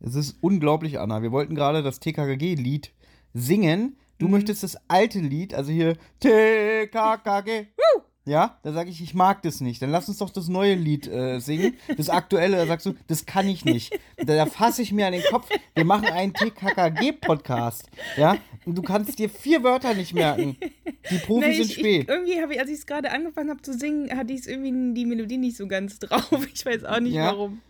Es ist unglaublich, Anna. Wir wollten gerade das TKKG-Lied singen. Du mhm. möchtest das alte Lied, also hier TKKG. Ja, da sage ich, ich mag das nicht. Dann lass uns doch das neue Lied äh, singen. Das aktuelle, da sagst du, das kann ich nicht. Da, da fasse ich mir an den Kopf. Wir machen einen TKKG-Podcast. Ja, und du kannst dir vier Wörter nicht merken. Die Profis nee, sind spät. Ich, irgendwie habe ich, als ich es gerade angefangen habe zu singen, hatte ich irgendwie die Melodie nicht so ganz drauf. Ich weiß auch nicht ja. warum.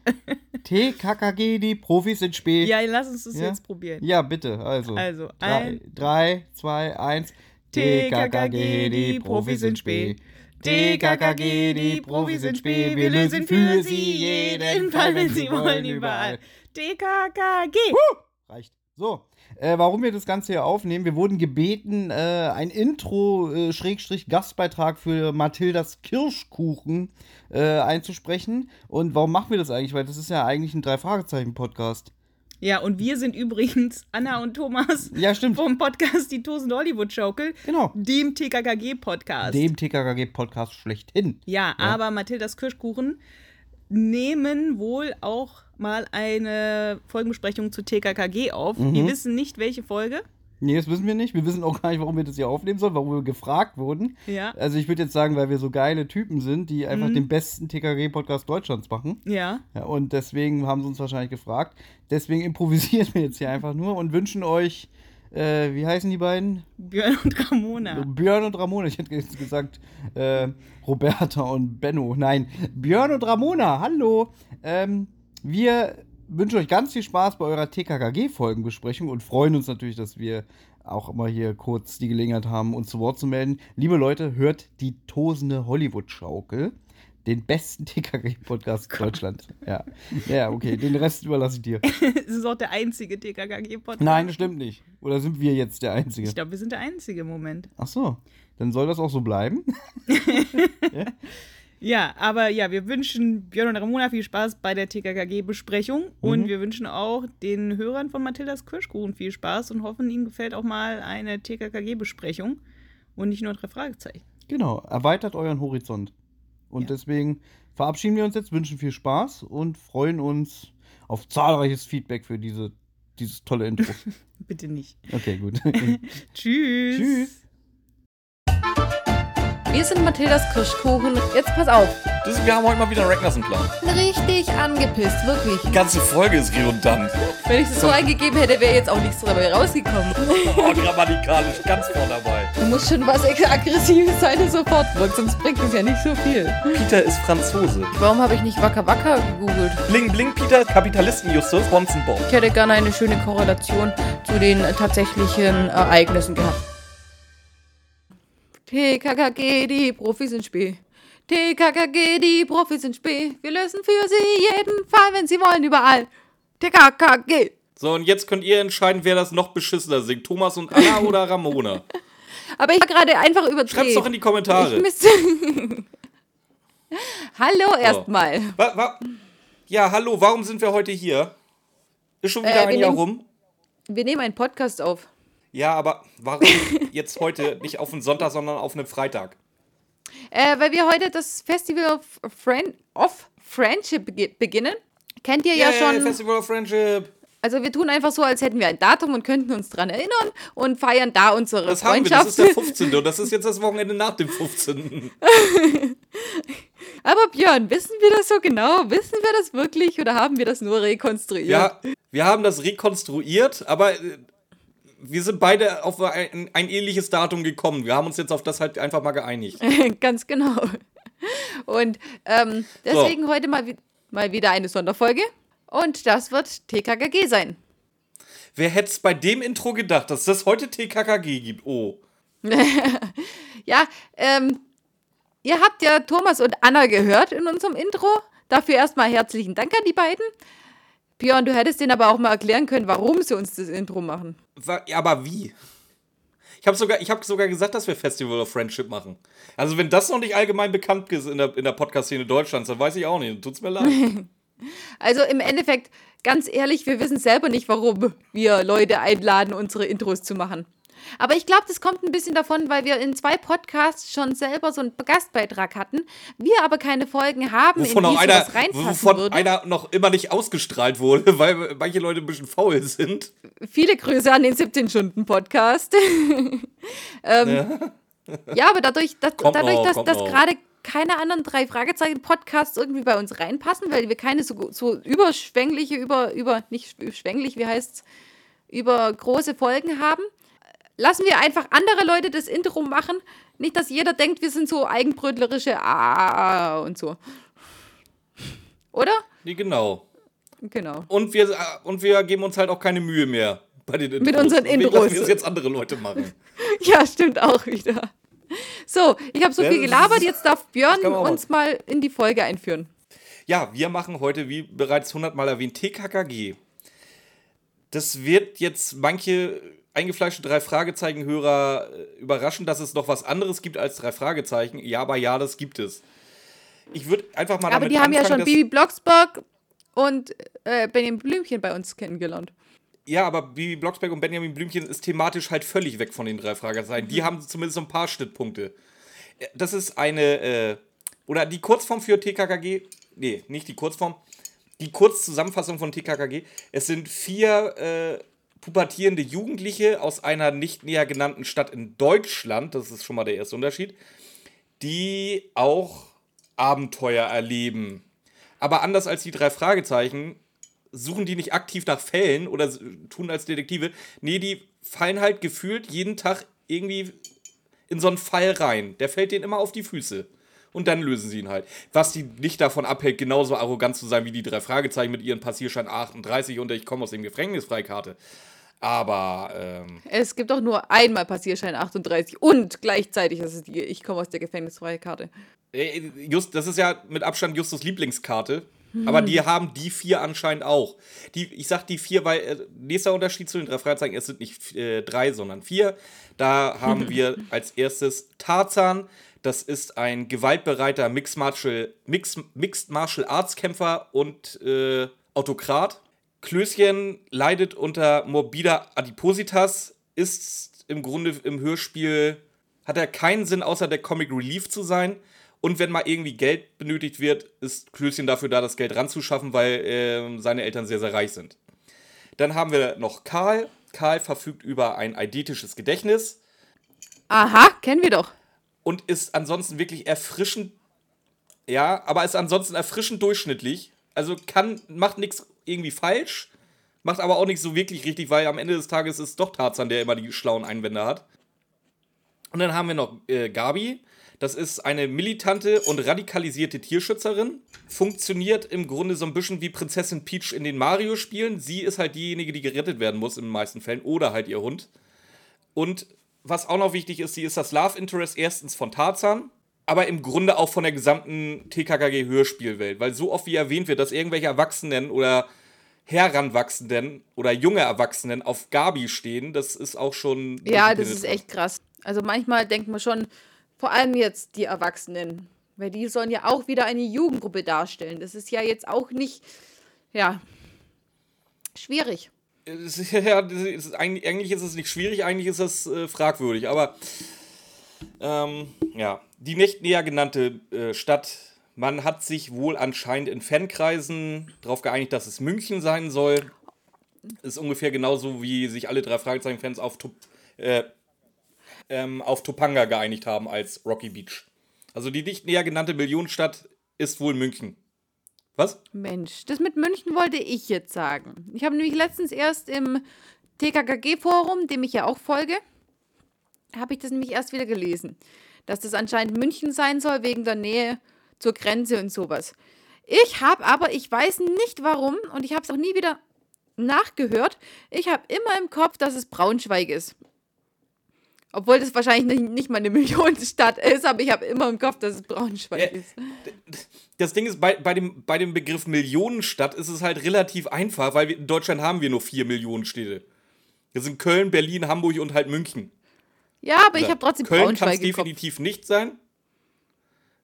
TKKG, die Profis sind spät. Ja, lass uns das ja? jetzt probieren. Ja, bitte. Also. Also, drei, ein, drei zwei, eins. TKKG, die Profis sind spät. TKKG, die Profis sind spät, wir lösen für sie jeden Fall, wenn sie wollen, überall. TKKG. Uh, reicht. So, äh, warum wir das Ganze hier aufnehmen, wir wurden gebeten, äh, ein Intro-Gastbeitrag äh, für Mathildas Kirschkuchen äh, einzusprechen. Und warum machen wir das eigentlich? Weil das ist ja eigentlich ein Drei-Fragezeichen-Podcast. Ja, und wir sind übrigens Anna und Thomas ja, stimmt. vom Podcast Die Tosen Hollywood Schaukel. Genau. Dem TKKG-Podcast. Dem TKKG-Podcast schlechthin. Ja, ja, aber Mathildas Kirschkuchen nehmen wohl auch mal eine Folgenbesprechung zu TKKG auf. Mhm. Wir wissen nicht, welche Folge. Nee, das wissen wir nicht. Wir wissen auch gar nicht, warum wir das hier aufnehmen sollen, warum wir gefragt wurden. Ja. Also ich würde jetzt sagen, weil wir so geile Typen sind, die einfach mhm. den besten TKG-Podcast Deutschlands machen. Ja. ja. Und deswegen haben sie uns wahrscheinlich gefragt. Deswegen improvisieren wir jetzt hier einfach nur und wünschen euch, äh, wie heißen die beiden? Björn und Ramona. Björn und Ramona. Ich hätte jetzt gesagt, äh, Roberta und Benno. Nein, Björn und Ramona, hallo. Ähm, wir wünschen euch ganz viel Spaß bei eurer TKKG-Folgenbesprechung und freuen uns natürlich, dass wir auch immer hier kurz die Gelegenheit haben, uns zu Wort zu melden. Liebe Leute, hört die tosende Hollywood-Schaukel. Den besten TKKG-Podcast Deutschlands. Ja. ja, okay, den Rest überlasse ich dir. das ist auch der einzige TKKG-Podcast. Nein, das stimmt nicht. Oder sind wir jetzt der Einzige? Ich glaube, wir sind der Einzige im Moment. Ach so, dann soll das auch so bleiben. ja? Ja, aber ja, wir wünschen Björn und Ramona viel Spaß bei der TKKG-Besprechung mhm. und wir wünschen auch den Hörern von Mathildas Kirschkuchen viel Spaß und hoffen, ihnen gefällt auch mal eine TKKG-Besprechung und nicht nur drei Fragezeichen. Genau, erweitert euren Horizont. Und ja. deswegen verabschieden wir uns jetzt, wünschen viel Spaß und freuen uns auf zahlreiches Feedback für diese, dieses tolle Intro. Bitte nicht. Okay, gut. Tschüss. Tschüss. Wir sind Mathildas Kirschkuchen. Jetzt pass auf. Das, wir haben heute mal wieder einen Ragnarsson-Plan. Richtig angepisst, wirklich. Die ganze Folge ist redundant. Wenn ich das so eingegeben hätte, wäre jetzt auch nichts dabei rausgekommen. Oh, grammatikalisch, ganz vorne dabei. Du musst schon was Aggressives sein, sofort wirkt, sonst bringt es ja nicht so viel. Peter ist Franzose. Warum habe ich nicht Wacker Wacker gegoogelt? Bling Bling Peter, Kapitalisten Justus, Bonzen Bob. Ich hätte gerne eine schöne Korrelation zu den tatsächlichen Ereignissen gehabt. TKKG, die Profis sind Spee. TKKG, die Profis sind Spee. Wir lösen für sie jeden Fall, wenn sie wollen, überall. TKKG. So, und jetzt könnt ihr entscheiden, wer das noch beschissener singt. Thomas und Anna oder Ramona. Aber ich war gerade einfach überdreht. Schreibt's doch in die Kommentare. hallo erstmal. Oh. Ja, hallo, warum sind wir heute hier? Ist schon wieder äh, ein Jahr rum? Wir nehmen einen Podcast auf. Ja, aber warum jetzt heute nicht auf einen Sonntag, sondern auf einen Freitag? Äh, weil wir heute das Festival of, Friend of Friendship beginnen. Kennt ihr yeah, ja schon. Festival of Friendship. Also wir tun einfach so, als hätten wir ein Datum und könnten uns dran erinnern und feiern da unsere das Freundschaft. Haben wir, das ist der 15. und das ist jetzt das Wochenende nach dem 15. Aber Björn, wissen wir das so genau? Wissen wir das wirklich oder haben wir das nur rekonstruiert? Ja, wir haben das rekonstruiert, aber äh, wir sind beide auf ein, ein, ähnliches Datum gekommen. Wir haben uns jetzt auf das halt einfach mal geeinigt. Ganz genau. Und ähm, deswegen so. heute mal, mal wieder eine Sonderfolge. Und das wird TKKG sein. Wer hätte es bei dem Intro gedacht, dass das heute TKKG gibt? Oh. ja, ähm, ihr habt ja Thomas und Anna gehört in unserem Intro. Dafür erstmal herzlichen Dank an die beiden. Björn, du hättest denen aber auch mal erklären können, warum sie uns das Intro machen. Aber wie? Ich habe sogar, hab sogar gesagt, dass wir Festival of Friendship machen. Also, wenn das noch nicht allgemein bekannt ist in der, in der Podcast-Szene Deutschlands, dann weiß ich auch nicht. Tut's mir leid. also, im Endeffekt, ganz ehrlich, wir wissen selber nicht, warum wir Leute einladen, unsere Intros zu machen. Aber ich glaube, das kommt ein bisschen davon, weil wir in zwei Podcasts schon selber so einen Gastbeitrag hatten, wir aber keine Folgen haben, Wovon in die einer, reinpassen wovon würde. einer noch immer nicht ausgestrahlt wurde, weil manche Leute ein bisschen faul sind. Viele Grüße an den 17-Stunden-Podcast. ähm, ja. aber dadurch, dass, dadurch dass, dass gerade keine anderen drei Fragezeichen-Podcasts irgendwie bei uns reinpassen, weil wir keine so, so überschwängliche, über, über, nicht schwänglich, wie heißt's, über große Folgen haben, lassen wir einfach andere Leute das Intro machen. Nicht, dass jeder denkt, wir sind so eigenbrötlerische Ah und so. Oder? Nee, genau. Genau. Und wir, äh, und wir geben uns halt auch keine Mühe mehr bei den Intros. Mit unseren Intros. lassen wir es jetzt andere Leute machen. Ja, stimmt auch wieder. So, ich habe so Ja, viel gelabert, jetzt darf Björn uns mal in die Folge einführen. Ja, wir machen heute, wie bereits hundertmal erwähnt, TKKG. Das wird jetzt manche eingefleischte drei Fragezeichen-Hörer äh, überraschen, dass es noch was anderes gibt als drei Fragezeichen. Ja, aber ja, das gibt es. Ich würde einfach mal Aber die haben ja anfangen, schon dass- Bibi Blocksberg und äh, Benjamin Blümchen bei uns kennengelernt. Ja, aber Bibi Blocksberg und Benjamin Blümchen ist thematisch halt völlig weg von den drei Fragezeichen. Mhm. Die haben zumindest so ein paar Schnittpunkte. Äh, Das ist eine, äh, oder die Kurzform für TKKG, nee, nicht die Kurzform, die Kurzzusammenfassung von TKKG. Es sind vier äh, pubertierende Jugendliche aus einer nicht näher genannten Stadt in Deutschland, das ist schon mal der erste Unterschied, die auch Abenteuer erleben. Aber anders als die drei Fragezeichen suchen die nicht aktiv nach Fällen oder tun als Detektive. Nee, die fallen halt gefühlt jeden Tag irgendwie in so einen Fall rein. Der fällt denen immer auf die Füße. Und dann lösen sie ihn halt. Was die nicht davon abhält, genauso arrogant zu sein wie die drei Fragezeichen mit ihren Passierschein 38 und ich komme aus dem Gefängnis Freikarte. Aber, ähm, Es gibt doch nur einmal Passierschein 38 und gleichzeitig ist es die Ich komme aus der Gefängnisfreikarte. äh, just, das ist ja mit Abstand Justus Lieblingskarte. Aber die haben die vier anscheinend auch. Die, ich sag die vier, weil äh, nächster Unterschied zu den drei Fragezeichen, es sind nicht äh, drei, sondern vier. Da haben wir als erstes Tarzan. Das ist ein gewaltbereiter Mixed Martial, Mix, Mixed Martial Arts Kämpfer und äh, Autokrat. Klößchen leidet unter morbider Adipositas, ist im Grunde im Hörspiel, hat er keinen Sinn, außer der Comic Relief zu sein. Und wenn mal irgendwie Geld benötigt wird, ist Klößchen dafür da, das Geld ranzuschaffen, weil ähm, seine Eltern sehr, sehr reich sind. Dann haben wir noch Karl. Karl verfügt über ein eidetisches Gedächtnis Aha, kennen wir doch. Und ist ansonsten wirklich erfrischend, ja, aber ist ansonsten erfrischend durchschnittlich. Also kann, macht nichts irgendwie falsch, macht aber auch nichts so wirklich richtig, weil am Ende des Tages ist doch Tarzan, der immer die schlauen Einwände hat. Und dann haben wir noch äh, Gabi. Das ist eine militante und radikalisierte Tierschützerin. Funktioniert im Grunde so ein bisschen wie Prinzessin Peach in den Mario-Spielen. Sie ist halt diejenige, die gerettet werden muss in den meisten Fällen. Oder halt ihr Hund. Und was auch noch wichtig ist, sie ist das Love Interest erstens von Tarzan, aber im Grunde auch von der gesamten TKKG-Hörspielwelt. Weil so oft wie erwähnt wird, dass irgendwelche Erwachsenen oder Heranwachsenden oder junge Erwachsenen auf Gabi stehen, das ist auch schon. Ja, das ist echt krass. Also manchmal denkt man schon, vor allem jetzt die Erwachsenen, weil die sollen ja auch wieder eine Jugendgruppe darstellen. Das ist ja jetzt auch nicht, ja, schwierig. Ja, das ist, eigentlich, ist es nicht schwierig, eigentlich ist es äh, fragwürdig, aber ähm, ja, die nicht näher genannte äh, Stadt, man hat sich wohl anscheinend in Fankreisen darauf geeinigt, dass es München sein soll. Ist ungefähr genauso, wie sich alle drei Fragezeichen-Fans auf, Tup äh, ähm, auf Topanga geeinigt haben als Rocky Beach. Also die nicht näher genannte Millionenstadt ist wohl München. Was? Mensch, das mit München wollte ich jetzt sagen. Ich habe nämlich letztens erst im TKKG-Forum, dem ich ja auch folge, habe ich das nämlich erst wieder gelesen. Dass das anscheinend München sein soll, wegen der Nähe zur Grenze und sowas. Ich habe aber, ich weiß nicht warum, und ich habe es auch nie wieder nachgehört, ich habe immer im Kopf, dass es Braunschweig ist. Obwohl das wahrscheinlich nicht, nicht mal eine Millionenstadt ist, aber ich habe immer im Kopf, dass es Braunschweig Äh, ist. das Ding ist, bei, bei, dem, bei dem Begriff Millionenstadt ist es halt relativ einfach, weil wir, in Deutschland haben wir nur vier Millionen Städte. Das sind Köln, Berlin, Hamburg und halt München. Ja, aber ich habe trotzdem Köln kann es Braunschweig im Kopf. definitiv nicht sein.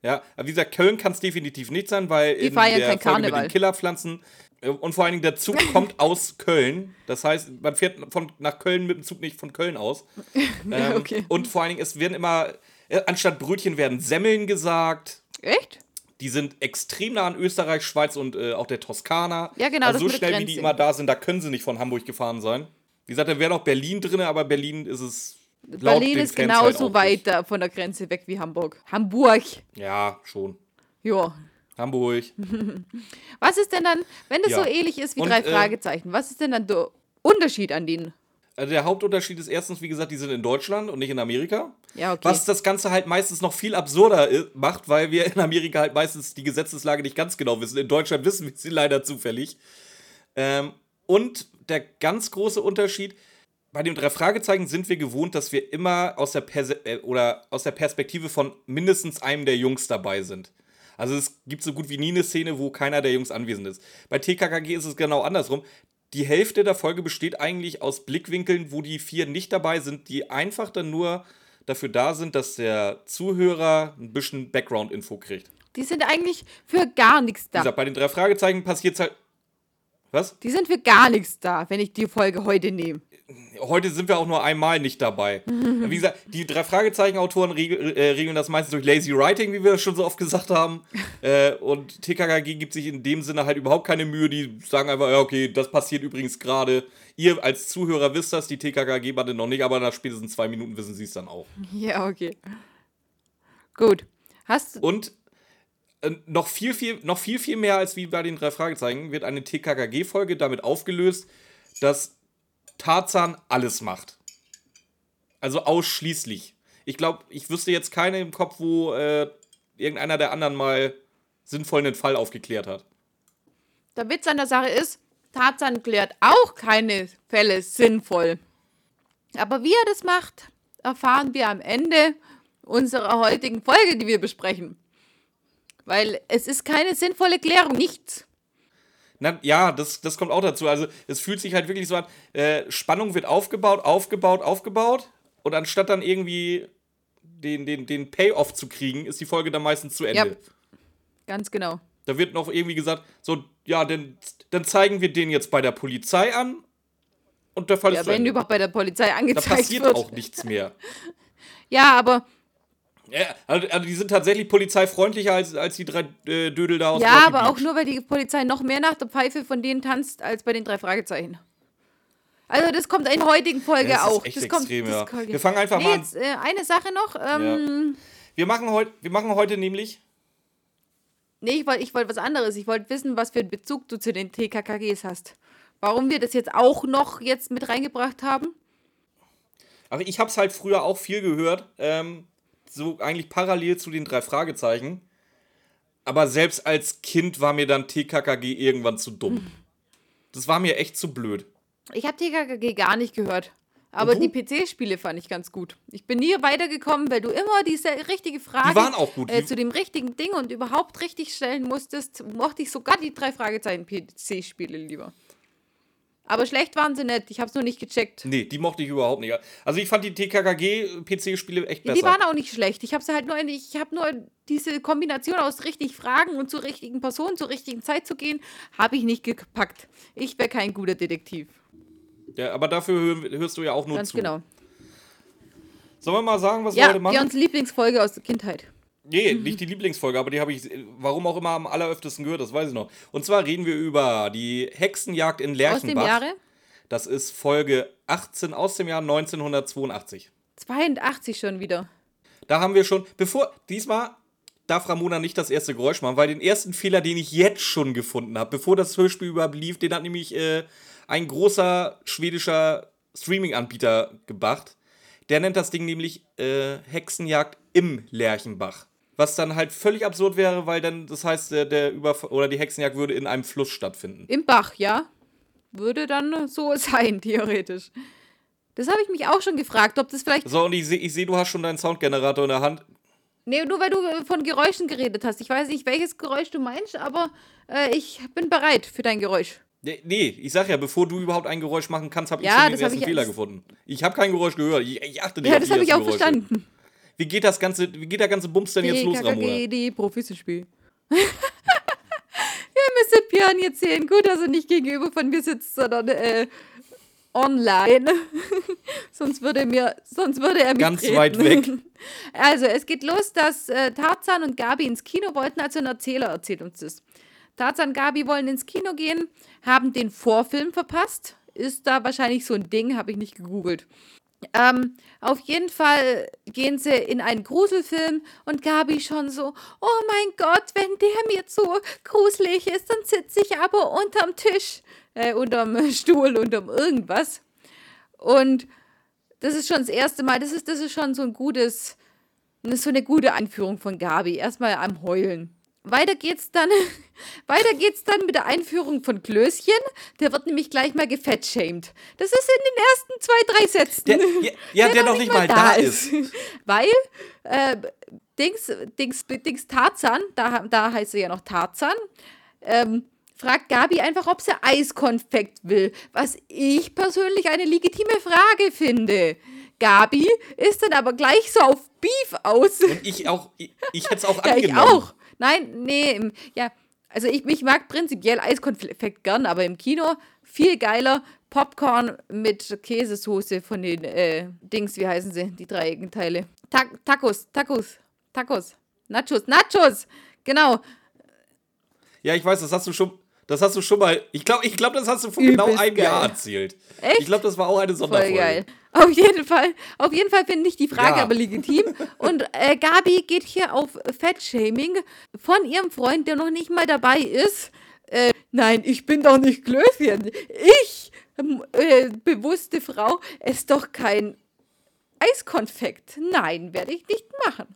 Ja, aber wie gesagt, Köln kann es definitiv nicht sein, weil Die in der kein Folge mit den Killerpflanzen und vor allen Dingen der Zug kommt aus Köln. Das heißt, man fährt von, nach Köln mit dem Zug nicht von Köln aus. Ähm, okay. Und vor allen Dingen, es werden immer, äh, anstatt Brötchen werden Semmeln gesagt. Echt? Die sind extrem nah an Österreich, Schweiz und äh, auch der Toskana. Ja, genau, Also so schnell, wie die immer da sind, da können sie nicht von Hamburg gefahren sein. Wie gesagt, da wäre noch Berlin drin, aber Berlin ist es. laut Berlin ist Fans halt genauso weit nicht. von der Grenze weg wie Hamburg. Hamburg. Ja, schon. Ja. Hamburg. Was ist denn dann, wenn das Ja. so ähnlich ist wie Und, drei äh, Fragezeichen, was ist denn dann der Unterschied an denen? Also der Hauptunterschied ist erstens, wie gesagt, die sind in Deutschland und nicht in Amerika. Ja, okay. Was das Ganze halt meistens noch viel absurder macht, weil wir in Amerika halt meistens die Gesetzeslage nicht ganz genau wissen. In Deutschland wissen wir sie leider zufällig. Ähm, und der ganz große Unterschied, bei den drei Fragezeichen sind wir gewohnt, dass wir immer aus der, Perse äh, oder aus der Perspektive von mindestens einem der Jungs dabei sind. Also es gibt so gut wie nie eine Szene, wo keiner der Jungs anwesend ist. Bei TKKG ist es genau andersrum. Die Hälfte der Folge besteht eigentlich aus Blickwinkeln, wo die vier nicht dabei sind, die einfach dann nur dafür da sind, dass der Zuhörer ein bisschen Background-Info kriegt. Die sind eigentlich für gar nichts Wie da. gesagt, bei den drei Fragezeichen passiert es halt. Was? Die sind für gar nichts da, wenn ich die Folge heute nehme. Heute sind wir auch nur einmal nicht dabei. Wie gesagt, die drei Fragezeichen-Autoren regel, äh, regeln das meistens durch Lazy Writing, wie wir das schon so oft gesagt haben. äh, und TKKG gibt sich in dem Sinne halt überhaupt keine Mühe. Die sagen einfach, ja, okay, das passiert übrigens gerade. Ihr als Zuhörer wisst das, die TKKG-Bande noch nicht, aber nach spätestens zwei Minuten wissen sie es dann auch. Ja, okay. Gut. Hast du. Und noch viel, viel, noch viel, viel mehr als wie bei den drei Fragezeichen wird eine TKKG-Folge damit aufgelöst, dass Tarzan alles macht. Also ausschließlich. Ich glaube, ich wüsste jetzt keine im Kopf, wo äh, irgendeiner der anderen mal sinnvoll einen Fall aufgeklärt hat. Der Witz an der Sache ist, Tarzan klärt auch keine Fälle sinnvoll. Aber wie er das macht, erfahren wir am Ende unserer heutigen Folge, die wir besprechen. Weil es ist keine sinnvolle Klärung, nichts. Na, ja, das, das kommt auch dazu. Also, es fühlt sich halt wirklich so an, äh, Spannung wird aufgebaut, aufgebaut, aufgebaut. Und anstatt dann irgendwie den, den, den Payoff zu kriegen, ist die Folge dann meistens zu Ende. Ja. Ganz genau. Da wird noch irgendwie gesagt, so, ja, dann, dann zeigen wir den jetzt bei der Polizei an und der Fall Ja, ist wenn Ende. überhaupt bei der Polizei Da angezeigt passiert wird. auch nichts mehr. Ja, aber Ja, also, also die sind tatsächlich polizeifreundlicher als, als die drei äh, Dödel da aus ja, aber auch nur, weil die Polizei noch mehr nach der Pfeife von denen tanzt als bei den drei Fragezeichen. Also das kommt in der heutigen Folge Ja, das ist auch. echt das kommt, extrem, das ja. kommt- Wir fangen einfach nee, mal an. Jetzt, äh, eine Sache noch. Ähm, Wir machen, heut, wir machen heute nämlich, Nee, ich wollte ich wollt was anderes. Ich wollte wissen, was für einen Bezug du zu den TKKGs hast. Warum wir das jetzt auch noch jetzt mit reingebracht haben? aber ich hab's halt früher auch viel gehört, ähm, so eigentlich parallel zu den drei Fragezeichen. Aber selbst als Kind war mir dann TKKG irgendwann zu dumm. Das war mir echt zu blöd. Ich habe TKKG gar nicht gehört. Aber die? PC-Spiele fand ich ganz gut. Ich bin nie weitergekommen, weil du immer diese richtige Frage Die. Äh, zu dem richtigen Ding und überhaupt richtig stellen musstest, mochte ich sogar die drei Fragezeichen PC-Spiele lieber. Aber schlecht waren sie nicht. Ich habe es nur nicht gecheckt. Nee, die mochte ich überhaupt nicht. Also ich fand die TKKG-PC-Spiele echt Ja, besser. die waren auch nicht schlecht. Ich habe sie halt nur, ich habe nur diese Kombination aus richtig Fragen und zur richtigen Person zur richtigen Zeit zu gehen, habe ich nicht gepackt. Ich wäre kein guter Detektiv. Ja, aber dafür hör, hörst du ja auch nur Ganz zu. genau. Sollen wir mal sagen, was wir Ja, heute machen? Björns Lieblingsfolge aus der Kindheit. Nee, nicht die Lieblingsfolge, aber die habe ich, warum auch immer, am alleröftesten gehört, das weiß ich noch. Und zwar reden wir über die Hexenjagd in Aus Lerchenbach. dem Jahre Das ist Folge 18 aus dem Jahr 1982. 82 schon wieder. Da haben wir schon, bevor, diesmal darf Ramona nicht das erste Geräusch machen, weil den ersten Fehler, den ich jetzt schon gefunden habe, bevor das Hörspiel überhaupt lief, den hat nämlich äh, ein großer schwedischer Streaming-Anbieter gemacht. Der nennt das Ding nämlich äh, Hexenjagd im Lerchenbach. Was dann halt völlig absurd wäre, weil dann, das heißt, der, der Überf oder die Hexenjagd würde in einem Fluss stattfinden. Im Bach, ja. Würde dann so sein, theoretisch. Das habe ich mich auch schon gefragt, ob das vielleicht. So, und ich sehe, ich seh, du hast schon deinen Soundgenerator in der Hand. Nee, nur weil du äh, von Geräuschen geredet hast. Ich weiß nicht, welches Geräusch du meinst, aber äh, ich bin bereit für dein Geräusch. Nee, nee, ich sag ja, bevor du überhaupt ein Geräusch machen kannst, habe ich Ja, schon den ersten Fehler gefunden. Ich habe kein Geräusch gehört. Ich, ich achte nicht Ja, auf das habe ich auch Geräusche. verstanden. Wie geht das ganze, wie geht der ganze Bums denn jetzt los, Ramona? Die Profis-Spiel. Ihr müsstet Björn jetzt sehen. Gut, dass er nicht gegenüber von mir sitzt, sondern äh, online. sonst würde mir, sonst würde er mich Ganz treten. weit weg. Also, es geht los, dass äh, Tarzan und Gabi ins Kino wollten, also ein Erzähler erzählt uns das. Tarzan und Gabi wollen ins Kino gehen, haben den Vorfilm verpasst. Ist da wahrscheinlich so ein Ding, habe ich nicht gegoogelt. Ähm, auf jeden Fall gehen sie in einen Gruselfilm und Gabi schon so, oh mein Gott, wenn der mir so gruselig ist, dann sitze ich aber unterm Tisch, äh, unterm Stuhl, unterm irgendwas. Und das ist schon das erste Mal, das ist, das ist schon so ein gutes, das ist so eine gute Einführung von Gabi. Erstmal am Heulen. Weiter geht's dann, weiter geht's dann mit der Einführung von Klößchen. Der wird nämlich gleich mal gefettshamed. Das ist in den ersten zwei, drei Sätzen. Der, ja, ja, der, noch nicht mal da ist. Weil, äh, Dings, Dings, Dings Tarzan, da, da heißt er ja noch Tarzan, ähm, fragt Gabi einfach, ob sie Eiskonfekt will. Was ich persönlich eine legitime Frage finde. Gabi ist dann aber gleich so auf Beef aus. Ich auch, ich, ich hätte es auch Ja, ich angenommen. auch. Nein, nee, im- ja. Also ich, ich mag prinzipiell Eiskonfekt gern, aber im Kino viel geiler Popcorn mit Käsesoße von den äh, Dings, wie heißen sie, die dreieckigen Teile. Ta Tacos, Tacos, Tacos, Nachos, Nachos, genau. Ja, ich weiß, das hast du schon, das hast du schon mal, ich glaube, ich glaub, das hast du vor genau einem Jahr geil. erzählt. Echt? Ich glaube, das war auch eine Voll Sonderfolge. geil. Auf jeden Fall, auf jeden Fall finde ich die Frage Ja. aber legitim. Und äh, Gabi geht hier auf Fettshaming von ihrem Freund, der noch nicht mal dabei ist. Äh, nein, ich bin doch nicht Klößchen. Ich, ähm, äh, bewusste Frau, esse doch kein Eiskonfekt. Nein, werde ich nicht machen.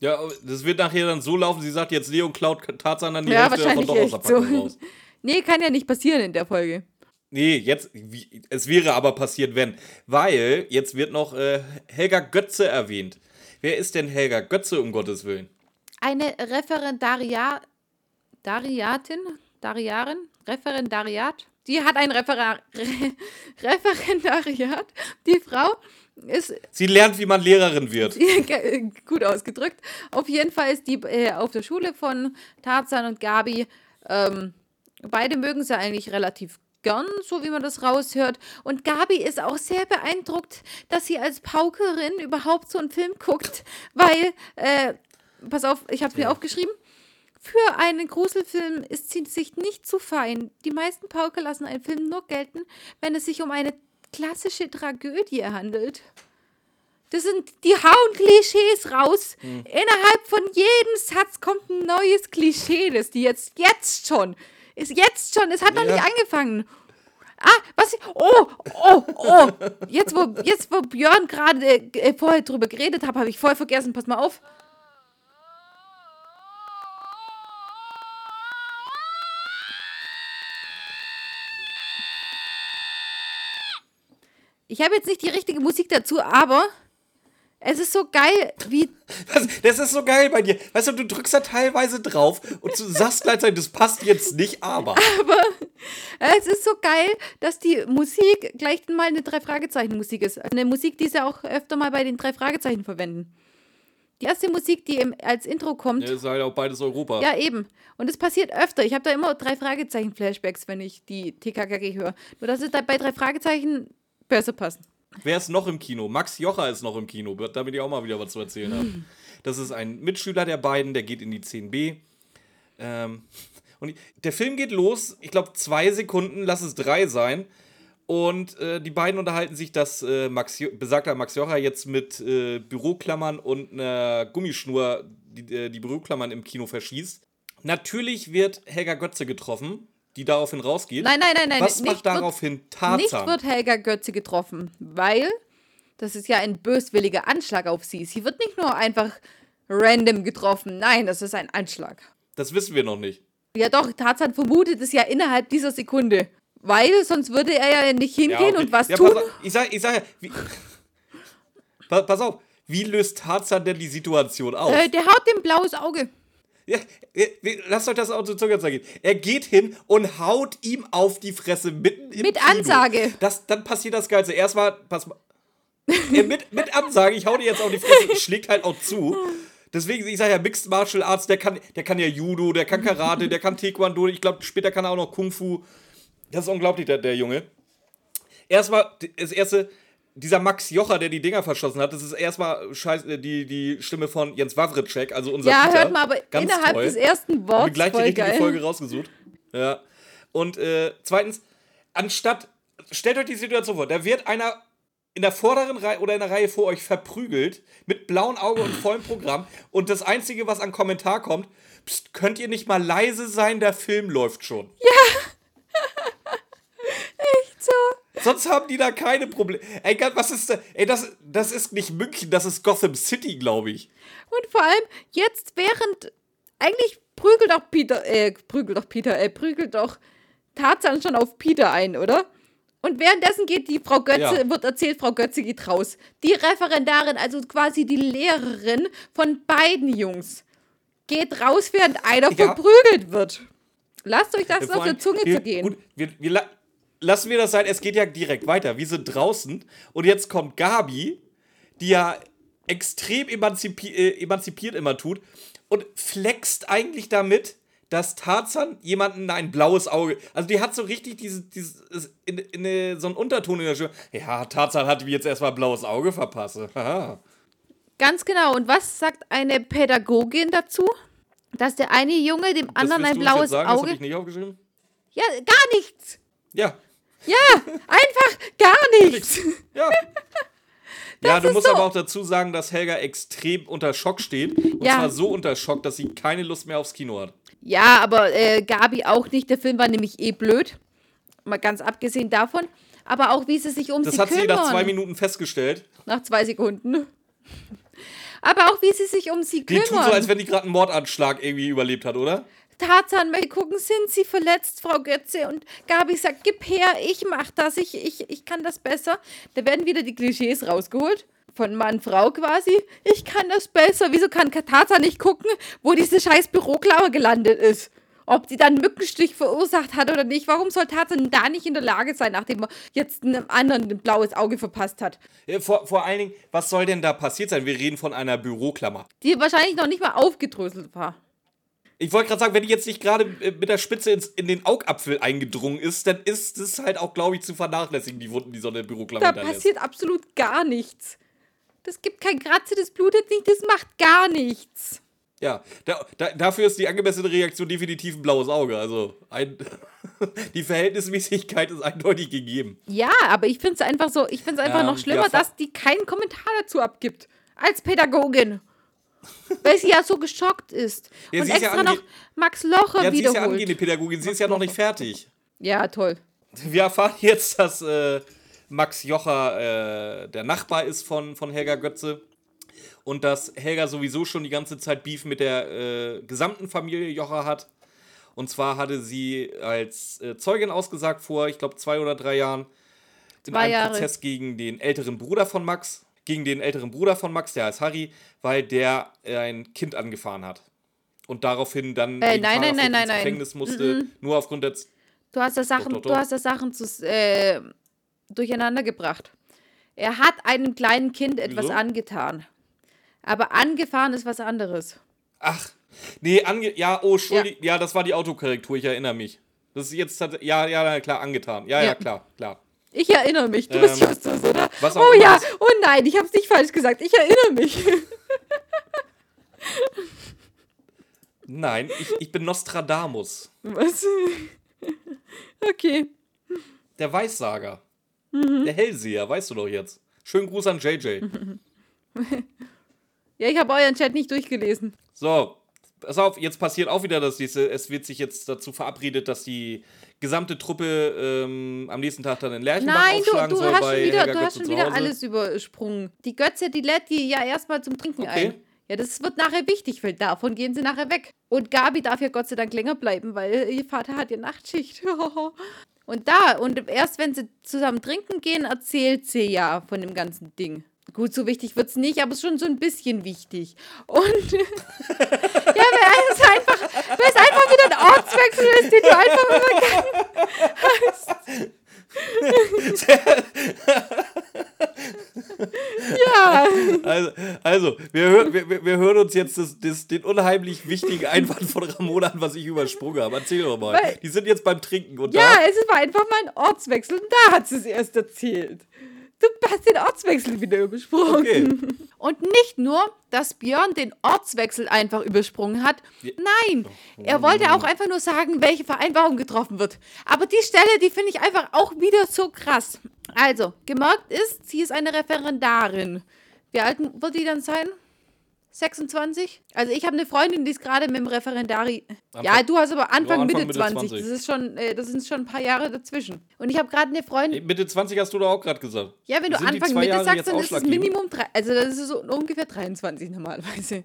Ja, das wird nachher dann so laufen, sie sagt jetzt Leon klaut Tarzan dann die Ja, Hälfte wahrscheinlich doch so. Raus. Nee, kann ja nicht passieren in der Folge. Nee, jetzt, es wäre aber passiert, wenn. Weil jetzt wird noch äh, Helga Götze erwähnt. Wer ist denn Helga Götze, um Gottes Willen? Eine Referendariat, Dariatin, Dariarin, Referendariat. Die hat ein Refera Re Referendariat. Die Frau ist Sie lernt, wie man Lehrerin wird. gut ausgedrückt. Auf jeden Fall ist die äh, auf der Schule von Tarzan und Gabi. Ähm, beide mögen sie eigentlich relativ gern, so wie man das raushört. Und Gabi ist auch sehr beeindruckt, dass sie als Paukerin überhaupt so einen Film guckt, weil, äh, pass auf, ich habe es mir aufgeschrieben. Für einen Gruselfilm ist sie sich nicht zu fein. Die meisten Pauker lassen einen Film nur gelten, wenn es sich um eine klassische Tragödie handelt. Das sind, die hauen Klischees raus. Innerhalb von jedem Satz kommt ein neues Klischee, das die jetzt, jetzt schon, ist jetzt schon, es hat noch Ja. nicht angefangen. Ah, was? Oh, oh, oh. Jetzt, wo, jetzt, wo Björn gerade äh, vorher drüber geredet hat, habe ich voll vergessen. Pass mal auf. Ich habe jetzt nicht die richtige Musik dazu, aber es ist so geil, wie Das, das ist so geil bei dir. Weißt du, du drückst da teilweise drauf und du sagst gleichzeitig, das passt jetzt nicht, aber. Es ist so geil, dass die Musik gleich mal eine Drei-Fragezeichen-Musik ist. Eine Musik, die sie auch öfter mal bei den drei Fragezeichen verwenden. Die erste Musik, die im, als Intro kommt. Ja, ist halt auch beides Europa. Ja, eben. Und es passiert öfter. Ich habe da immer drei Fragezeichen-Flashbacks, wenn ich die TKKG höre. Nur dass es da bei drei Fragezeichen besser passen. Wer ist noch im Kino? Max Jocher ist noch im Kino, damit ich auch mal wieder was zu erzählen habe. Das ist ein Mitschüler der beiden, der geht in die 10b. Ähm, und der Film geht los, ich glaube zwei Sekunden, lass es drei sein. Und äh, die beiden unterhalten sich, dass äh, Max, besagter Max Jocher jetzt mit äh, Büroklammern und einer Gummischnur die, äh, die Büroklammern im Kino verschießt. Natürlich wird Helga Götze getroffen, die daraufhin rausgeht. Nein, nein, nein, nein. Was macht daraufhin Tarzan? Nicht wird Helga Götze getroffen, weil das ist ja ein böswilliger Anschlag auf sie. Sie wird nicht nur einfach random getroffen. Nein, das ist ein Anschlag. Das wissen wir noch nicht. Ja doch, Tarzan vermutet es ja innerhalb dieser Sekunde. Weil sonst würde er ja nicht hingehen okay. und was ja, tun. Pass auf, ich sag, ich sag ja, wie, Pa- pass auf, wie löst Tarzan denn die Situation auf? Äh, der haut dem blaues Auge. Lasst euch das auch zu Zunge zeigen. Er geht hin und haut ihm auf die Fresse mitten im Mit Kino. Ansage. Das, dann passiert das Geilste. Erstmal, pass mal. mit, mit Ansage, ich hau dir jetzt auf die Fresse, schlägt halt auch zu. Deswegen, ich sage ja, Mixed Martial Arts, der kann, der kann ja Judo, der kann Karate, der kann Taekwondo, ich glaube, später kann er auch noch Kung Fu. Das ist unglaublich, der, der Junge. Erstmal, das erste, dieser Max Jocher, der die Dinger verschossen hat, das ist erstmal scheiß, äh, die, die Stimme von Jens Wawritschek, also unser Ja, Peter. hört mal, aber Ganz innerhalb toll. des ersten Wortes gleich die richtige geil. Folge rausgesucht. Ja. Und äh, zweitens, anstatt, stellt euch die Situation vor, da wird einer in der vorderen Reihe oder in der Reihe vor euch verprügelt mit blauem Auge und vollem Programm und das Einzige, was an Kommentar kommt, pst, könnt ihr nicht mal leise sein, der Film läuft schon. So. Sonst haben die da keine Probleme. Ey, was ist da? Ey, das, das ist nicht München, das ist Gotham City, glaube ich. Und vor allem jetzt während eigentlich prügelt doch Peter, äh, prügelt doch Peter, äh, prügelt doch Tarzan schon auf Peter ein, oder? Und währenddessen geht die Frau Götze, Ja. wird erzählt, Frau Götze geht raus. Die Referendarin, also quasi die Lehrerin von beiden Jungs, geht raus, während einer Ja. verprügelt wird. Lasst euch das Vor auf der Zunge wir, zergehen. Gut, wir, wir lassen wir das sein, es geht ja direkt weiter. Wir sind draußen und jetzt kommt Gabi, die ja extrem emanzipi äh, emanzipiert immer tut und flext eigentlich damit, dass Tarzan jemanden ein blaues Auge. Also die hat so richtig diese, dieses in, in, in, so einen Unterton in der Stimme. Ja, Tarzan hat mir jetzt erstmal blaues Auge verpasst. Ganz genau. Und was sagt eine Pädagogin dazu? Dass der eine Junge dem Das anderen ein blaues sagen? Das habe Auge. ich nicht aufgeschrieben. Ja, gar nichts. Ja, Ja, einfach gar nichts. Ja. Ja, Das du musst so- aber auch dazu sagen, dass Helga extrem unter Schock steht. Und Ja. zwar so unter Schock, dass sie keine Lust mehr aufs Kino hat. Ja, aber äh, Gabi auch nicht. Der Film war nämlich eh blöd. Mal ganz abgesehen davon. Aber auch, wie sie sich um Das sie hat sie kümmern. nach zwei Minuten festgestellt. Nach zwei Sekunden. Aber auch, wie sie sich um sie Die kümmern. tut so, als wenn die gerade einen Mordanschlag irgendwie überlebt hat, oder? Tarzan möchte gucken, sind sie verletzt, Frau Götze? Und Gabi sagt, gib her, ich mach das, ich, ich, ich kann das besser. Da werden wieder die Klischees rausgeholt. Von Mann, Frau quasi. Ich kann das besser. Wieso kann Tarzan nicht gucken, wo diese scheiß Büroklaue gelandet ist? Ob die dann einen Mückenstich verursacht hat oder nicht. Warum soll Tarzan da nicht in der Lage sein, nachdem er jetzt einem anderen ein blaues Auge verpasst hat? Vor, vor allen Dingen, was soll denn da passiert sein? Wir reden von einer Büroklammer. Die wahrscheinlich noch nicht mal aufgedröselt war. Ich wollte gerade sagen, wenn die jetzt nicht gerade äh, mit der Spitze ins, in den Augapfel eingedrungen ist, dann ist es halt auch, glaube ich, zu vernachlässigen, die Wunden, die so eine Büroklammer Da hinterlässt. passiert absolut gar nichts. Das gibt kein Kratze, das blutet nicht, das macht gar nichts. Ja, da, da, dafür ist die angemessene Reaktion definitiv ein blaues Auge. Also ein, die Verhältnismäßigkeit ist eindeutig gegeben. Ja, aber ich finde es einfach so, ich finde es einfach Ähm, noch schlimmer, ja, dass die keinen Kommentar dazu abgibt. Als Pädagogin. Weil sie ja so geschockt ist. Ja, Und sie ist ja extra ange- noch Max Locher Ja, sie ist ja wiederholt. angehende Pädagogin, sie ist ja noch nicht fertig. Ja, toll. Wir erfahren jetzt, dass äh, Max Jocher äh, der Nachbar ist von, von Helga Götze und dass Helga sowieso schon die ganze Zeit Beef mit der äh, gesamten Familie Jocher hat. Und zwar hatte sie als äh, Zeugin ausgesagt vor, ich glaube, zwei oder drei Jahren in Zwei einem Jahre. Prozess gegen den älteren Bruder von Max, gegen den älteren Bruder von Max, der heißt Harry, weil der äh, ein Kind angefahren hat. Und daraufhin dann Äh, nein, nein, nein, nein, ins. Gefängnis musste, nur aufgrund der Du hast da Sachen, du hast da Sachen äh, durcheinander gebracht. Er hat einem kleinen Kind etwas angetan. Aber angefahren ist was anderes. Ach, nee, ange ja, oh, Entschuldigung, ja. das war die Autokorrektur, ich erinnere mich. Das ist jetzt, ja, ja, klar, angetan. Ja, ja, Ja. klar, klar. Ich erinnere mich. Du bist Ähm, Justus, oder? was auch oh ja, das- oh nein, ich habe es nicht falsch gesagt. Ich erinnere mich. Nein, ich, ich bin Nostradamus, Was? okay. der Weissager. Mhm. Der Hellseher, weißt du doch jetzt. Schönen Gruß an JJ. Ja, ich habe euren Chat nicht durchgelesen. So, pass auf, jetzt passiert auch wieder das nächste. Es wird sich jetzt dazu verabredet, dass die gesamte Truppe ähm, am nächsten Tag dann in Lerchenbach Nein, du, aufschlagen du soll hast schon wieder, Helga du hast Götze schon wieder alles übersprungen. Die Götze, die lädt die ja erstmal zum Trinken Okay. ein. Ja, das wird nachher wichtig, weil davon gehen sie nachher weg. Und Gabi darf ja Gott sei Dank länger bleiben, weil ihr Vater hat ja Nachtschicht. und da, und erst wenn sie zusammen trinken gehen, erzählt sie ja von dem ganzen Ding. Gut, so wichtig wird es nicht, aber schon so ein bisschen wichtig. Und ja, weil es einfach, weil es einfach wieder ein Ortswechsel ist, den du einfach übergangen hast. Also, also wir, hör, wir, wir hören uns jetzt das, das, den unheimlich wichtigen Einwand von Ramona an, was ich übersprungen habe. Erzähl doch mal. Weil- Die sind jetzt beim Trinken und Ja, es war einfach mal ein Ortswechsel und da hat sie es erst erzählt. Du hast den Ortswechsel wieder übersprungen. Okay. Und nicht nur, dass Björn den Ortswechsel einfach übersprungen hat. Nein, er wollte auch einfach nur sagen, welche Vereinbarung getroffen wird. Aber die Stelle, die finde ich einfach auch wieder so krass. Also, gemerkt ist, sie ist eine Referendarin. Wie alt wird die dann sein? 26? Also ich habe eine Freundin, die ist gerade mit dem Referendari. ja, Anfang- du hast aber Anfang, Mitte, Mitte 20. 20. Das ist schon, äh, das sind schon ein paar Jahre dazwischen. Und ich habe gerade eine Freundin. Mitte 20 hast du doch auch gerade gesagt. Ja, wenn du Sind die Anfang Mitte Jahre sagst, dann ist es? Minimum drei, also das ist so ungefähr 23 normalerweise.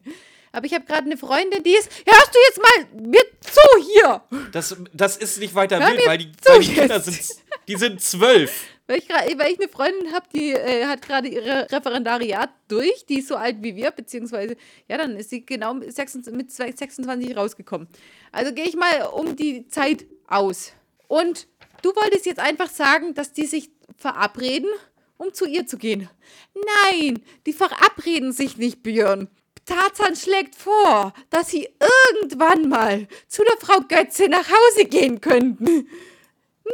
Aber ich habe gerade eine Freundin, die ist, hörst du jetzt mal mir zu hier? Das, das ist nicht weiter Hör wild, weil die, weil die Kinder sind, die sind zwölf. Weil ich, weil ich eine Freundin habe, die äh, hat gerade ihre Referendariat durch, die ist so alt wie wir, beziehungsweise, ja, dann ist sie genau mit 26, mit 26 rausgekommen. Also gehe ich mal um die Zeit aus. Und du wolltest jetzt einfach sagen, dass die sich verabreden, um zu ihr zu gehen. Nein, die verabreden sich nicht, Björn. Tarzan schlägt vor, dass sie irgendwann mal zu der Frau Götze nach Hause gehen könnten.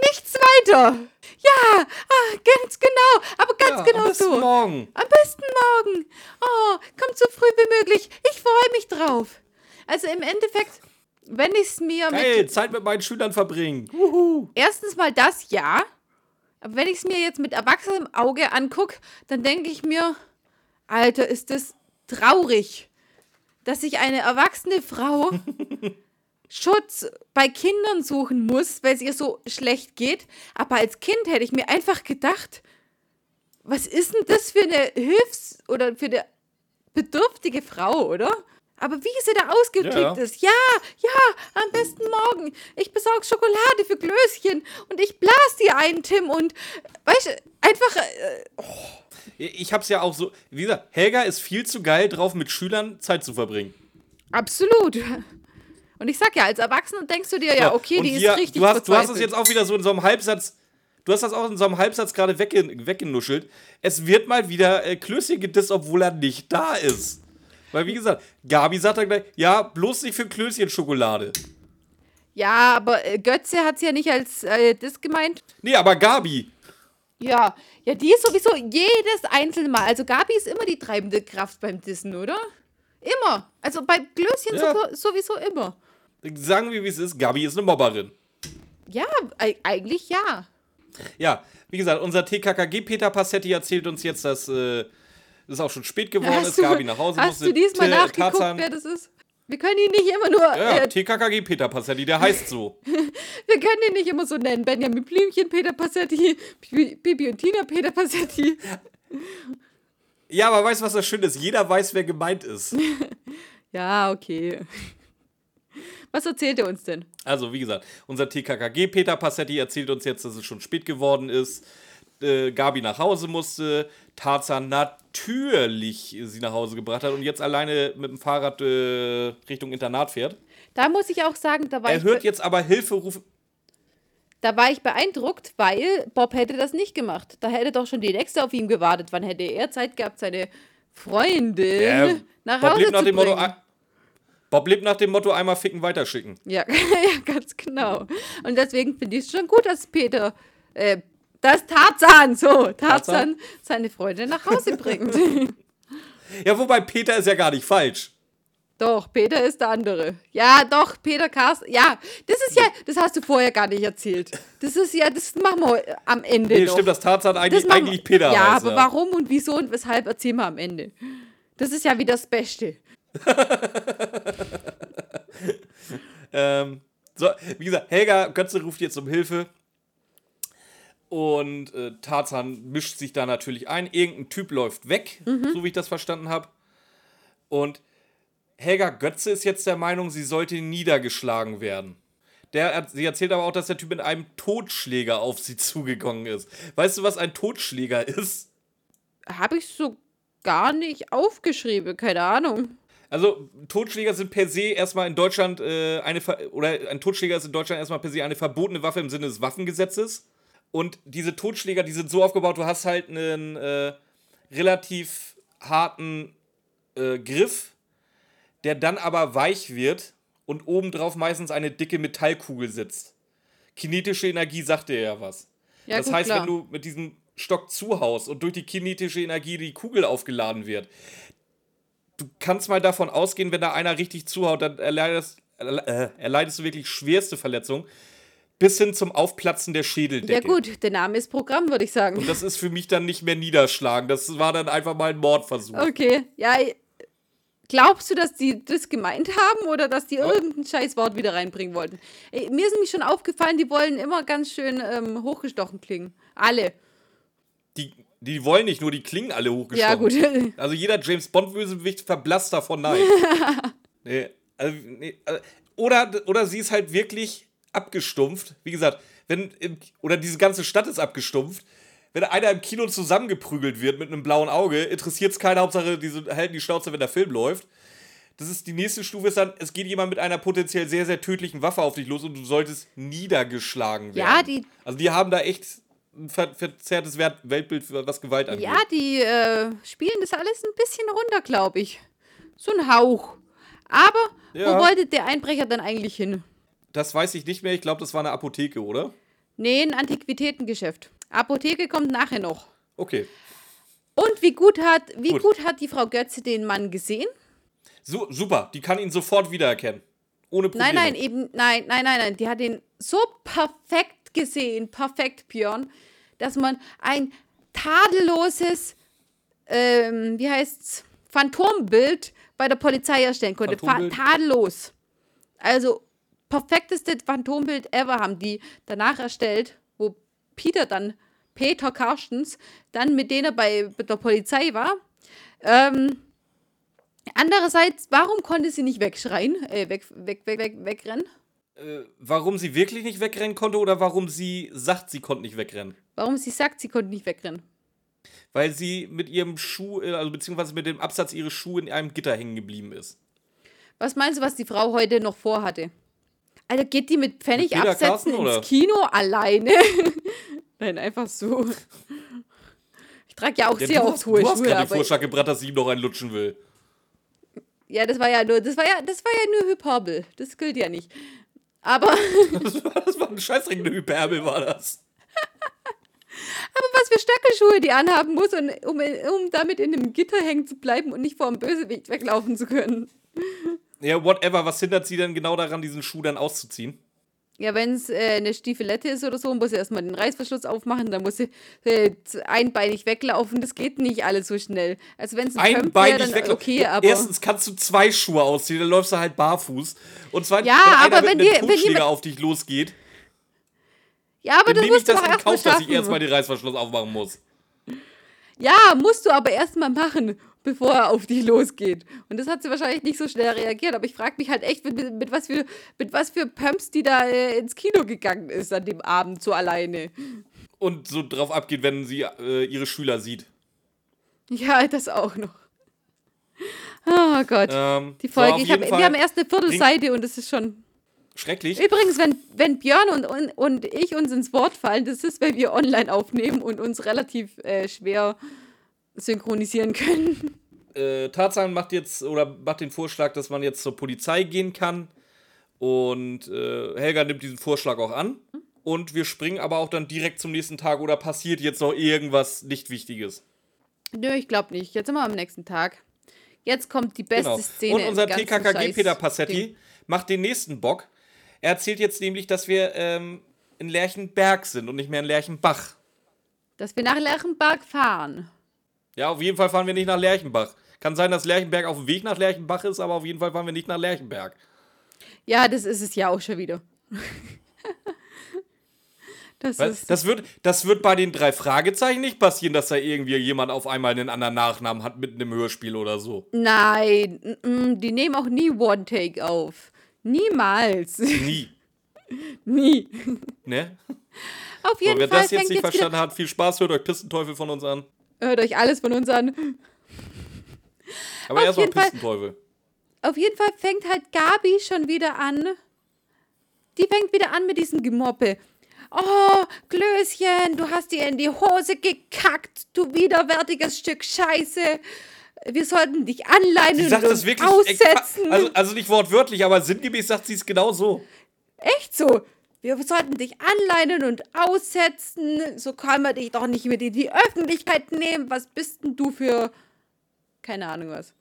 Nichts weiter. Ja, ah, ganz genau, aber ganz Ja, genau bis so. morgen. Am besten morgen. Oh, kommt so früh wie möglich. Ich freue mich drauf. Also im Endeffekt, wenn ich es mir mit Hey, Zeit mit meinen Schülern verbringen. Wuhu. erstens mal das, ja. Aber wenn ich es mir jetzt mit erwachsenem Auge angucke, dann denke ich mir, Alter, ist das traurig, dass sich eine erwachsene Frau Schutz bei Kindern suchen muss, weil es ihr so schlecht geht. Aber als Kind hätte ich mir einfach gedacht, was ist denn das für eine Hilfs- oder für eine bedürftige Frau, oder? Aber wie sie da ausgeklickt Ja. ist. Ja, ja, am besten morgen. Ich besorge Schokolade für Klößchen und ich blas dir ein, Tim. Und, weißt du, einfach, äh, Ich hab's ja auch so. Wie gesagt, Helga ist viel zu geil drauf, mit Schülern Zeit zu verbringen. absolut. Und ich sag ja, als Erwachsener denkst du dir, ja, okay, Und die hier, ist richtig du hast, du hast es verzweifelt. jetzt auch wieder so in so einem Halbsatz. Du hast das auch in so einem Halbsatz gerade wegge weggenuschelt. Es wird mal wieder äh, Klößchen gedisst, obwohl er nicht da ist. Weil, wie gesagt, Gabi sagt dann gleich, ja, bloß nicht für Klößchen Schokolade. Ja, aber äh, Götze hat es ja nicht als äh, das gemeint. Nee, aber Gabi. Ja, ja, die ist sowieso jedes einzelne Mal. Also Gabi ist immer die treibende Kraft beim Dissen, oder? Immer. Also bei Klößchen Ja. so, sowieso immer. Sagen wir, wie es ist. Gabi ist eine Mobberin. Ja, eigentlich ja. Ja, wie gesagt, unser TKKG Peter Passetti erzählt uns jetzt, dass äh, es auch schon spät geworden ist. Gabi nach Hause hast musste. du diesmal T- nachgeguckt, Tarzan- wer das ist? Wir können ihn nicht immer nur, Ja, äh, TKKG Peter Passetti, der heißt so. wir können ihn nicht immer so nennen. Benjamin Blümchen, Peter Passetti, Bibi und Tina, Peter Passetti. Ja, aber weißt du, was das Schöne ist? Jeder weiß, wer gemeint ist. Ja, okay. Was erzählt er uns denn? Also, wie gesagt, unser TKKG Peter Passetti erzählt uns jetzt, dass es schon spät geworden ist. Äh, Gabi nach Hause musste, Tarzan natürlich sie nach Hause gebracht hat und jetzt alleine mit dem Fahrrad äh, Richtung Internat fährt. Da muss ich auch sagen, da war, Er ich, hört be- jetzt aber Hilferufe. da war ich beeindruckt, weil Bob hätte das nicht gemacht. Da hätte doch schon die nächste auf ihn gewartet. Wann hätte er Zeit gehabt, seine Freundin Äh, nach Bob Hause lebt nach zu dem Motto, bringen? ein- Bob lebt nach dem Motto einmal ficken, weiterschicken. Ja, ja, ganz genau. Und deswegen finde ich es schon gut, dass Peter, äh, dass Tarzan, so, Tarzan, Tarzan? seine Freundin nach Hause bringt. Ja, wobei Peter ist ja gar nicht falsch. doch, Peter ist der andere. Ja, doch, Peter Carsten. Ja, das ist ja, das hast du vorher gar nicht erzählt. Das ist ja, das machen wir am Ende Nee, noch. stimmt, dass Tarzan eigentlich, Das eigentlich Peter Ja, heißt. aber warum und wieso und weshalb erzählen wir am Ende. Das ist ja wieder das Beste. Ähm, so, wie gesagt, Helga Götze ruft jetzt um Hilfe. Und äh, Tarzan mischt sich da natürlich ein. Irgendein Typ läuft weg, so wie ich das verstanden habe. Und Helga Götze ist jetzt der Meinung, sie sollte niedergeschlagen werden. Der, sie erzählt aber auch, dass der Typ mit einem Totschläger auf sie zugegangen ist. Weißt du, was ein Totschläger ist? Habe ich so gar nicht aufgeschrieben, keine Ahnung. Also, Totschläger sind per se erstmal in Deutschland äh, eine Ver oder ein Totschläger ist in Deutschland erstmal per se eine verbotene Waffe im Sinne des Waffengesetzes. Und diese Totschläger, die sind so aufgebaut, du hast halt einen äh, relativ harten äh, Griff, der dann aber weich wird und obendrauf meistens eine dicke Metallkugel sitzt. Kinetische Energie sagt dir ja was. Ja, das gut, heißt, klar. wenn du mit diesem Stock zuhaust und durch die kinetische Energie die Kugel aufgeladen wird, du kannst mal davon ausgehen, wenn da einer richtig zuhaut, dann erleidest, äh, erleidest du wirklich schwerste Verletzungen bis hin zum Aufplatzen der Schädeldecke. Ja gut, der Name ist Programm, würde ich sagen. Und das ist für mich dann nicht mehr niederschlagen. Das war dann einfach mal ein Mordversuch. Okay, ja. Glaubst du, dass die das gemeint haben oder dass die irgendein Scheißwort wieder reinbringen wollten? Mir ist nämlich schon aufgefallen, die wollen immer ganz schön ähm, hochgestochen klingen. Alle. Die, die wollen nicht nur, die klingen alle hochgestochen. Ja, gut. Also jeder James Bond-Bösewicht verblasst davon nein. nee, also, nee, äh, oder, oder sie ist halt wirklich abgestumpft. Wie gesagt, wenn oder diese ganze Stadt ist abgestumpft. Wenn einer im Kino zusammengeprügelt wird mit einem blauen Auge, interessiert es keine Hauptsache, diese halten die Schnauze, wenn der Film läuft. Das ist die nächste Stufe ist dann, es geht jemand mit einer potenziell sehr, sehr tödlichen Waffe auf dich los und du solltest niedergeschlagen werden. Ja, die- Also die haben da echt ver verzerrtes Weltbild, was Gewalt angeht. Ja, die äh, spielen das alles ein bisschen runter, glaube ich. So ein Hauch. Aber Ja. wo wollte der Einbrecher dann eigentlich hin? Das weiß ich nicht mehr. Ich glaube, das war eine Apotheke, oder? Nee, ein Antiquitätengeschäft. Apotheke kommt nachher noch. Okay. Und wie gut hat, wie Gut. gut. hat die Frau Götze den Mann gesehen? So, super. Die kann ihn sofort wiedererkennen. Ohne Probleme. Nein, nein, eben, nein, nein, nein, nein. Die hat ihn so perfekt gesehen, perfekt, Björn, dass man ein tadelloses, ähm, wie heißt's, Phantombild bei der Polizei erstellen konnte. Tadellos. Also, perfekteste Phantombild ever haben die danach erstellt, wo Peter dann, Peter Karstens, dann mit denen bei der Polizei war. Ähm, Andererseits, warum konnte sie nicht wegschreien, äh, weg, weg, weg, weg, wegrennen? Äh, warum sie wirklich nicht wegrennen konnte oder warum sie sagt, sie konnte nicht wegrennen? Warum sie sagt, sie konnte nicht wegrennen? Weil sie mit ihrem Schuh, äh, also beziehungsweise mit dem Absatz ihres Schuhe in einem Gitter hängen geblieben ist. Was meinst du, was die Frau heute noch vorhatte? Alter, geht die mit Pfennig Mit absetzen Carsten, ins? Kino alleine? Nein, einfach so. Ich trage ja auch Ja, sehr oft hohe du hast Schuhe, gerade den Vorschlag gebracht, dass sie ihm noch einen lutschen will. ja, das war ja nur, das war ja, das war ja nur Hyperbel. Das gilt ja nicht. Aber Das war, das war ein scheißdringende Hyperbel, war das. was für Stöckelschuhe die anhaben muss, und, um, um damit in einem Gitter hängen zu bleiben und nicht vor dem Bösewicht weglaufen zu können. Ja, whatever. Was hindert sie denn genau daran, diesen Schuh dann auszuziehen? Ja, wenn es äh, eine Stiefelette ist oder so, muss sie erstmal den Reißverschluss aufmachen, dann muss sie äh, einbeinig weglaufen. Das geht nicht alles so schnell. Also wenn es ein Pump wär, Einbeinig dann weg. okay, aber Erstens kannst du zwei Schuhe ausziehen, dann läufst du halt barfuß. Und zweitens, Ja, wenn aber mit wenn einem dir- wenn auf dich losgeht, ja, aber dann ich musst du das in Kauf, dass ich erstmal den Reißverschluss aufmachen muss. Ja, musst du aber erstmal machen, bevor er auf dich losgeht. Und das hat sie wahrscheinlich nicht so schnell reagiert, aber ich frage mich halt echt, mit, mit, mit was für mit was für Pumps die da äh, ins Kino gegangen ist an dem Abend so alleine. Und so drauf abgeht, wenn sie äh, ihre Schüler sieht. Ja, das auch noch. Oh Gott. Ähm, Die so, Folge, auf ich hab, wir haben erst eine Viertelseite und das ist schon. Schrecklich. Übrigens, wenn, wenn Björn und, und, und ich uns ins Wort fallen, das ist, weil wir online aufnehmen und uns relativ äh, schwer synchronisieren können. Äh, Tarzan macht jetzt oder macht den Vorschlag, dass man jetzt zur Polizei gehen kann. Und äh, Helga nimmt diesen Vorschlag auch an. Und wir springen aber auch dann direkt zum nächsten Tag oder passiert jetzt noch irgendwas nicht Wichtiges. Nö, ich glaube nicht. Jetzt sind wir am nächsten Tag. Jetzt kommt die beste Genau. Szene. Und unser TKKG Peter Passetti Ding. macht den nächsten Bock. Er erzählt jetzt nämlich, dass wir ähm, in Lerchenberg sind und nicht mehr in Lerchenbach. Dass wir nach Lerchenberg fahren. Ja, auf jeden Fall fahren wir nicht nach Lerchenbach. Kann sein, dass Lerchenberg auf dem Weg nach Lerchenbach ist, aber auf jeden Fall fahren wir nicht nach Lerchenberg. Ja, das ist es ja auch schon wieder. das Weil ist. das, wird, das wird bei den drei Fragezeichen nicht passieren, dass da irgendwie jemand auf einmal einen anderen Nachnamen hat mitten im Hörspiel oder so. Nein, mm, mm, die nehmen auch nie One Take auf. Niemals. Nie. Nie. Ne? Auf jeden wer Fall das jetzt nicht verstanden hat, viel Spaß, hört euch Pistenteufel von uns an. Hört euch alles von uns an. Aber Auf erstmal jeden Fall- Pistenteufel. Auf jeden Fall fängt halt Gabi schon wieder an. Die fängt wieder an mit diesem Gemoppe. Oh, Klößchen, du hast dir in die Hose gekackt, du widerwärtiges Stück Scheiße. wir sollten dich anleinen Sie sagt und das wirklich aussetzen. Also, also nicht wortwörtlich, aber sinngemäß sagt sie es genau so. Echt so. Wir sollten dich anleinen und aussetzen. So kann man dich doch nicht mit in die Öffentlichkeit nehmen. Was bist denn du für. Keine Ahnung was.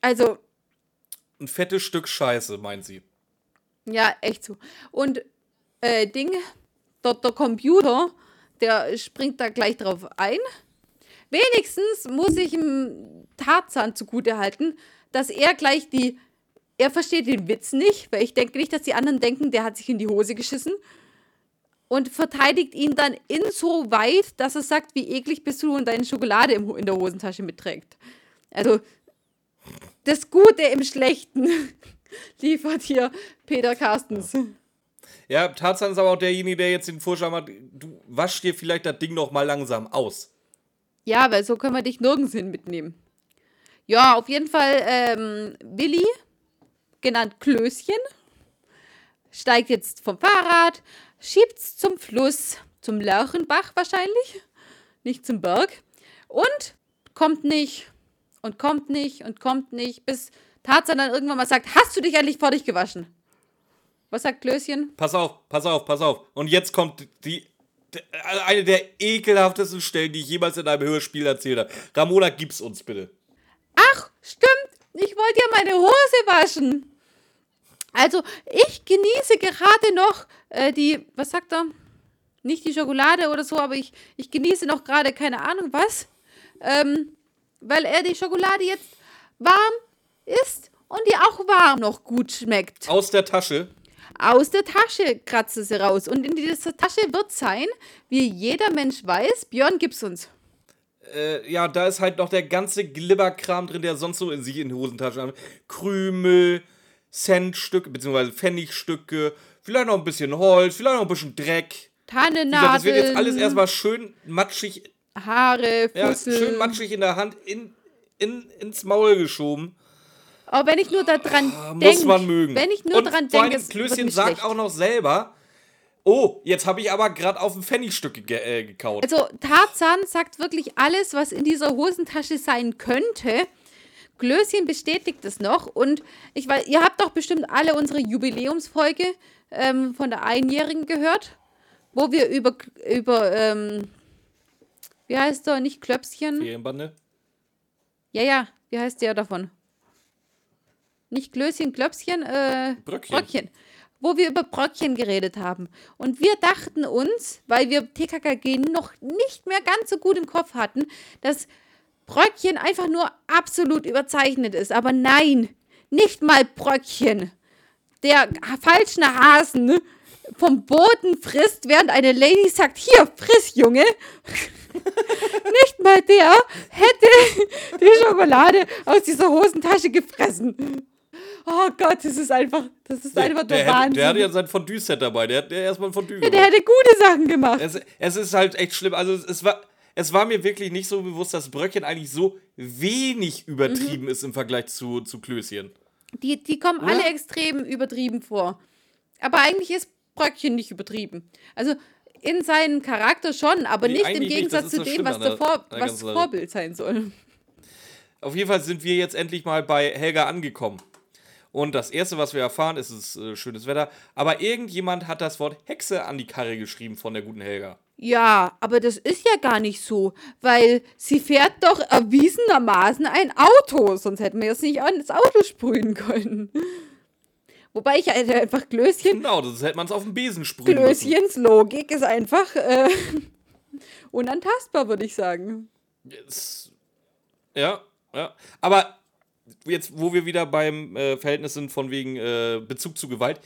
Also, Ein fettes Stück Scheiße, meint sie. ja, echt so. Und, äh, Ding, dort der Computer, der springt da gleich drauf ein. Wenigstens muss ich ihm Tarzan zugutehalten, dass er gleich die. Er versteht den Witz nicht, weil ich denke nicht, dass die anderen denken, der hat sich in die Hose geschissen. Und verteidigt ihn dann insoweit, dass er sagt, wie eklig bist du und deine Schokolade im, in der Hosentasche mitträgt. Also, das Gute im Schlechten liefert hier Peter Carstens. Ja, Tarzan ist aber auch derjenige, der jetzt den Vorschlag macht, du wasch dir vielleicht das Ding noch mal langsam aus. Ja, weil so können wir dich nirgends hin mitnehmen. Ja, auf jeden Fall, ähm, Willi, genannt Klößchen, steigt jetzt vom Fahrrad, schiebt's zum Fluss, zum Lörchenbach wahrscheinlich, nicht zum Berg, und kommt nicht und kommt nicht und kommt nicht, bis Tarzan dann irgendwann mal sagt, hast du dich endlich vor dich gewaschen? Was sagt Klößchen? Pass auf, pass auf, pass auf. Und jetzt kommt die d- eine der ekelhaftesten Stellen, die ich jemals in einem Hörspiel erzählt habe. Ramona, gib's uns bitte. Ach, stimmt. Ich wollte ja meine Hose waschen. Also, ich genieße gerade noch äh, die, was sagt er? Nicht die Schokolade oder so, aber ich, ich genieße noch gerade keine Ahnung was. Ähm, weil er die Schokolade jetzt warm isst und die auch warm noch gut schmeckt. Aus der Tasche. Aus der Tasche kratzt sie raus. Und in dieser Tasche wird sein, wie jeder Mensch weiß, Björn gibt's uns. Äh, ja, da ist halt noch der ganze Glibberkram drin, der sonst so in sich in die Hosentasche hat. Krümel, Centstücke, beziehungsweise Pfennigstücke, vielleicht noch ein bisschen Holz, vielleicht noch ein bisschen Dreck. Tannennadeln, das wird jetzt alles erstmal schön matschig, Haare, ja, Fussel. schön matschig in der Hand in, in, ins Maul geschoben. Aber wenn ich nur daran Ah, denke, Muss man mögen. wenn ich nur Und daran vor denke, Klößchen sagt schlecht. auch noch selber, oh, jetzt habe ich aber gerade auf ein Pfennigstück ge äh, gekaut. Also Tarzan sagt wirklich alles, was in dieser Hosentasche sein könnte. Glöschen bestätigt es noch und ich weiß, ihr habt doch bestimmt alle unsere Jubiläumsfolge ähm, von der Einjährigen gehört, wo wir über über ähm, wie heißt der nicht Klöpschen? Ferienbande. Ja ja, wie heißt der davon? Nicht Klößchen, Klöpschen, äh, Bröckchen. Bröckchen. Wo wir über Bröckchen geredet haben. Und wir dachten uns, weil wir TKKG noch nicht mehr ganz so gut im Kopf hatten, dass Bröckchen einfach nur absolut überzeichnet ist. Aber nein, nicht mal Bröckchen. Der falschen Hasen vom Boden frisst, während eine Lady sagt, hier, friss, Junge. nicht mal der hätte die Schokolade aus dieser Hosentasche gefressen. Oh Gott, das ist einfach, das ist einfach der, der, hätte, Wahnsinn. der hatte ja sein Fondue-Set dabei. Der hat der erstmal ein Fondue der gemacht. hätte gute Sachen gemacht. Es, es ist halt echt schlimm. Also es, es war. Es war mir wirklich nicht so bewusst, dass Bröckchen eigentlich so wenig übertrieben Mhm. ist im Vergleich zu, zu Klößchen. Die, die kommen alle extrem übertrieben vor. Aber eigentlich ist Bröckchen nicht übertrieben. Also in seinem Charakter schon, aber Nee, nicht im nicht. Gegensatz ist zu dem, was, der der- Vor der was. Vorbild sein soll. Auf jeden Fall sind wir jetzt endlich mal bei Helga angekommen. Und das erste, was wir erfahren, ist es äh, schönes Wetter. Aber irgendjemand hat das Wort Hexe an die Karre geschrieben von der guten Helga. Ja, aber das ist ja gar nicht so, weil sie fährt doch erwiesenermaßen ein Auto, sonst hätten wir es nicht ans Auto sprühen können. Wobei ich halt einfach Glöschen, Genau, das hätte man es auf den Besen sprühen müssen. Glöschens Logik ist einfach äh, unantastbar, würde ich sagen. Jetzt, ja, ja. Aber jetzt, wo wir wieder beim äh, Verhältnis sind von wegen äh, Bezug zu Gewalt,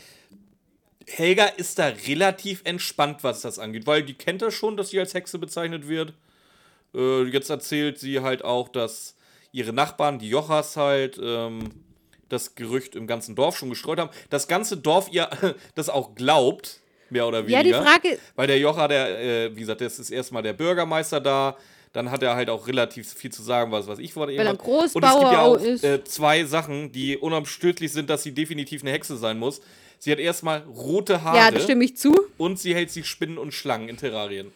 Helga ist da relativ entspannt, was das angeht, weil die kennt das schon, dass sie als Hexe bezeichnet wird. Äh, jetzt erzählt sie halt auch, dass ihre Nachbarn, die Jochas halt, ähm, das Gerücht im ganzen Dorf schon gestreut haben. Das ganze Dorf ihr das auch glaubt, mehr oder Ja, weniger. die Frage, Weil der Jocha, der, äh, wie gesagt, das ist erstmal der Bürgermeister da. Dann hat er halt auch relativ viel zu sagen, was, was ich wollte. Weil er irgendwas. Und es gibt ja auch äh, zwei Sachen, die unumstößlich sind, dass sie definitiv eine Hexe sein muss. Sie hat erstmal rote Haare ja, da stimme ich zu. und sie hält sich Spinnen und Schlangen in Terrarien.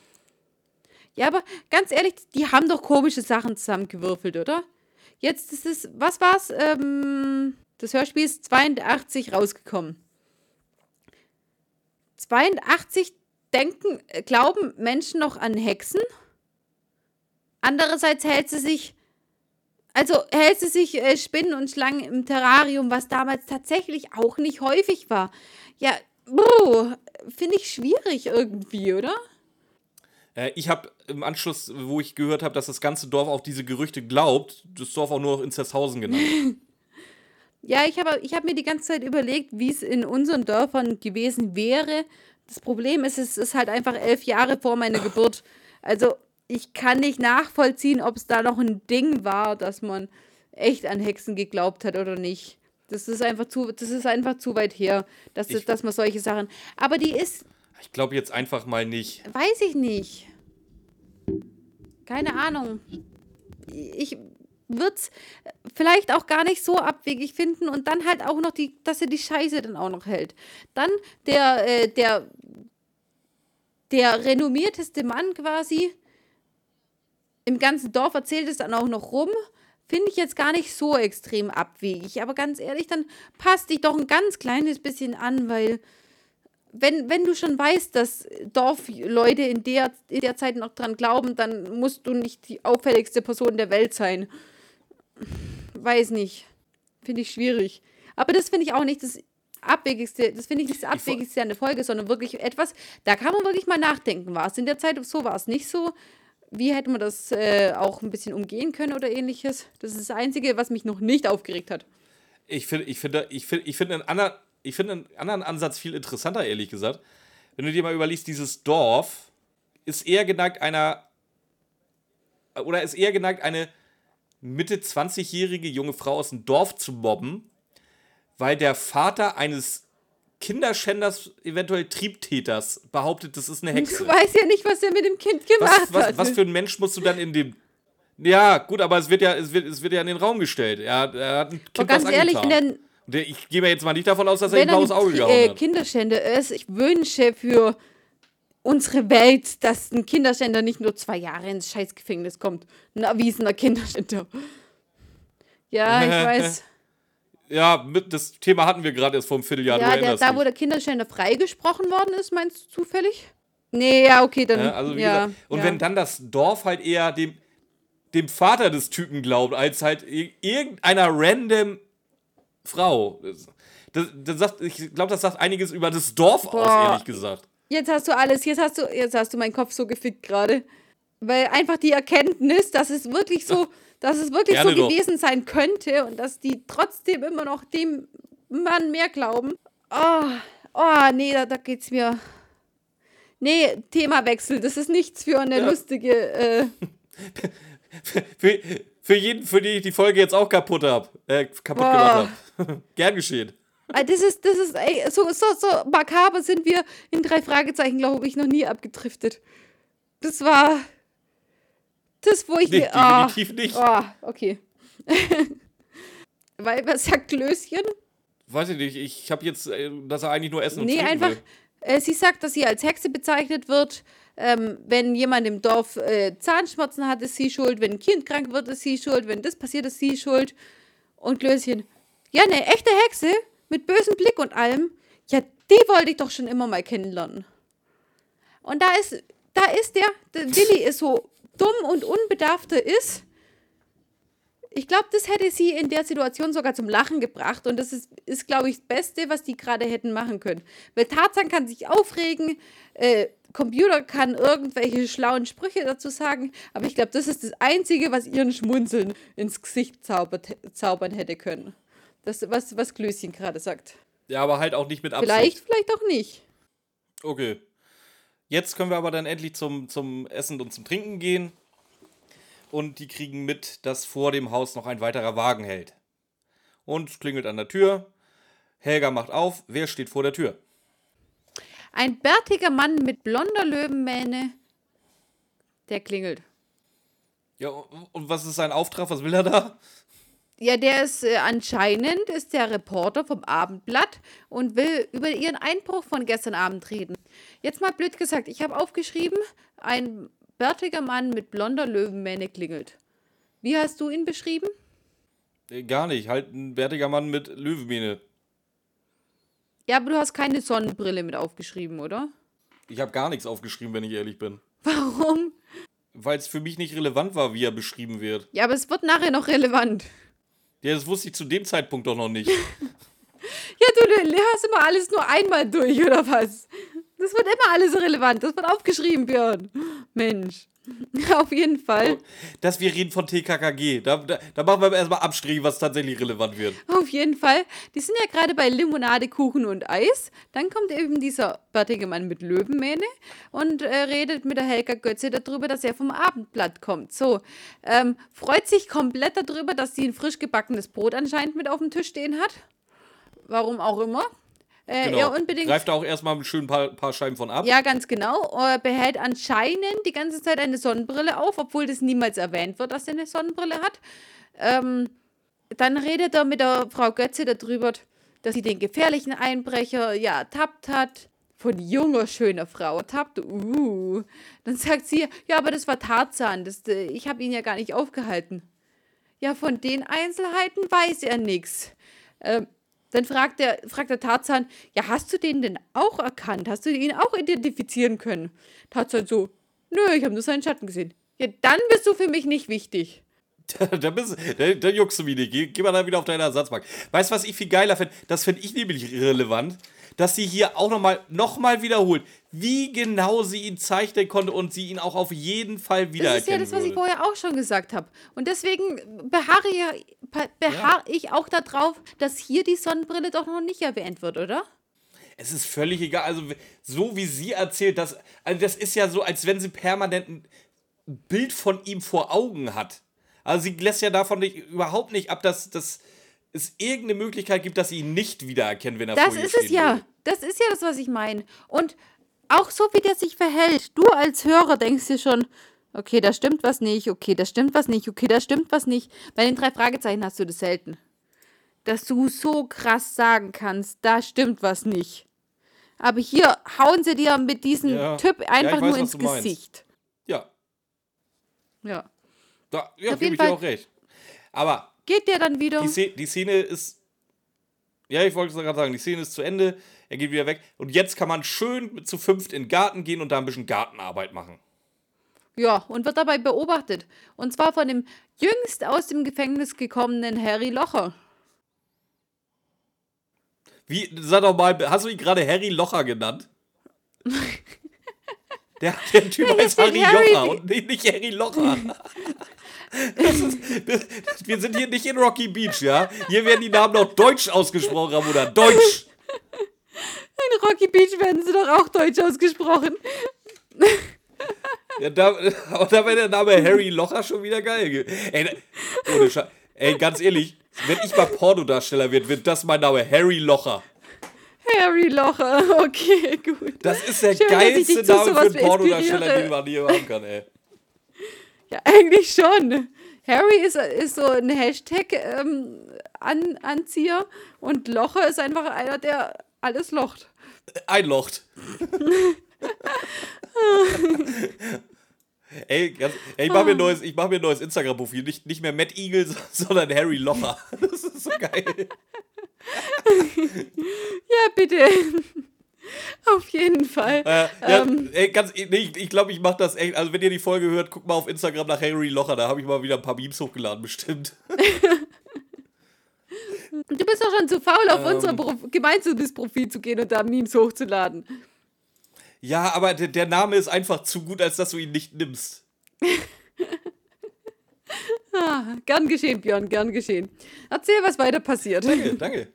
Ja, aber ganz ehrlich, die haben doch komische Sachen zusammengewürfelt, oder? Jetzt ist es, was war's? Ähm, das Hörspiel ist 82 rausgekommen. 82 denken, glauben Menschen noch an Hexen. Andererseits hält sie sich, also hält sie sich äh, Spinnen und Schlangen im Terrarium, was damals tatsächlich auch nicht häufig war. Ja, finde ich schwierig irgendwie, oder? Äh, ich habe im Anschluss, wo ich gehört habe, dass das ganze Dorf auf diese Gerüchte glaubt, das Dorf auch nur noch Inzesshausen genannt. ja, ich habe ich hab mir die ganze Zeit überlegt, wie es in unseren Dörfern gewesen wäre. Das Problem ist, es ist halt einfach elf Jahre vor meiner Geburt. Also ich kann nicht nachvollziehen, ob es da noch ein Ding war, dass man echt an Hexen geglaubt hat oder nicht. Das ist einfach zu, das ist einfach zu weit her, dass, ich, dass man solche Sachen. Aber die ist. Ich glaube jetzt einfach mal nicht. Weiß ich nicht. Keine Ahnung. Ich würde es vielleicht auch gar nicht so abwegig finden und dann halt auch noch die, dass er die Scheiße dann auch noch hält. Dann der, äh, der, der renommierteste Mann quasi im ganzen Dorf erzählt es dann auch noch rum. Finde ich jetzt gar nicht so extrem abwegig. Aber ganz ehrlich, dann passt dich doch ein ganz kleines bisschen an, weil wenn, wenn du schon weißt, dass Dorfleute in der, in der Zeit noch dran glauben, dann musst du nicht die auffälligste Person der Welt sein. Weiß nicht. Finde ich schwierig. Aber das finde ich auch nicht das Abwegigste, das finde ich nicht das Abwegigste an der Folge, sondern wirklich etwas, da kann man wirklich mal nachdenken. War es in der Zeit so, war es nicht so? Wie hätte man das äh, auch ein bisschen umgehen können oder ähnliches? Das ist das Einzige, was mich noch nicht aufgeregt hat. Ich finde ich find, ich find, ich find einen, anderen, find einen anderen Ansatz viel interessanter, ehrlich gesagt. Wenn du dir mal überlegst, dieses Dorf ist eher geneigt einer oder ist eher geneigt, eine Mitte 20-jährige junge Frau aus dem Dorf zu mobben, weil der Vater eines Kinderschänders, eventuell Triebtäters, behauptet, das ist eine Hexe. Du weißt ja nicht, was er mit dem Kind gemacht was, was, hat. Was für ein Mensch musst du dann in dem. Ja, gut, aber es wird ja, es wird, es wird ja in den Raum gestellt. Er, er hat ein Kind aber ganz ehrlich, wenn der, ich gehe mir jetzt mal nicht davon aus, dass er ihm blaues Auge gehauen äh, hat. Kinderschänder ist, ich wünsche für unsere Welt, dass ein Kinderschänder nicht nur zwei Jahre ins Scheißgefängnis kommt. Ein erwiesener Kinderschänder. Ja, ich weiß. Ja, mit, das Thema hatten wir gerade erst vor einem Vierteljahr. Ja, der, da, wo der Kinderschänder freigesprochen worden ist, meinst du zufällig? Nee, ja, okay, dann. Ja, also wie ja, gesagt, und ja. wenn dann das Dorf halt eher dem, dem Vater des Typen glaubt, als halt irgendeiner random Frau. Das, das, sagt, ich glaube, das sagt einiges über das Dorf Boah. aus, ehrlich gesagt. Jetzt hast du alles, jetzt hast du, jetzt hast du meinen Kopf so gefickt gerade. Weil einfach die Erkenntnis, dass es wirklich so dass es wirklich Gerne so gewesen sein könnte und dass die trotzdem immer noch dem Mann mehr glauben. Oh, oh nee, da, da geht's mir. Nee, Themawechsel, das ist nichts für eine ja. lustige. Äh für, für jeden, für die ich die Folge jetzt auch kaputt hab, äh, kaputt Boah. gemacht habe. Gern geschehen. Ah, das ist, das ist, ey, so, so, so makaber sind wir in drei Fragezeichen, glaube ich, noch nie abgedriftet. Das war, das, wo ich. Nee, oh, definitiv nicht. Oh, okay. Weil, was sagt Klößchen? Weiß ich nicht. Ich habe jetzt, äh, dass er eigentlich nur essen und Nee, einfach. Äh, sie sagt, dass sie als Hexe bezeichnet wird. Ähm, wenn jemand im Dorf äh, Zahnschmerzen hat, ist sie schuld. Wenn ein Kind krank wird, ist sie schuld. Wenn das passiert, ist sie schuld. Und Klößchen, ja, eine echte Hexe mit bösem Blick und allem. Ja, die wollte ich doch schon immer mal kennenlernen. Und da ist, da ist der, der Willi ist so dumm und unbedarfter ist, ich glaube, das hätte sie in der Situation sogar zum Lachen gebracht. Und das ist, ist glaube ich, das Beste, was die gerade hätten machen können. Weil Tarzan kann sich aufregen, äh, Computer kann irgendwelche schlauen Sprüche dazu sagen. Aber ich glaube, das ist das Einzige, was ihren Schmunzeln ins Gesicht zaubert, zaubern hätte können. Das, was, was Klößchen gerade sagt. Ja, aber halt auch nicht mit Absicht. Vielleicht, vielleicht auch nicht. Okay. Jetzt können wir aber dann endlich zum, zum Essen und zum Trinken gehen. Und die kriegen mit, dass vor dem Haus noch ein weiterer Wagen hält. Und es klingelt an der Tür. Helga macht auf. Wer steht vor der Tür? Ein bärtiger Mann mit blonder Löwenmähne. Der klingelt. Ja, und was ist sein Auftrag? Was will er da? Ja, der ist äh, anscheinend ist der Reporter vom Abendblatt und will über ihren Einbruch von gestern Abend reden. Jetzt mal blöd gesagt, ich habe aufgeschrieben, ein bärtiger Mann mit blonder Löwenmähne klingelt. Wie hast du ihn beschrieben? Äh, Gar nicht. Halt ein bärtiger Mann mit Löwenmähne. Ja, aber du hast keine Sonnenbrille mit aufgeschrieben, oder? Ich habe gar nichts aufgeschrieben, wenn ich ehrlich bin. Warum? Weil es für mich nicht relevant war, wie er beschrieben wird. Ja, aber es wird nachher noch relevant. Ja, das wusste ich zu dem Zeitpunkt doch noch nicht. Ja, du, du hörst immer alles nur einmal durch, oder was? Das wird immer alles relevant. Das wird aufgeschrieben, Björn. Mensch. Auf jeden Fall. Dass wir reden von TKKG. Da, da, da machen wir erstmal Abstriche, was tatsächlich relevant wird. Auf jeden Fall. Die sind ja gerade bei Limonade, Kuchen und Eis. Dann kommt eben dieser bärtige Mann mit Löwenmähne und äh, redet mit der Helga Götze darüber, dass er vom Abendblatt kommt. So, ähm, freut sich komplett darüber, dass sie ein frisch gebackenes Brot anscheinend mit auf dem Tisch stehen hat. Warum auch immer. Äh, Genau. Er unbedingt. Greift da auch erstmal ein schön paar, paar Scheiben von ab. Ja, ganz genau. Äh, behält anscheinend die ganze Zeit eine Sonnenbrille auf, obwohl das niemals erwähnt wird, dass er eine Sonnenbrille hat. Ähm, dann redet er mit der Frau Götze darüber, dass sie den gefährlichen Einbrecher ja ertappt hat. Von junger, schöner Frau ertappt. Uh. Dann sagt sie, ja, aber das war Tarzan. Das, äh, ich habe ihn ja gar nicht aufgehalten. Ja, von den Einzelheiten weiß er nichts. Ähm, dann fragt der, fragt der Tarzan, ja, hast du den denn auch erkannt? Hast du ihn auch identifizieren können? Tarzan so, nö, ich habe nur seinen Schatten gesehen. Ja, dann bist du für mich nicht wichtig. da, bist, da, da juckst du mich nicht. Geh, geh mal da wieder auf deine Ersatzbank. Weißt du, was ich viel geiler finde? Das finde ich nämlich relevant, dass sie hier auch nochmal noch mal wiederholt, wie genau sie ihn zeichnen konnte und sie ihn auch auf jeden Fall Das wiedererkennen ist ja das, was ich würde. vorher auch schon gesagt habe. Und deswegen beharre, ja, be- beharre ich auch darauf, dass hier die Sonnenbrille doch noch nicht erwähnt wird, oder? Es ist völlig egal. Also, so wie sie erzählt, das, also das ist ja so, als wenn sie permanent ein Bild von ihm vor Augen hat. Also, sie lässt ja davon nicht, überhaupt nicht ab, dass, dass es irgendeine Möglichkeit gibt, dass sie ihn nicht wiedererkennen, wenn er Das vor ihr ist es ja. würde. Das ist ja das, was ich meine. Und auch so, wie der sich verhält. Du als Hörer denkst dir schon, okay, da stimmt was nicht, okay, da stimmt was nicht, okay, da stimmt was nicht. Bei den drei Fragezeichen hast du das selten. Dass du so krass sagen kannst, da stimmt was nicht. Aber hier hauen sie dir mit diesem Ja. Typ Ja, einfach ich weiß, nur ins du meinst. Gesicht. Ja, Ja. da ja, Auf gebe jeden ich dir Fall- auch recht. Aber Geht der dann wieder? die, Szene, die Szene ist. Ja, ich wollte es gerade sagen, die Szene ist zu Ende, er geht wieder weg. Und jetzt kann man schön zu fünft in den Garten gehen und da ein bisschen Gartenarbeit machen. Ja, und wird dabei beobachtet. Und zwar von dem jüngst aus dem Gefängnis gekommenen Harry Locher. Wie, sag doch mal, hast du ihn gerade Harry Locher genannt? Der, der Typ heißt Harry, Harry- Locher und nicht Harry Locher. Das ist, das, wir sind hier nicht in Rocky Beach, ja? Hier werden die Namen noch deutsch ausgesprochen, Ramona. Deutsch! In Rocky Beach werden sie doch auch deutsch ausgesprochen. Ja, da, aber da wäre der Name Harry Locher schon wieder geil. ge- Ey, ohne Sche Ey, ganz ehrlich, wenn ich mal Pornodarsteller wird, wird das mein Name Harry Locher. Harry Locher, okay, gut. Das ist der Schön, geilste Name für einen Pornodarsteller, den man hier machen kann, ey. Ja, eigentlich schon. Harry ist, ist so ein Hashtag-Anzieher an, Anzieher und Locher ist einfach einer, der alles locht. Einlocht. ey, ganz, ey, ich mach mir ein neues, ich mach mir ein neues Instagram-Profil. Nicht, nicht mehr Matt Eagle, sondern Harry Locher. Das ist so geil. Ja, bitte. Auf jeden Fall. Äh, ja, Ähm. ey, ganz, nee, ich, ich glaube, ich mach das echt. Also, wenn ihr die Folge hört, guckt mal auf Instagram nach Harry Locher. Da habe ich mal wieder ein paar Memes hochgeladen, bestimmt. Du bist doch schon zu faul, auf Ähm. unser Pro gemeinsames Profil zu gehen und da Memes hochzuladen. Ja, aber der, der Name ist einfach zu gut, als dass du ihn nicht nimmst. Ah, gern geschehen, Björn, gern geschehen. Erzähl, was weiter passiert. Danke, danke.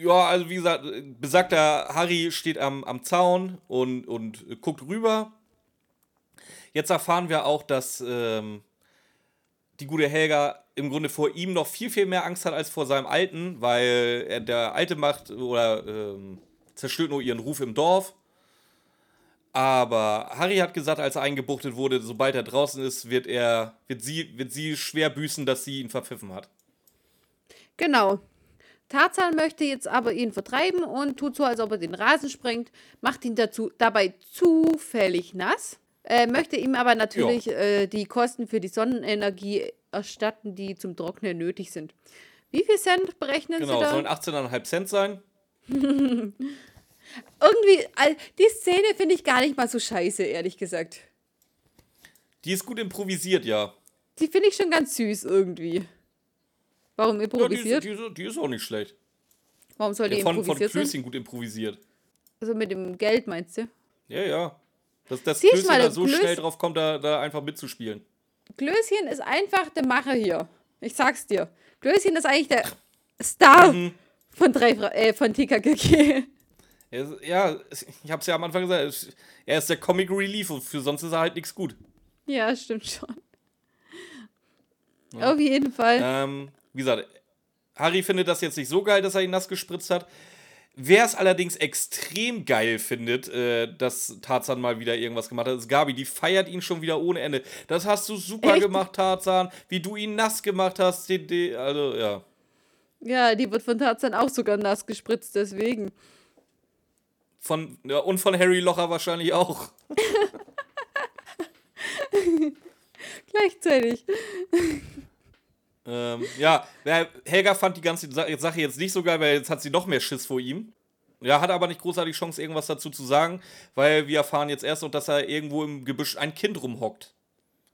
Ja, also wie gesagt, besagter Harry steht am, am Zaun und, und guckt rüber. Jetzt erfahren wir auch, dass ähm, die gute Helga im Grunde vor ihm noch viel, viel mehr Angst hat als vor seinem Alten, weil er, der Alte macht oder ähm, zerstört nur ihren Ruf im Dorf. Aber Harry hat gesagt, als er eingebuchtet wurde, sobald er draußen ist, wird er, wird sie, wird sie schwer büßen, dass sie ihn verpfiffen hat. Genau. Tarzan möchte jetzt aber ihn vertreiben und tut so, als ob er den Rasen sprengt, macht ihn dazu dabei zufällig nass, äh, möchte ihm aber natürlich äh, die Kosten für die Sonnenenergie erstatten, die zum Trocknen nötig sind. Wie viel Cent berechnen Genau, Sie da? sollen 18,5 Cent sein. Irgendwie, die Szene finde ich gar nicht mal so scheiße, ehrlich gesagt. Die ist gut improvisiert, ja. Die finde ich schon ganz süß irgendwie. Warum ja die, improvisiert? ist, die, ist, die ist auch nicht schlecht. Warum soll die Ja, von von improvisiert sein? Klößchen gut improvisiert. Also mit dem Geld meinst du? Ja, ja. Dass das Klößchen da so Klöß- schnell drauf kommt, da, da einfach mitzuspielen. Klößchen ist einfach der Macher hier. Ich sag's dir. Klößchen ist eigentlich der Star Mhm. von, drei, äh, von TKKG. Ja, ich hab's ja am Anfang gesagt, es- er ist der Comic Relief und für sonst ist er halt nichts gut. Ja, stimmt schon. Auf jeden Fall. Ähm, wie gesagt, Harry findet das jetzt nicht so geil, dass er ihn nass gespritzt hat. Wer es allerdings extrem geil findet, äh, dass Tarzan mal wieder irgendwas gemacht hat, ist Gabi. Die feiert ihn schon wieder ohne Ende. Das hast du super Echt? gemacht, Tarzan. Wie du ihn nass gemacht hast. Die, die, also, ja. Ja, die wird von Tarzan auch sogar nass gespritzt, deswegen. Von, ja. Und von Harry Locher wahrscheinlich auch. Gleichzeitig. Ähm, ja, Helga fand die ganze Sa- Sache jetzt nicht so geil, weil jetzt hat sie noch mehr Schiss vor ihm. Ja, hat aber nicht großartig Chance, irgendwas dazu zu sagen, weil wir erfahren jetzt erst noch, dass er irgendwo im Gebüsch ein Kind rumhockt.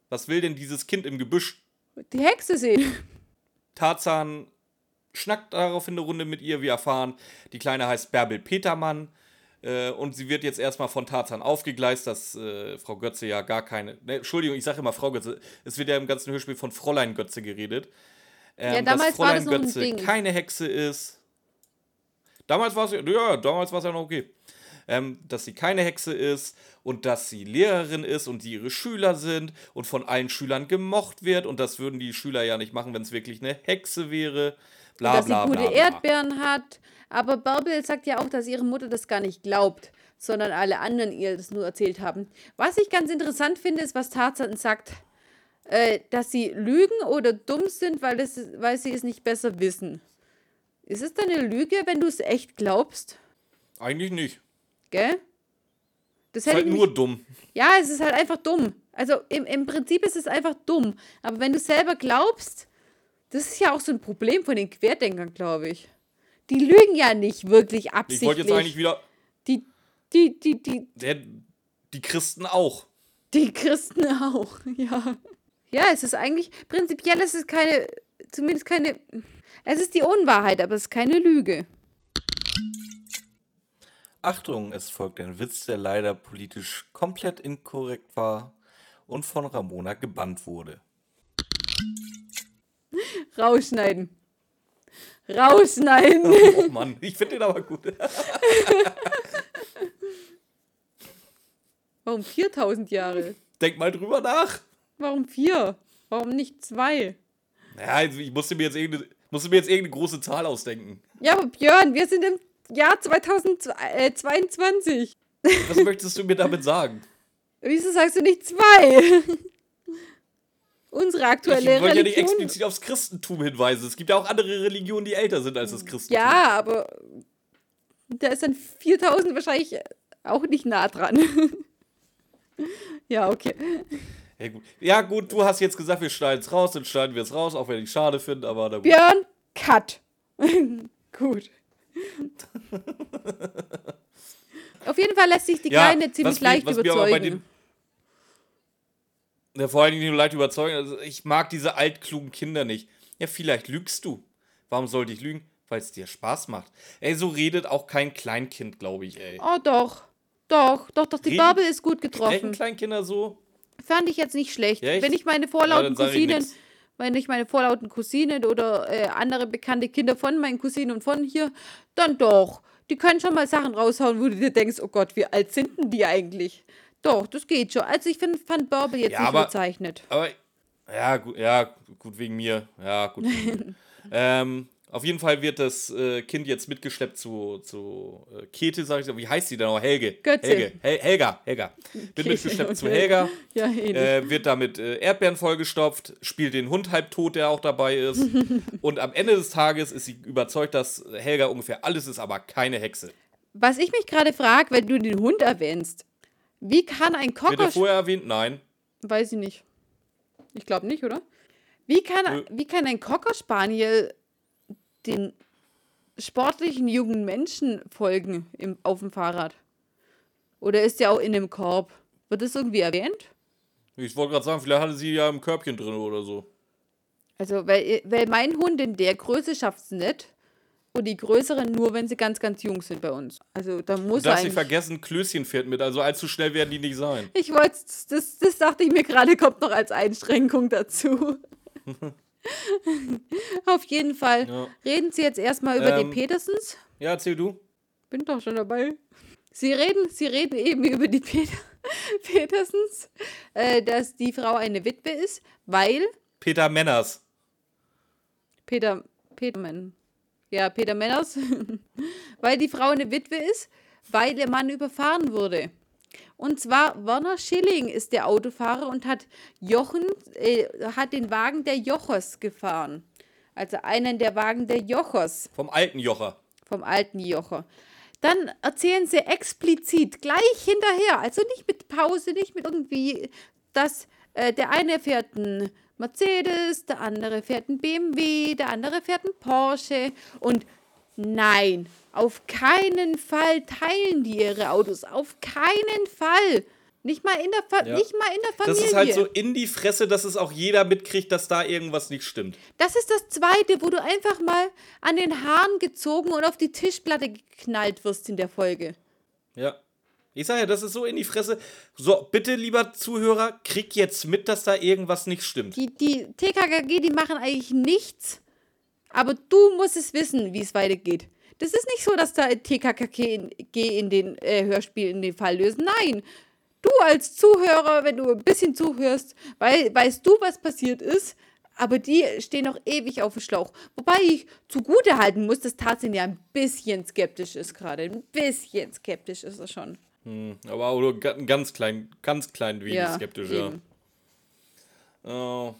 Was will denn dieses Kind im Gebüsch? Die Hexe sehen. Tarzan schnackt daraufhin eine Runde mit ihr. Wir erfahren, die Kleine heißt Bärbel Petermann. Äh, und sie wird jetzt erstmal von Tarzan aufgegleist, dass äh, Frau Götze ja gar keine. Ne, Entschuldigung, ich sage immer Frau Götze. Es wird ja im ganzen Hörspiel von Fräulein Götze geredet. Ähm, Ja, damals dass war Fräulein das noch ein Götze Ding. keine Hexe ist. Damals war es ja, ja, damals war es ja noch okay. Ähm, dass sie keine Hexe ist und dass sie Lehrerin ist und sie ihre Schüler sind und von allen Schülern gemocht wird und das würden die Schüler ja nicht machen, wenn es wirklich eine Hexe wäre. Bla dass bla sie gute bla. bla. Erdbeeren hat. Aber Bärbel sagt ja auch, dass ihre Mutter das gar nicht glaubt, sondern alle anderen ihr das nur erzählt haben. Was ich ganz interessant finde, ist, was Tarzan sagt, äh, dass sie lügen oder dumm sind, weil, es, weil sie es nicht besser wissen. Ist es dann eine Lüge, wenn du es echt glaubst? Eigentlich nicht. Gell? Das Ist halt nur nicht- dumm. Ja, es ist halt einfach dumm. Also im, im Prinzip ist es einfach dumm. Aber wenn du selber glaubst, das ist ja auch so ein Problem von den Querdenkern, glaube ich. Die lügen ja nicht wirklich Ich absichtlich. wollte jetzt eigentlich wieder. die, die, die, die, Der, die Christen auch. die Christen auch, ja. Ja, es ist eigentlich, prinzipiell ist es keine, zumindest keine, es ist die Unwahrheit, aber es ist keine Lüge. Achtung, es folgt ein Witz, der leider politisch komplett inkorrekt war und von Ramona gebannt wurde. Rausschneiden. Rausschneiden. Oh Mann, ich finde den aber gut. Warum 4000 Jahre? Denk mal drüber nach. Warum vier? Warum nicht zwei? Ja, also ich musste mir jetzt irgendeine, musste mir jetzt irgendeine große Zahl ausdenken. Ja, aber Björn, wir sind im Jahr 2022. Was möchtest du mir damit sagen? Wieso sagst du nicht zwei? Unsere Ich aktuelle wollte ja nicht Religion. explizit aufs Christentum hinweisen. Es gibt ja auch andere Religionen, die älter sind als das Christentum. ja, aber da ist dann 4000 wahrscheinlich auch nicht nah dran. ja, okay. Ja gut. ja, gut, du hast jetzt gesagt, wir schneiden es raus, dann schneiden wir es raus, auch wenn ich es schade finde, aber na gut. Björn, cut. Gut. Auf jeden Fall lässt sich die Ja, Kleine ziemlich leicht überzeugen. Ja, vor allen Dingen nur leicht überzeugen. Also ich mag diese altklugen Kinder nicht. Ja, vielleicht lügst du. Warum sollte ich lügen? Weil es dir Spaß macht. Ey, so redet auch kein Kleinkind, glaube ich, ey. Oh, doch. Doch, doch, doch, die Reden- ist gut getroffen. Kleinkinder so? Fand ich jetzt nicht schlecht. Ja? Wenn ich meine Ja, vorlauten ich Cousinen, wenn ich meine vorlauten Cousinen oder äh, andere bekannte Kinder von meinen Cousinen und von hier, dann doch. Die können schon mal Sachen raushauen, wo du dir denkst, oh Gott, wie alt sind denn die eigentlich? Doch, das geht schon. Also ich find, fand Bärbel jetzt Ja, nicht aber- überzeichnet. Aber, ja, gut, ja, gut wegen mir. Ja, gut. Wegen mir. ähm, auf jeden Fall wird das äh, Kind jetzt mitgeschleppt zu, zu äh, Käthe, sag ich so. Wie heißt sie denn noch? Helge. Götze. Helge. Hel Helga. Helga. Wird Käthe mitgeschleppt und zu. Helga. Ja. Äh, wird damit äh, Erdbeeren vollgestopft, spielt den Hund halb tot, der auch dabei ist. und am Ende des Tages ist sie überzeugt, dass Helga ungefähr alles ist, aber keine Hexe. Was ich mich gerade frage, wenn du den Hund erwähnst, wie kann ein Wird er Cocker... vorher erwähnt? Nein. Weiß ich nicht. Ich glaube nicht, oder? Wie kann, Äh. wie kann ein Cocker Spaniel den sportlichen jungen Menschen folgen im, auf dem Fahrrad? Oder ist der auch in dem Korb? Wird das irgendwie erwähnt? Ich wollte gerade sagen, vielleicht hatte sie ja im Körbchen drin oder so. Also, weil, weil mein Hund in der Größe schafft es nicht. Und die größeren nur, wenn sie ganz, ganz jung sind bei uns. Also, da muss nicht eigentlich. vergessen, Klößchen fährt mit, also allzu schnell werden die nicht sein. Ich wollte, das, das dachte ich mir gerade, kommt noch als Einschränkung dazu. Auf jeden Fall. Ja. Reden Sie jetzt erstmal über Ähm. die Petersens. Ja, erzähl du. Bin doch schon dabei. Sie reden, Sie reden eben über die Peter, Petersens, äh, dass die Frau eine Witwe ist, weil Peter Menners. Peter, Petermann. Ja, Peter Männers. weil die Frau eine Witwe ist, weil ihr Mann überfahren wurde. Und zwar Werner Schilling ist der Autofahrer und hat Jochen, äh, hat den Wagen der Jochers gefahren. Also einen der Wagen der Jochers Vom alten Jocher. vom alten Jocher. Dann erzählen sie explizit gleich hinterher, also nicht mit Pause, nicht mit irgendwie, dass äh, der eine fährt ein Mercedes, der andere fährt ein BMW, der andere fährt ein Porsche und nein, auf keinen Fall teilen die ihre Autos, auf keinen Fall. Nicht mal in der, Fa Ja. nicht mal in der Familie. Das ist halt so in die Fresse, dass es auch jeder mitkriegt, dass da irgendwas nicht stimmt. Das ist das Zweite, wo du einfach mal an den Haaren gezogen und auf die Tischplatte geknallt wirst in der Folge. Ja. Ich sag ja, das ist so in die Fresse. So, bitte, lieber Zuhörer, krieg jetzt mit, dass da irgendwas nicht stimmt. Die, die TKKG, die machen eigentlich nichts, aber du musst es wissen, wie es weitergeht. Das ist nicht so, dass da TKKG in, den äh, Hörspiel in den Fall lösen. Nein, du als Zuhörer, wenn du ein bisschen zuhörst, wei weißt du, was passiert ist, aber die stehen noch ewig auf dem Schlauch. Wobei ich zugute halten muss, dass Tarzan ja ein bisschen skeptisch ist gerade. Ein bisschen skeptisch ist er schon. Hm, aber auch nur ein ganz klein, ganz klein wenig skeptisch, ja. eben. Oh.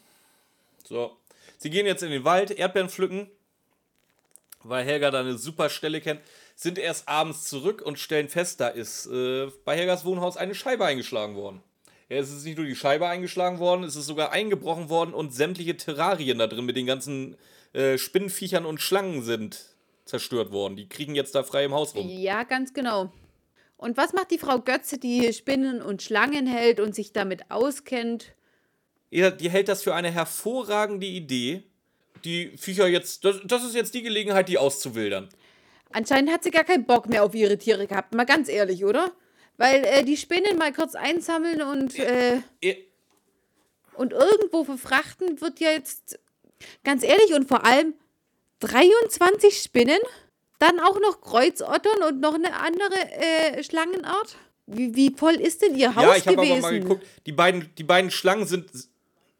So. Sie gehen jetzt in den Wald, Erdbeeren pflücken, weil Helga da eine super Stelle kennt, sind erst abends zurück und stellen fest, da ist äh, bei Helgas Wohnhaus eine Scheibe eingeschlagen worden. Ja, es ist nicht nur die Scheibe eingeschlagen worden, es ist sogar eingebrochen worden und sämtliche Terrarien da drin mit den ganzen äh, Spinnenviechern und Schlangen sind zerstört worden. Die kriegen jetzt da frei im Haus rum. Ja, ganz genau. Und was macht die Frau Götze, die Spinnen und Schlangen hält und sich damit auskennt? Ja, die hält das für eine hervorragende Idee, die Viecher jetzt, das, das ist jetzt die Gelegenheit, die auszuwildern. Anscheinend hat sie gar keinen Bock mehr auf ihre Tiere gehabt, mal ganz ehrlich, oder? Weil äh, die Spinnen mal kurz einsammeln und, äh, Eh, und irgendwo verfrachten wird ja jetzt, ganz ehrlich, und vor allem 23 Spinnen, dann auch noch Kreuzottern und noch eine andere äh, Schlangenart. Wie, wie voll ist denn ihr Haus Ja, ich habe gewesen? aber mal geguckt, die beiden, die beiden Schlangen sind.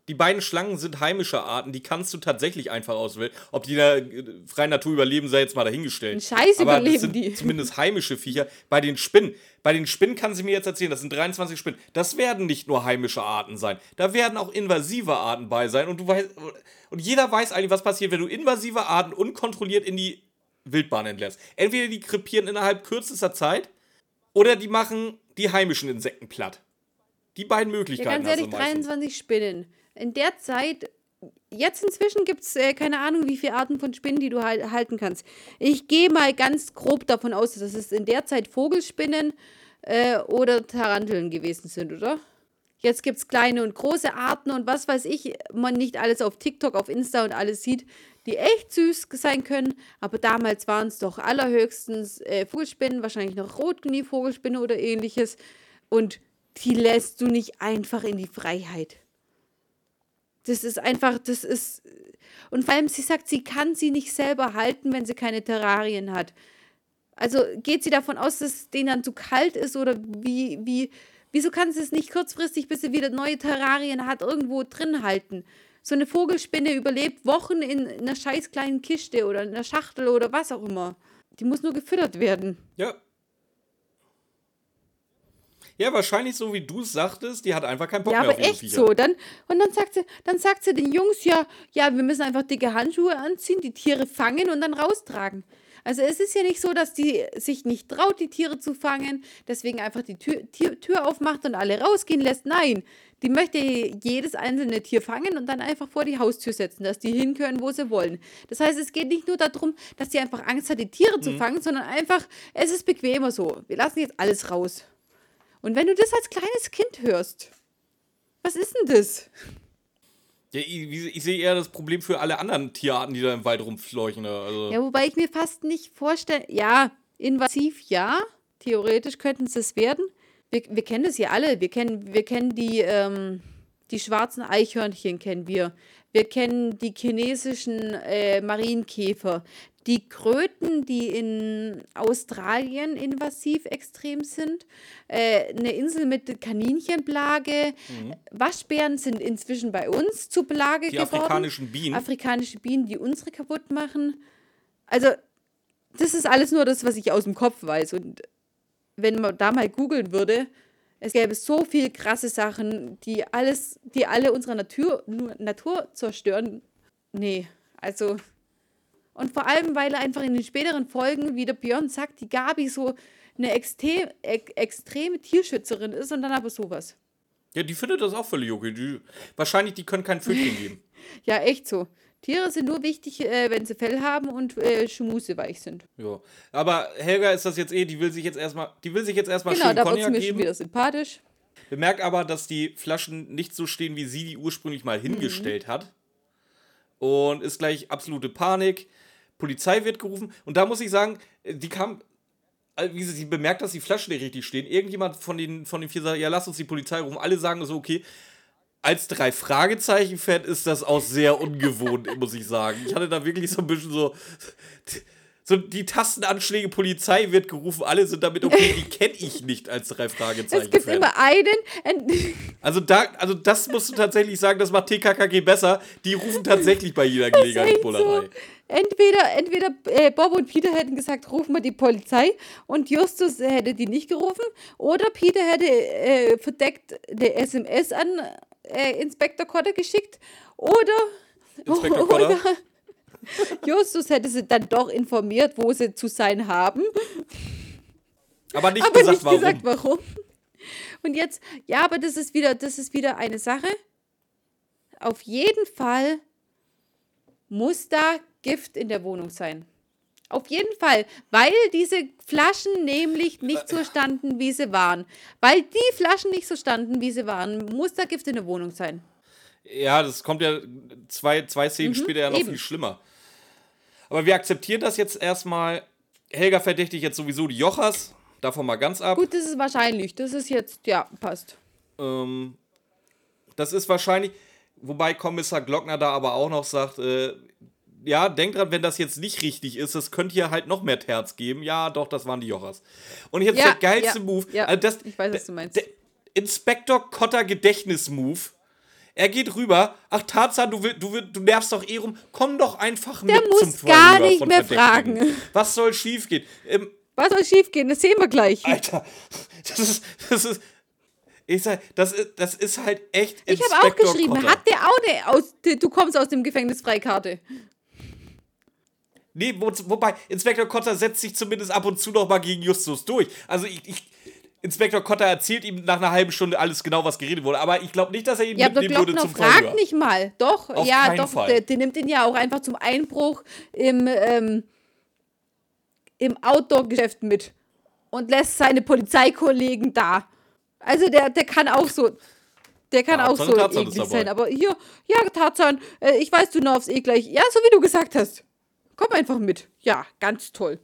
Die beiden Schlangen sind heimische Arten, die kannst du tatsächlich einfach auswählen. Ob die da äh, freien Natur überleben, sei jetzt mal dahingestellt. Ein Scheiß Aber überleben das sind die. zumindest heimische Viecher. Bei den Spinnen, bei den Spinnen kann sie mir jetzt erzählen, das sind 23 Spinnen. Das werden nicht nur heimische Arten sein. Da werden auch invasive Arten bei sein. Und du weißt, und jeder weiß eigentlich, was passiert, wenn du invasive Arten unkontrolliert in die Wildbahn entlässt. Entweder die krepieren innerhalb kürzester Zeit oder die machen die heimischen Insekten platt. Die beiden Ja, Möglichkeiten ganz ehrlich, hast du meistens. 23 Spinnen. In der Zeit, jetzt inzwischen gibt es äh, keine Ahnung, wie viele Arten von Spinnen, die du hal- halten kannst. Ich gehe mal ganz grob davon aus, dass es in der Zeit Vogelspinnen äh, oder Taranteln gewesen sind, oder? Jetzt gibt es kleine und große Arten und was weiß ich, man nicht alles auf TikTok, auf Insta und alles sieht, die echt süß sein können. Aber damals waren es doch allerhöchstens äh, Vogelspinnen, wahrscheinlich noch Rotknie-Vogelspinne oder ähnliches. Und die lässt du nicht einfach in die Freiheit. Das ist einfach, das ist. Und vor allem, sie sagt, sie kann sie nicht selber halten, wenn sie keine Terrarien hat. Also geht sie davon aus, dass es denen dann zu kalt ist oder wie, wie, wieso kann sie es nicht kurzfristig, bis sie wieder neue Terrarien hat, irgendwo drin halten? So eine Vogelspinne überlebt Wochen in einer scheiß kleinen Kiste oder in einer Schachtel oder was auch immer. Die muss nur gefüttert werden. Ja. Ja, wahrscheinlich so wie du es sagtest, die hat einfach keinen Bock Ja, mehr aber auf echt Viecher. so. Dann, und dann sagt, sie, dann sagt sie den Jungs, ja, ja, wir müssen einfach dicke Handschuhe anziehen, die Tiere fangen und dann raustragen. Also es ist ja nicht so, dass die sich nicht traut, die Tiere zu fangen, deswegen einfach die Tür, Tür, Tür aufmacht und alle rausgehen lässt. Nein, die möchte jedes einzelne Tier fangen und dann einfach vor die Haustür setzen, dass die hin können, wo sie wollen. Das heißt, es geht nicht nur darum, dass sie einfach Angst hat, die Tiere zu fangen, sondern einfach, es ist bequemer so. Wir lassen jetzt alles raus. Und wenn du das als kleines Kind hörst, was ist denn das? Ja, ich, ich sehe eher das Problem für alle anderen Tierarten, die da im Wald rumfleuchen. Also. Ja, wobei ich mir fast nicht vorstelle, ja, invasiv ja, theoretisch könnten sie es werden. Wir, wir kennen das ja alle. Wir kennen, wir kennen die, ähm, die schwarzen Eichhörnchen, kennen wir. Wir kennen die chinesischen äh, Marienkäfer. Die Kröten, die in Australien invasiv extrem sind. Äh, eine Insel mit Kaninchenplage. Mhm. Waschbären sind inzwischen bei uns zu Plage die geworden. Die afrikanischen Bienen. Afrikanische Bienen, die unsere kaputt machen. Also, das ist alles nur das, was ich aus dem Kopf weiß. Und wenn man da mal googeln würde, es gäbe so viele krasse Sachen, die alles, die alle unsere Natur, Natur zerstören. Nee, also. Und vor allem, weil er einfach in den späteren Folgen, wie der Björn sagt, die Gabi so eine extrem, ex, extreme Tierschützerin ist und dann aber sowas. Ja, die findet das auch völlig okay. Die, wahrscheinlich, die können kein Pfötchen geben. ja, echt so. Tiere sind nur wichtig, äh, wenn sie Fell haben und äh, schmuseweich sind. Ja. Aber Helga ist das jetzt eh, die will sich jetzt erstmal, die will sich jetzt erstmal genau, schön da Cognac mir geben. Schon wieder sympathisch. Bemerk aber, dass die Flaschen nicht so stehen, wie sie die ursprünglich mal hingestellt mhm. hat. Und ist gleich absolute Panik. Polizei wird gerufen. Und da muss ich sagen, die kam, äh, wie sie, sie bemerkt, dass die Flaschen nicht richtig stehen. Irgendjemand von den, von den vier sagt, ja, lass uns die Polizei rufen. Alle sagen so, okay als drei Fragezeichen-Fan ist das auch sehr ungewohnt, muss ich sagen. Ich hatte da wirklich so ein bisschen so. So, die Tastenanschläge Polizei wird gerufen, alle sind damit okay, die kenne ich nicht als drei Fragezeichen. Es gibt immer einen. Also, da, also das musst du tatsächlich sagen, das macht TKKG besser. Die rufen tatsächlich bei jeder Gelegenheit Bullerei. So. Entweder, entweder äh, Bob und Peter hätten gesagt, rufen wir die Polizei und Justus hätte die nicht gerufen. Oder Peter hätte äh, verdeckt eine SMS an äh, Inspektor Kotter geschickt oder, Inspektor Kotter. oder Justus hätte sie dann doch informiert, wo sie zu sein haben. Aber nicht, aber gesagt, nicht warum. gesagt, warum. Und jetzt, ja, aber das ist wieder, das ist wieder eine Sache. Auf jeden Fall muss da Gift in der Wohnung sein. Auf jeden Fall, weil diese Flaschen nämlich nicht so standen, wie sie waren. Weil die Flaschen nicht so standen, wie sie waren, muss da Gift in der Wohnung sein. Ja, das kommt ja zwei, zwei Szenen mhm, später ja noch eben. viel schlimmer. Aber wir akzeptieren das jetzt erstmal. Helga verdächtigt jetzt sowieso die Jochas. Davon mal ganz ab. Gut, das ist wahrscheinlich. Das ist jetzt, ja, passt. Ähm, das ist wahrscheinlich. Wobei Kommissar Glockner da aber auch noch sagt, äh, ja, denk dran, wenn das jetzt nicht richtig ist, es könnte hier halt noch mehr Terz geben. Ja, doch, das waren die Jochas. Und jetzt ja, der geilste ja, Move. Ja, also das, ich weiß, was du meinst. Inspektor Kotter Gedächtnis-Move. Er geht rüber. Ach, Tarzan, du, will, du, will, du nervst doch eh rum. Komm doch einfach der mit muss zum gar nicht mehr fragen. Was soll schiefgehen? Ähm, Was soll schiefgehen? Das sehen wir gleich. Alter, das ist, das ist, ich sag, das ist, das ist halt echt Ich habe auch geschrieben, Kotter. hat der auch eine aus, du kommst aus dem Gefängnis Freikarte. Nee, wo, wobei, Inspektor Kotter setzt sich zumindest ab und zu noch mal gegen Justus durch. Also ich, ich Inspektor Kotter erzählt ihm nach einer halben Stunde alles genau, was geredet wurde. Aber ich glaube nicht, dass er ihn ja, mitnehmen würde zum fragt Verhör. nicht mal. Doch, Auf ja, doch. Fall. Der, der, nimmt ihn ja auch einfach zum Einbruch im, ähm, im Outdoor-Geschäft mit. Und lässt seine Polizeikollegen da. Also der, der kann auch so. Der kann ja, auch so eklig sein. Aber hier, ja, Tarzan, äh, ich weiß, du nervst eh gleich. Ja, so wie du gesagt hast. Komm einfach mit. Ja, ganz toll.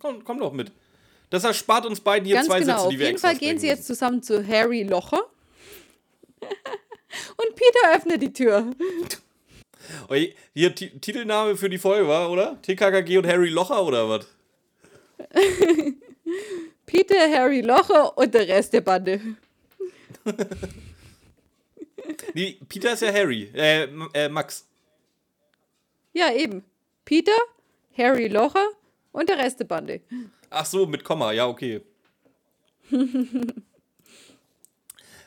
Komm, komm doch mit. Das erspart uns beiden hier ganz zwei genau. Sätze, die wir Auf jeden Fall gehen sie jetzt zusammen zu Harry Locher. Und Peter öffnet die Tür. Hier T Titelname für die Folge war, oder? TKKG und Harry Locher oder was? Peter, Harry Locher und der Rest der Bande. nee, Peter ist ja Harry. Äh, äh, Max. Ja, eben. Peter, Harry Locher und der Rest der Bande. Ach so, mit Komma, ja, okay.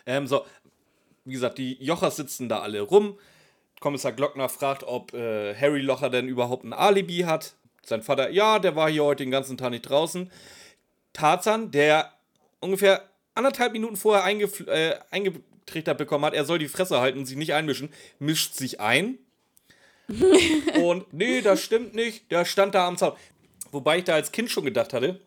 ähm, so, wie gesagt, die Jochers sitzen da alle rum. Kommissar Glockner fragt, ob äh, Harry Locher denn überhaupt ein Alibi hat. Sein Vater, ja, der war hier heute den ganzen Tag nicht draußen. Tarzan, der ungefähr anderthalb Minuten vorher äh, eingetrichtert bekommen hat, er soll die Fresse halten und sich nicht einmischen, mischt sich ein. und nee, das stimmt nicht, der stand da am Zaun. Wobei ich da als Kind schon gedacht hatte,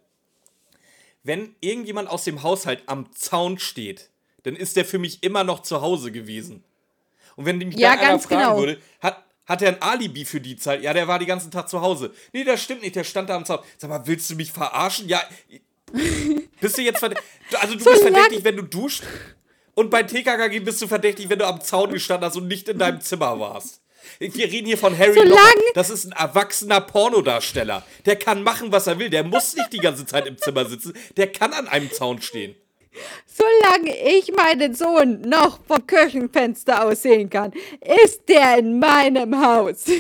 wenn irgendjemand aus dem Haushalt am Zaun steht, dann ist der für mich immer noch zu Hause gewesen. Und wenn mich Ja, dann einer fragen genau. würde, hat, hat er ein Alibi für die Zeit? Ja, der war den ganzen Tag zu Hause. Nee, das stimmt nicht, der stand da am Zaun. Sag mal, willst du mich verarschen? Ja. Bist du jetzt verdächtig? Also du bist lang- verdächtig, wenn du duscht. Und bei TKKG bist du verdächtig, wenn du am Zaun gestanden hast und nicht in deinem Zimmer warst. Wir reden hier von Harry So Locker. Das ist ein erwachsener Pornodarsteller. Der kann machen, was er will. Der muss nicht die ganze Zeit im Zimmer sitzen. Der kann an einem Zaun stehen. Solange ich meinen Sohn noch vom Küchenfenster aus sehen kann, ist der in meinem Haus.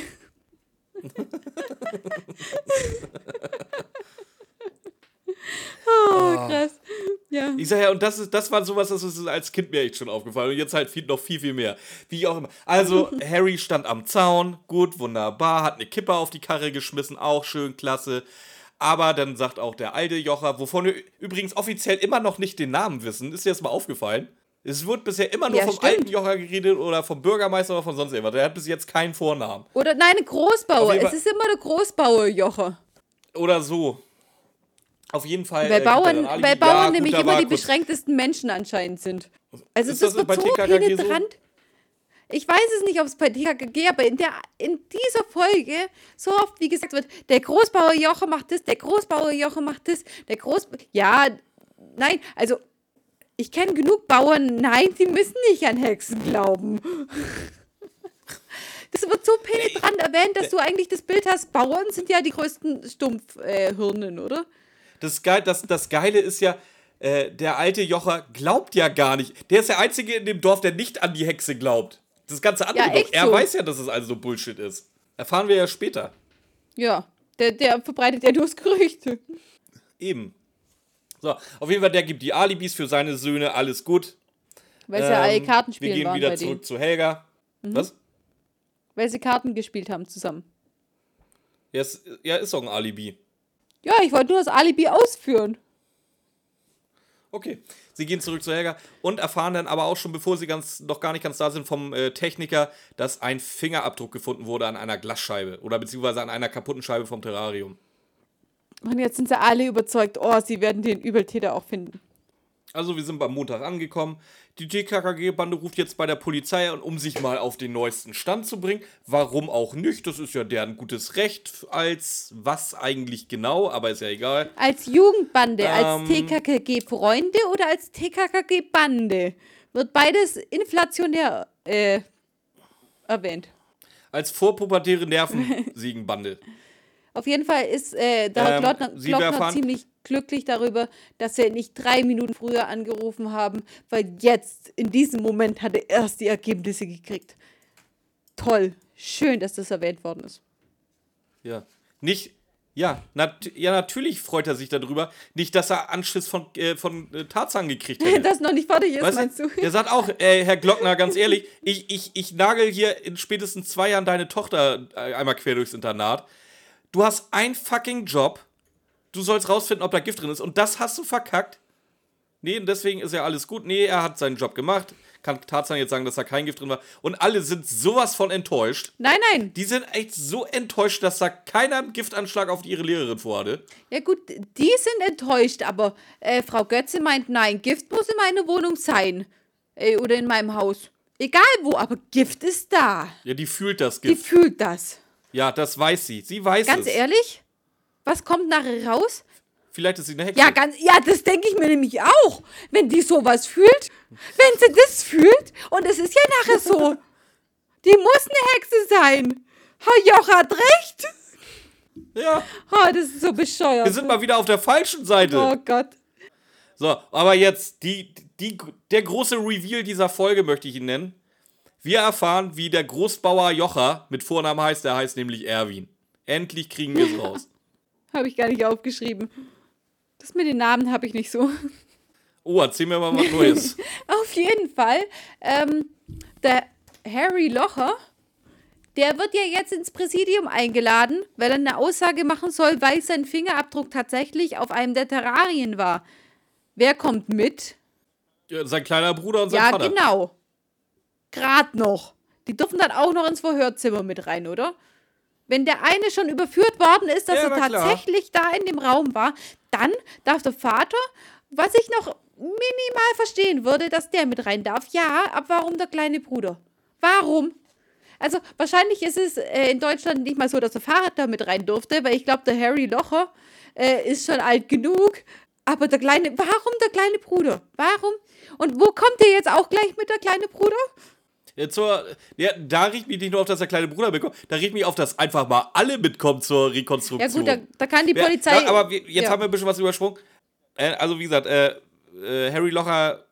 oh, krass. Ja. Ich sag ja, und das, ist, das war sowas, das ist als Kind mir echt schon aufgefallen. Und jetzt halt viel, noch viel, viel mehr. Wie auch immer. Also, Harry stand am Zaun, gut, wunderbar, hat eine Kippe auf die Karre geschmissen, auch schön, klasse. Aber dann sagt auch der alte Jocher, wovon wir übrigens offiziell immer noch nicht den Namen wissen, ist dir das mal aufgefallen? Es wird bisher immer nur Ja, vom stimmt. alten Jocher geredet oder vom Bürgermeister oder von sonst irgendwas. Der hat bis jetzt keinen Vornamen. Oder nein, Großbauer. Es ist immer der Großbauer, Jocher. Oder so. Auf jeden Fall. Weil äh, er Bauern, Alibi. weil Bauern Ja, gut, nämlich immer die beschränktesten Menschen anscheinend sind. Also Ist das, das wird bei so penetrant. Ich weiß es nicht, ob es bei TKKG, aber in, der, in dieser Folge so oft, wie gesagt wird, der Großbauer Joche macht das, der Großbauer Joche macht das, der Groß... Ja, nein, also ich kenne genug Bauern, nein, die müssen nicht an Hexen glauben. Das wird so penetrant erwähnt, dass du eigentlich das Bild hast, Bauern sind ja die größten Stumpfhirnen, oder? Das, Geil, das, das Geile ist ja, äh, der alte Jocher glaubt ja gar nicht. Der ist der Einzige in dem Dorf, der nicht an die Hexe glaubt. Das ganze andere Ja, Dorf. Er so. weiß ja, dass es also so Bullshit ist. Erfahren wir ja später. Ja, der, der verbreitet ja nur das Gerüchte. Eben. So, auf jeden Fall, der gibt die Alibis für seine Söhne, alles gut. Weil sie ja alle Ähm, Karten Wir spielen gehen waren wieder zurück denen. zu Helga. Was? Weil sie Karten gespielt haben zusammen. Ja, ist, ja, ist doch ein Alibi. Ja, ich wollte nur das Alibi ausführen. Okay. Sie gehen zurück zu Helga und erfahren dann aber auch schon, bevor sie ganz, noch gar nicht ganz da sind, vom äh, Techniker, dass ein Fingerabdruck gefunden wurde an einer Glasscheibe oder beziehungsweise an einer kaputten Scheibe vom Terrarium. Und jetzt sind sie alle überzeugt, oh, sie werden den Übeltäter auch finden. Also wir sind am Montag angekommen. Die TKKG-Bande ruft jetzt bei der Polizei an, um sich mal auf den neuesten Stand zu bringen. Warum auch nicht? Das ist ja deren gutes Recht als was eigentlich genau, aber ist ja egal. Als Jugendbande, als Ähm. TKKG-Freunde oder als TKKG-Bande? Wird beides inflationär äh, erwähnt. Als vorpubertäre Nervensiegenbande. Auf jeden Fall ist äh, der Ähm, Glockner, Glockner ziemlich glücklich darüber, dass sie nicht drei Minuten früher angerufen haben, weil jetzt, in diesem Moment, hat er erst die Ergebnisse gekriegt. Toll. Schön, dass das erwähnt worden ist. Ja. Nicht. Ja, nat ja, natürlich freut er sich darüber. Nicht, dass er Anschiss von, äh, von äh, Tarzan gekriegt hätte. das noch nicht fertig ist, Weißt meinst du? Der sagt auch, äh, Herr Glockner, ganz ehrlich, ich, ich, ich nagel hier in spätestens zwei Jahren deine Tochter äh, einmal quer durchs Internat. Du hast einen fucking Job. Du sollst rausfinden, ob da Gift drin ist. Und das hast du verkackt. Nee, und deswegen ist ja alles gut. Nee, er hat seinen Job gemacht. Kann Tarzan jetzt sagen, dass da kein Gift drin war. Und alle sind sowas von enttäuscht. Nein, nein. Die sind echt so enttäuscht, dass da keiner einen Giftanschlag auf ihre Lehrerin vorhatte. Ja gut, die sind enttäuscht, aber äh, Frau Götze meint, nein, Gift muss in meiner Wohnung sein. Äh, oder in meinem Haus. Egal wo, aber Gift ist da. Ja, die fühlt das Die Gift. fühlt das. Ja, das weiß sie. Sie weiß Ganz es. ehrlich? Was kommt nachher raus? Vielleicht ist sie eine Hexe. Ja, ganz, ja, das denke ich mir nämlich auch. Wenn die sowas fühlt, wenn sie das fühlt, und es ist ja nachher so, die muss eine Hexe sein. Herr Joch hat recht. ja. Oh, das ist so bescheuert. Wir sind mal wieder auf der falschen Seite. oh Gott. So, aber jetzt die, die, der große Reveal dieser Folge möchte ich ihn nennen. Wir erfahren, wie der Großbauer Jocher mit Vornamen heißt. Der heißt nämlich Erwin. Endlich kriegen wir es raus. Habe ich gar nicht aufgeschrieben. Das mit den Namen habe ich nicht so. Oh, erzähl mir mal was Neues. Auf jeden Fall, ähm, der Harry Locher Der wird ja jetzt ins Präsidium eingeladen, weil er eine Aussage machen soll, weil sein Fingerabdruck tatsächlich auf einem der Terrarien war. Wer kommt mit? Ja, sein kleiner Bruder und sein ja, Vater. genau. Grad noch. Die dürfen dann auch noch ins Verhörzimmer mit rein, oder? Wenn der eine schon überführt worden ist, dass Ja, er na klar. tatsächlich da in dem Raum war, dann darf der Vater, was ich noch minimal verstehen würde, dass der mit rein darf. Ja, aber warum der kleine Bruder? Warum? Also wahrscheinlich ist es äh, in Deutschland nicht mal so, dass der Vater mit rein durfte, weil ich glaube, der Harry Locher äh, ist schon alt genug. Aber der kleine, warum der kleine Bruder? Warum? Und wo kommt der jetzt auch gleich mit der kleine Bruder? Ja, zur, ja, da riecht mich nicht nur auf, dass der kleine Bruder mitkommt, da riecht mich auf, dass einfach mal alle mitkommen zur Ja Rekonstruktion. gut, da, da kann die Ja, Polizei. Ja, aber wir, jetzt ja. haben wir ein bisschen was übersprungen. Äh, also, wie gesagt, äh, äh, Harry Locher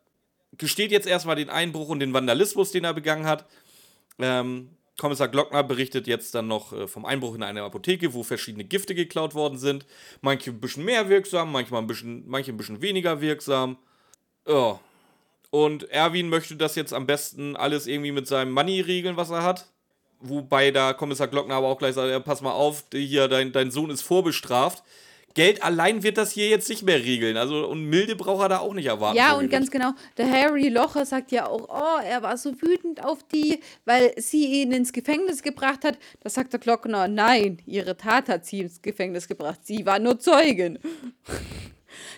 gesteht jetzt erstmal den Einbruch und den Vandalismus, den er begangen hat. Ähm, Kommissar Glockner berichtet jetzt dann noch äh, vom Einbruch in eine Apotheke, wo verschiedene Gifte geklaut worden sind. Manche ein bisschen mehr wirksam, manchmal ein bisschen, manche ein bisschen weniger wirksam. Ja. Und Erwin möchte das jetzt am besten alles irgendwie mit seinem Money regeln, was er hat. Wobei da Kommissar Glockner aber auch gleich sagt, ja, pass mal auf, hier, dein, dein Sohn ist vorbestraft. Geld allein wird das hier jetzt nicht mehr regeln. Also, und milde braucht er da auch nicht erwarten. Ja, und ganz genau, der Harry Locher sagt ja auch, oh, er war so wütend auf die, weil sie ihn ins Gefängnis gebracht hat. Da sagt der Glockner, nein, ihre Tat hat sie ins Gefängnis gebracht. Sie war nur Zeugin.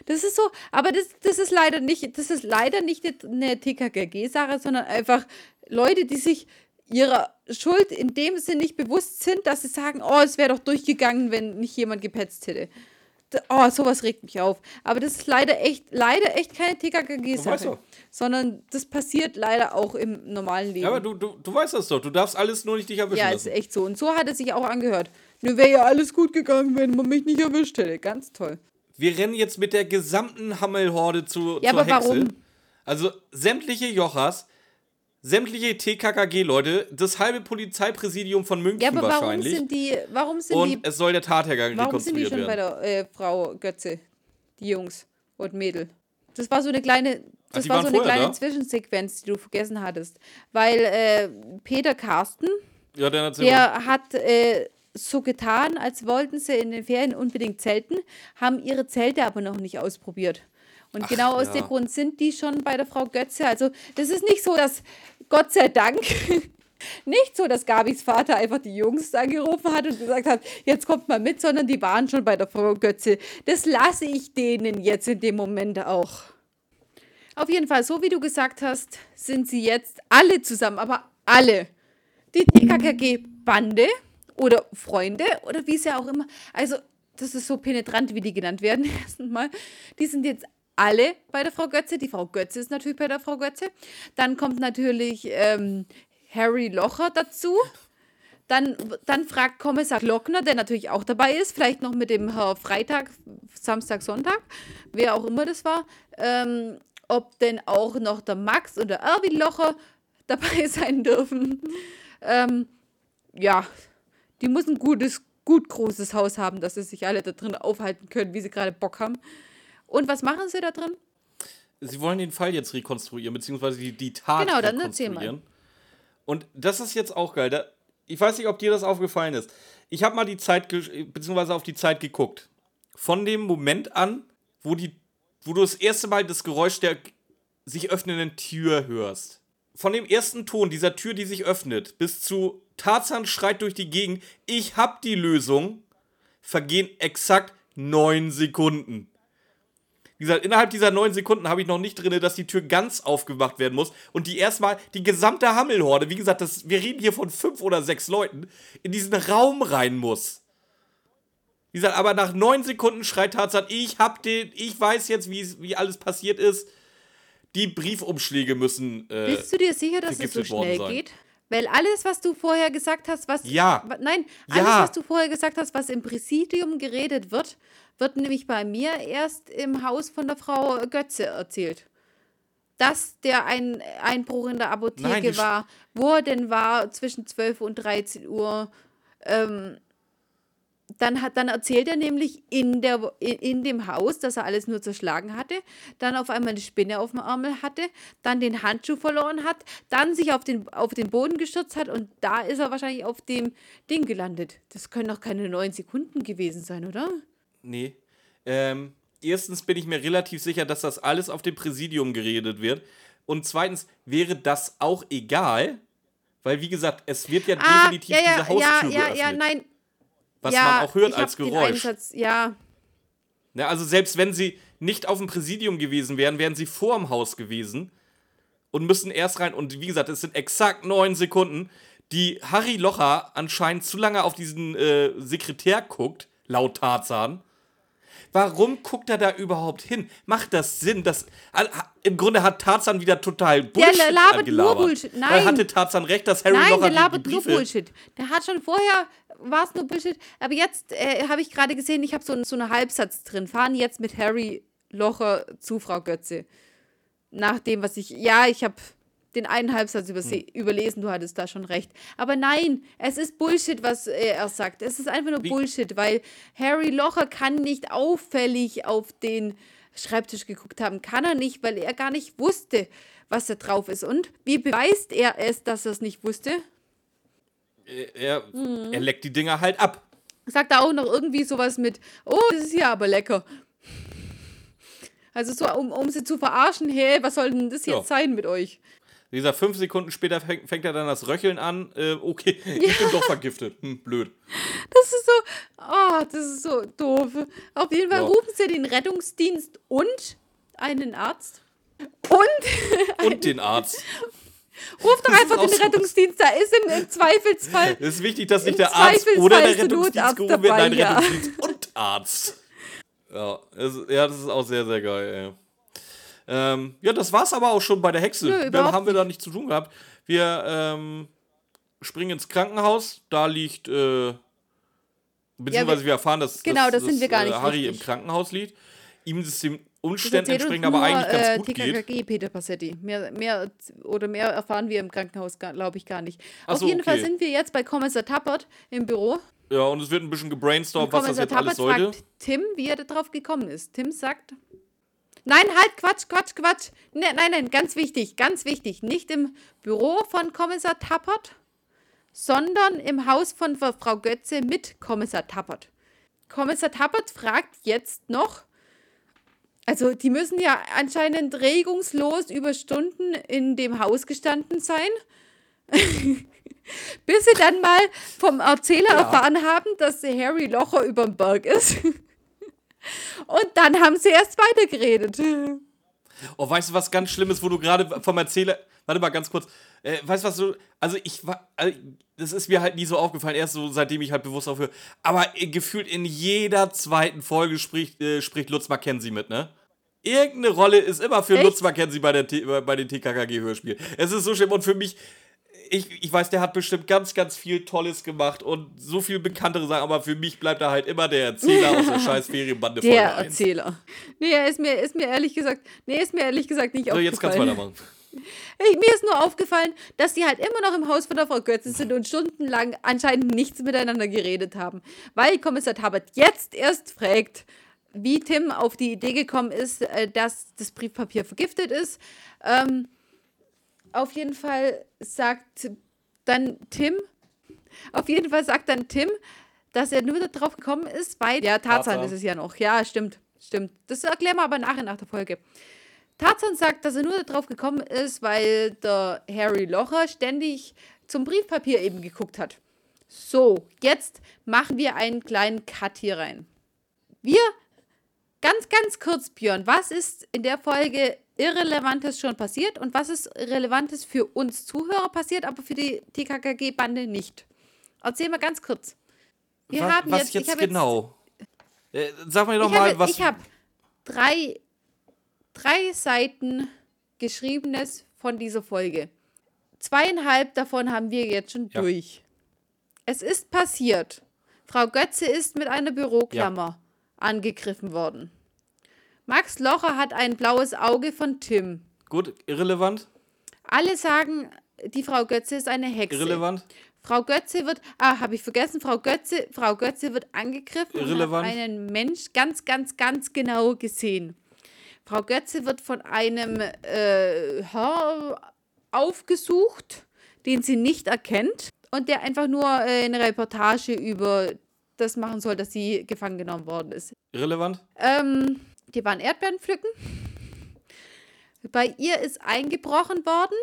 Das ist so, aber das, das ist leider nicht, das ist leider nicht eine TKKG-Sache, sondern einfach Leute, die sich ihrer Schuld in dem Sinn nicht bewusst sind, dass sie sagen, oh, es wäre doch durchgegangen, wenn nicht jemand gepetzt hätte. Oh, sowas regt mich auf. Aber das ist leider echt, leider echt keine weißt TKKG-Sache. doch. Sondern das passiert leider auch im normalen Leben. Ja, aber du, du, du weißt das doch. Du darfst alles nur nicht dich erwischen ja, ist lassen. echt so. Und so hat es sich auch angehört. Nur wäre ja alles gut gegangen, wenn man mich nicht erwischt hätte. Ganz toll. Wir rennen jetzt mit der gesamten Hammelhorde zu, Ja, zur aber Hexe. warum? Also sämtliche Jochas, sämtliche TKKG-Leute, das halbe Polizeipräsidium von München Ja, aber warum wahrscheinlich. sind die, warum sind und die, es soll der Tathergang warum sind die rekonstruiert schon bei werden. der äh, Frau Götze? Die Jungs und Mädel. Das war so eine kleine, das die war so eine kleine da? Zwischensequenz, die du vergessen hattest. Weil äh, Peter Carsten, Ja, mal. der hat äh, so getan, als wollten sie in den Ferien unbedingt zelten, haben ihre Zelte aber noch nicht ausprobiert. Und genau aus ja. dem Grund sind die schon bei der Frau Götze. Also das ist nicht so, dass Gott sei Dank nicht so, dass Gabis Vater einfach die Jungs angerufen hat und gesagt hat, jetzt kommt mal mit, sondern die waren schon bei der Frau Götze. Das lasse ich denen jetzt in dem Moment auch. Auf jeden Fall, so wie du gesagt hast, sind sie jetzt alle zusammen, aber alle. Die TKKG-Bande oder Freunde oder wie es ja auch immer. Also, das ist so penetrant, wie die genannt werden, erstmal. Die sind jetzt alle bei der Frau Götze. Die Frau Götze ist natürlich bei der Frau Götze. Dann kommt natürlich ähm, Harry Locher dazu. Dann, dann fragt Kommissar Glockner, der natürlich auch dabei ist, vielleicht noch mit dem Herr Freitag, Samstag, Sonntag, wer auch immer das war, ähm, ob denn auch noch der Max und der Erwin Locher dabei sein dürfen. Ähm, ja, die müssen ein gutes, gut großes Haus haben, dass sie sich alle da drin aufhalten können, wie sie gerade Bock haben. Und was machen sie da drin? Sie wollen den Fall jetzt rekonstruieren, beziehungsweise die, die Tat Genau, dann erzähl mal. rekonstruieren. Und das ist jetzt auch geil. Da, ich weiß nicht, ob dir das aufgefallen ist. Ich habe mal die Zeit, beziehungsweise auf die Zeit geguckt. Von dem Moment an, wo, die, wo du das erste Mal das Geräusch der sich öffnenden Tür hörst. Von dem ersten Ton dieser Tür, die sich öffnet, bis zu Tarzan schreit durch die Gegend, ich hab die Lösung, vergehen exakt neun Sekunden. Wie gesagt, innerhalb dieser neun Sekunden habe ich noch nicht drin, dass die Tür ganz aufgemacht werden muss und die erstmal die gesamte Hammelhorde, wie gesagt, das, wir reden hier von fünf oder sechs Leuten, in diesen Raum rein muss. Wie gesagt, aber nach neun Sekunden schreit Tarzan, ich hab den, ich weiß jetzt, wie, es- wie alles passiert ist. Die Briefumschläge müssen. Äh, Bist du dir sicher, dass es so schnell geht? Weil alles, was du vorher gesagt hast, was. Ja. Nein, Ja. alles, was du vorher gesagt hast, was im Präsidium geredet wird, wird nämlich bei mir erst im Haus von der Frau Götze erzählt. Dass der ein Einbruch in der Apotheke Nein, war, wo er denn war zwischen 12 und 13 Uhr. Ähm, dann, hat, dann erzählt er nämlich in, der, in, in dem Haus, dass er alles nur zerschlagen hatte, dann auf einmal eine Spinne auf dem Ärmel hatte, dann den Handschuh verloren hat, dann sich auf den, auf den Boden gestürzt hat und da ist er wahrscheinlich auf dem Ding gelandet. Das können doch keine neun Sekunden gewesen sein, oder? Nee. Ähm, erstens bin ich mir relativ sicher, dass das alles auf dem Präsidium geredet wird. Und zweitens wäre das auch egal, weil wie gesagt, es wird ja Ah, definitiv ja, ja, diese Haustür ja, ja, ja, nein. Was ja, man auch hört ich als Geräusch. Einsatz, ja, Ne, also selbst wenn sie nicht auf dem Präsidium gewesen wären, wären sie vor dem Haus gewesen und müssen erst rein. Und wie gesagt, es sind exakt neun Sekunden, die Harry Locher anscheinend zu lange auf diesen äh, Sekretär guckt, laut Tarzan. Warum guckt er da überhaupt hin? Macht das Sinn? Das, Im Grunde hat Tarzan wieder total Bullshit der labert nur gelabert. Bullshit. Weil Nein. hatte Tarzan recht, dass Harry Nein, Locher der labert nur. Bullshit. Der hat schon vorher, war es nur Bullshit. Aber jetzt äh, habe ich gerade gesehen, ich habe so, so einen Halbsatz drin. Fahren jetzt mit Harry Locher zu Frau Götze. Nach dem, was ich. Ja, ich habe den einen Halbsatz Hm. überlesen, du hattest da schon recht. Aber nein, es ist Bullshit, was äh, er sagt. Es ist einfach nur Wie- Bullshit, weil Harry Locher kann nicht auffällig auf den Schreibtisch geguckt haben. Kann er nicht, weil er gar nicht wusste, was da drauf ist. Und wie beweist er es, dass er es nicht wusste? Er, Mhm. er leckt die Dinger halt ab. Sagt er auch noch irgendwie sowas mit, oh, das ist ja aber lecker. Also so, um, um sie zu verarschen, hey, was soll denn das jetzt Ja. sein mit euch? Wie gesagt, fünf Sekunden später fängt, fängt er dann das Röcheln an. Äh, okay, ich bin doch vergiftet. Hm, blöd. Das ist so, oh, das ist so doof. Auf jeden Fall Ja. rufen sie den Rettungsdienst und einen Arzt. Und Und den Arzt. ruft doch Das einfach den so. Rettungsdienst, da ist im, im Zweifelsfall. Es ist wichtig, dass nicht der Arzt oder der Rettungsdienst gerufen wird. Nein, ja. Rettungsdienst und Arzt. Ja, es, ja, das ist auch sehr, sehr geil, ey. Ähm, ja, das war's aber auch schon bei der Hexe. Nö, Mehr haben wir da nichts zu tun gehabt. Wir ähm, springen ins Krankenhaus. Da liegt, äh, beziehungsweise wir, erfahren, dass, genau, dass, das sind wir gar äh, nicht Harry richtig. im Krankenhaus liegt. Ihm ist dem Umständen entsprechend aber eigentlich ganz äh, gut geht. TKKG, Peter Passetti. Mehr, mehr, oder mehr erfahren wir im Krankenhaus, glaube ich, gar nicht. Ach Auf so, jeden Fall okay. sind wir jetzt bei Kommissar Tappert im Büro. Ja, und es wird ein bisschen gebrainstormt, was das jetzt alles Tappert sollte. fragt Tim, wie er da drauf gekommen ist. Tim sagt, nein, halt, Quatsch, Quatsch, Quatsch. Ne, nein, nein, ganz wichtig, ganz wichtig. Nicht im Büro von Kommissar Tappert, sondern im Haus von Frau Götze mit Kommissar Tappert. Kommissar Tappert fragt jetzt noch, also die müssen ja anscheinend regungslos über Stunden in dem Haus gestanden sein, bis sie dann mal vom Erzähler Ja. erfahren haben, dass Harry Locher überm Berg ist. Und dann haben sie erst weitergeredet. Oh, weißt du, was ganz Schlimmes, wo du gerade vom Erzähler. Warte mal ganz kurz. Äh, weißt du, was du. Also, ich war. Also, das ist mir halt nie so aufgefallen, erst so, seitdem ich halt bewusst aufhöre. Aber äh, gefühlt in jeder zweiten Folge spricht, äh, spricht Lutz Mackenzie mit, ne? Irgendeine Rolle ist immer für Echt? Lutz Mackenzie bei, der T bei bei den TKKG-Hörspielen. Es ist so schlimm und für mich. Ich, ich weiß, der hat bestimmt ganz, ganz viel Tolles gemacht und so viel bekanntere Sachen, aber für mich bleibt er halt immer der Erzähler aus der scheiß Ferienbande Der 1. Erzähler. Nee, er ist mir, ist mir ehrlich gesagt, nee, ist mir ehrlich gesagt nicht So, jetzt kannst du aufgefallen. weitermachen. Ich, mir ist nur aufgefallen, dass die halt immer noch im Haus von der Frau Götze sind und stundenlang anscheinend nichts miteinander geredet haben. Weil Kommissar Tabert jetzt erst fragt, wie Tim auf die Idee gekommen ist, äh, dass das Briefpapier vergiftet ist. Ähm, auf jeden Fall sagt dann Tim, auf jeden Fall sagt dann Tim, dass er nur darauf gekommen ist, weil, ja, Tarzan, ist es ja noch. Ja, stimmt, stimmt. Das erklären wir aber nachher nach der Folge. Tarzan sagt, dass er nur darauf gekommen ist, weil der Harry Locher ständig zum Briefpapier eben geguckt hat. So, jetzt machen wir einen kleinen Cut hier rein. Wir, ganz, ganz kurz, Björn, was ist in der Folge Irrelevantes schon passiert und was ist Relevantes für uns Zuhörer passiert, aber für die TKKG-Bande nicht? Erzähl mal ganz kurz. Wir was, haben was jetzt, jetzt, ich hab genau? Äh, sag mir doch mal, habe was. ich hab drei, drei Seiten Geschriebenes von dieser Folge. Zweieinhalb davon haben wir jetzt schon Ja. durch. Es ist passiert. Frau Götze ist mit einer Büroklammer angegriffen worden. Max Locher hat ein blaues Auge von Tim. Gut, irrelevant. Alle sagen, die Frau Götze ist eine Hexe. Irrelevant. Frau Götze wird, ah, habe ich vergessen, Frau Götze, Frau Götze wird angegriffen Irrelevant. und hat einen Mensch ganz, ganz, ganz genau gesehen. Frau Götze wird von einem äh, Herr aufgesucht, den sie nicht erkennt und der einfach nur äh, eine Reportage über das machen soll, dass sie gefangen genommen worden ist. Irrelevant. Ähm, die waren Erdbeeren pflücken. Bei ihr ist eingebrochen worden,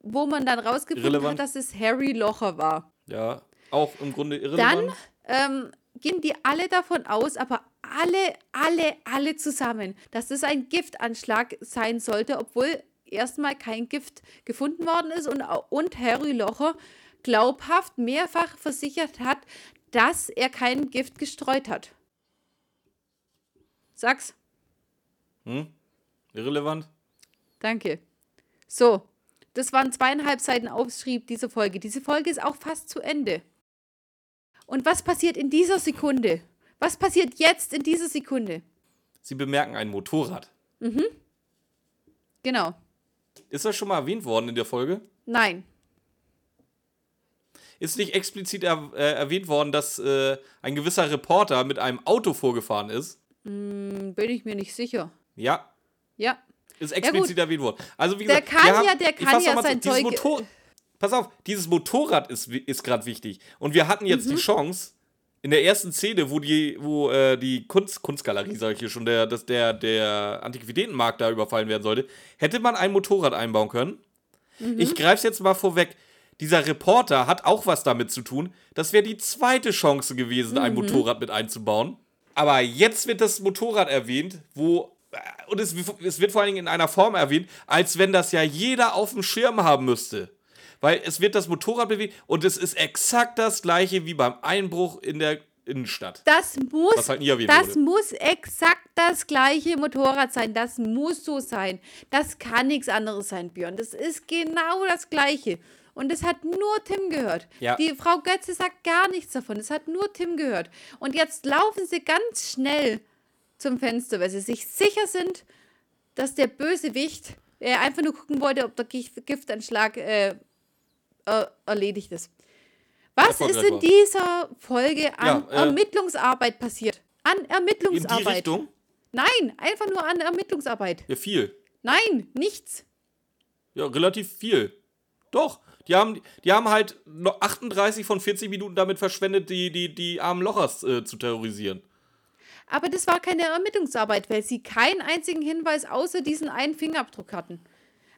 wo man dann rausgefunden Irrelevant. hat, dass es Harry Locher war. Ja. Auch im Grunde irrelevant. Dann ähm, gehen die alle davon aus, aber alle, alle, alle zusammen, dass es ein Giftanschlag sein sollte, obwohl erstmal kein Gift gefunden worden ist und, und Harry Locher glaubhaft mehrfach versichert hat, dass er kein Gift gestreut hat. Sag's. Hm? Irrelevant. Danke. So, das waren zweieinhalb Seiten Aufschrieb dieser Folge. Diese Folge ist auch fast zu Ende. Und was passiert in dieser Sekunde? Was passiert jetzt in dieser Sekunde? Sie bemerken ein Motorrad. Genau. Ist das schon mal erwähnt worden in der Folge? Nein. Ist nicht explizit er, äh, erwähnt worden, dass äh, ein gewisser Reporter mit einem Auto vorgefahren ist? Hm, Bin ich mir nicht sicher. Ja, Ja. ist explizit erwähnt worden. Also wie Der gesagt, kann wir haben, ja- der kann ja sein Zeug- Motor Pass auf, dieses Motorrad ist, ist gerade wichtig. Und wir hatten jetzt Mhm. die Chance, in der ersten Szene, wo die, wo äh, die Kunst, Kunstgalerie, sag ich hier schon, der, dass der, der Antiquitätenmarkt da überfallen werden sollte, hätte man ein Motorrad einbauen können. Mhm. Ich greife es jetzt mal vorweg. Dieser Reporter hat auch was damit zu tun. Das wäre die zweite Chance gewesen, ein Mhm. Motorrad mit einzubauen. Aber jetzt wird das Motorrad erwähnt, wo. Und es, es wird vor allen Dingen in einer Form erwähnt, als wenn das ja jeder auf dem Schirm haben müsste. Weil es wird das Motorrad bewegt und es ist exakt das gleiche wie beim Einbruch in der Innenstadt. Das muss, halt das wurde. muss exakt das gleiche Motorrad sein. Das muss so sein. Das kann nichts anderes sein, Björn. Das ist genau das gleiche. Und es hat nur Tim gehört. Ja. Die Frau Götze sagt gar nichts davon. Es hat nur Tim gehört. Und jetzt laufen sie ganz schnell zum Fenster, weil sie sich sicher sind, dass der Bösewicht äh, einfach nur gucken wollte, ob der Gift- Giftanschlag äh, äh, erledigt ist. Was ist in dieser Folge an Ja, äh, Ermittlungsarbeit passiert? An In die Ermittlungsarbeit. Richtung? Nein, einfach nur an Ermittlungsarbeit. Ja, viel. Nein, nichts. Ja, relativ viel. Doch. Die haben, die haben halt noch 38 von 40 Minuten damit verschwendet, die, die, die armen Lochers äh, zu terrorisieren. Aber das war keine Ermittlungsarbeit, weil sie keinen einzigen Hinweis außer diesen einen Fingerabdruck hatten.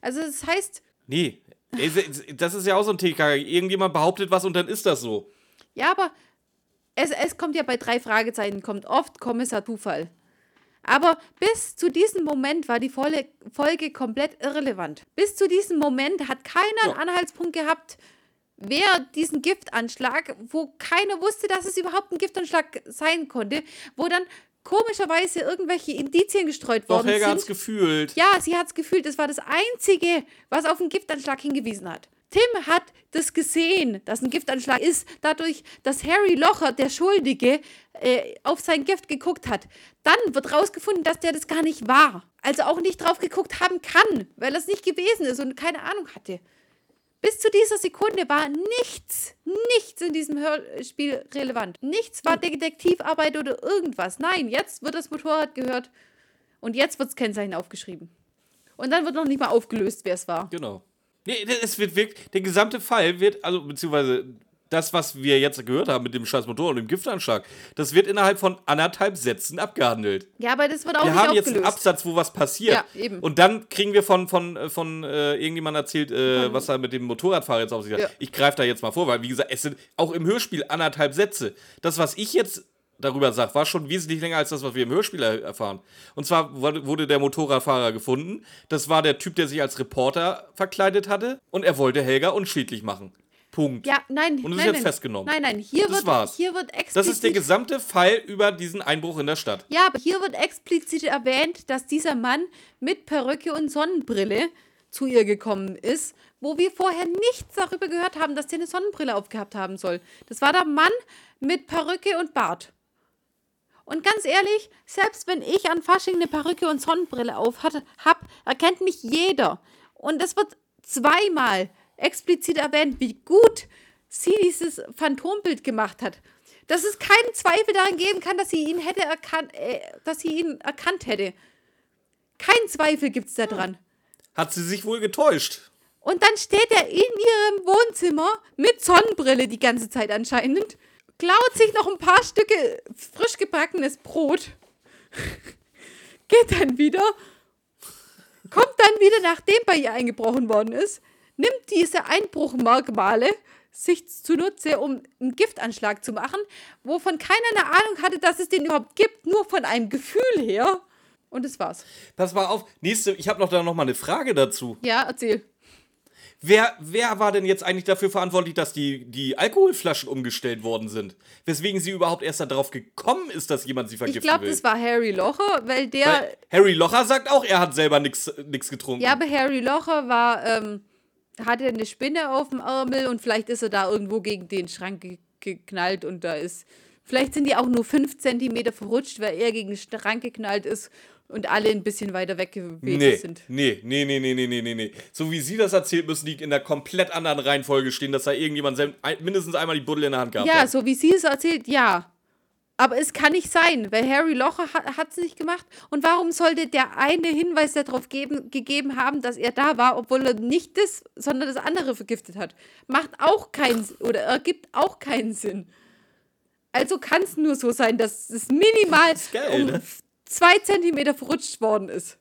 Also das heißt, Nee, das ist ja auch so ein TK. Irgendjemand behauptet was und dann ist das so. ja, aber es, es kommt ja bei drei Fragezeichen, kommt oft Kommissar Zufall. Aber bis zu diesem Moment war die Folge, Folge komplett irrelevant. Bis zu diesem Moment hat keiner einen Anhaltspunkt gehabt, wer diesen Giftanschlag, wo keiner wusste, dass es überhaupt ein Giftanschlag sein konnte, wo dann komischerweise irgendwelche Indizien gestreut Doch, worden Helga hat's sind. gefühlt. Ja, sie hat es gefühlt, das war das Einzige, was auf einen Giftanschlag hingewiesen hat. Tim hat das gesehen, dass ein Giftanschlag ist, dadurch, dass Harry Locher, der Schuldige, äh, auf sein Gift geguckt hat. Dann wird rausgefunden, dass der das gar nicht war. Also auch nicht drauf geguckt haben kann, weil das nicht gewesen ist und keine Ahnung hatte. Bis zu dieser Sekunde war nichts, nichts in diesem Hörspiel relevant. Nichts war Detektivarbeit oder irgendwas. Nein, jetzt wird das Motorrad gehört und jetzt wird das Kennzeichen aufgeschrieben. Und dann wird noch nicht mal aufgelöst, wer es war. Genau. Nee, es wird wirklich, der gesamte Fall wird, also beziehungsweise das, was wir jetzt gehört haben mit dem scheiß Motor und dem Giftanschlag, das wird innerhalb von anderthalb Sätzen abgehandelt. Ja, aber das wird auch Wir nicht haben jetzt einen Absatz, wo was passiert. Ja, eben. Und dann kriegen wir von, von, äh, von äh, irgendjemandem erzählt, äh, was er mit dem Motorradfahrer jetzt auf sich hat. Ja. Ich greife da jetzt mal vor, weil, wie gesagt, es sind auch im Hörspiel anderthalb Sätze. Das, was ich jetzt darüber sage, war schon wesentlich länger als das, was wir im Hörspiel er erfahren. Und zwar wurde der Motorradfahrer gefunden. Das war der Typ, der sich als Reporter verkleidet hatte. Und er wollte Helga unschädlich machen. Punkt. Ja, nein. Und ist nein, jetzt nein. festgenommen. Nein, nein, hier, Das wird, war's. hier wird explizit. Das ist der gesamte Fall über diesen Einbruch in der Stadt. Ja, aber hier wird explizit erwähnt, dass dieser Mann mit Perücke und Sonnenbrille zu ihr gekommen ist, wo wir vorher nichts darüber gehört haben, dass der eine Sonnenbrille aufgehabt haben soll. Das war der Mann mit Perücke und Bart. Und ganz ehrlich, selbst wenn ich an Fasching eine Perücke und Sonnenbrille auf hatte, hab, erkennt mich jeder. Und es wird zweimal explizit erwähnt, wie gut sie dieses Phantombild gemacht hat. Dass es keinen Zweifel daran geben kann, dass sie ihn hätte erkannt, äh, dass sie ihn erkannt hätte. Kein Zweifel gibt es daran. Hat sie sich wohl getäuscht? Und dann steht er in ihrem Wohnzimmer mit Sonnenbrille die ganze Zeit anscheinend, klaut sich noch ein paar Stücke frisch gebackenes Brot, geht dann wieder, kommt dann wieder, nachdem bei ihr eingebrochen worden ist, nimmt diese Einbruchmerkmale sich zunutze, um einen Giftanschlag zu machen, wovon keiner eine Ahnung hatte, dass es den überhaupt gibt, nur von einem Gefühl her. Und das war's. Pass mal auf, nächste, ich habe noch da noch mal eine Frage dazu. Ja, erzähl. Wer, wer war denn jetzt eigentlich dafür verantwortlich, dass die, die Alkoholflaschen umgestellt worden sind? Weswegen sie überhaupt erst darauf gekommen ist, dass jemand sie Ich vergiften glaube, will? das war Harry Locher, weil der. Weil Harry Locher sagt auch, er hat selber nichts getrunken. Ja, aber Harry Locher war, ähm, hatte eine Spinne auf dem Ärmel und vielleicht ist er da irgendwo gegen den Schrank ge geknallt und da ist. Vielleicht sind die auch nur fünf Zentimeter verrutscht, weil er gegen den Schrank geknallt ist und alle ein bisschen weiter weg gewesen Nee, sind. nee, nee, nee, nee, nee, nee, nee, nee. So wie sie das erzählt, müssen die in einer komplett anderen Reihenfolge stehen, dass da irgendjemand mindestens einmal die Buddel in der Hand gehabt Ja, hat. so wie sie es erzählt, ja. Aber es kann nicht sein, weil Harry Locher hat es nicht gemacht. Und warum sollte der eine Hinweis darauf geben, gegeben haben, dass er da war, obwohl er nicht das, sondern das andere vergiftet hat? Macht auch keinen oder ergibt auch keinen Sinn. Also kann es nur so sein, dass es minimal ist geil, um ne? zwei Zentimeter verrutscht worden ist.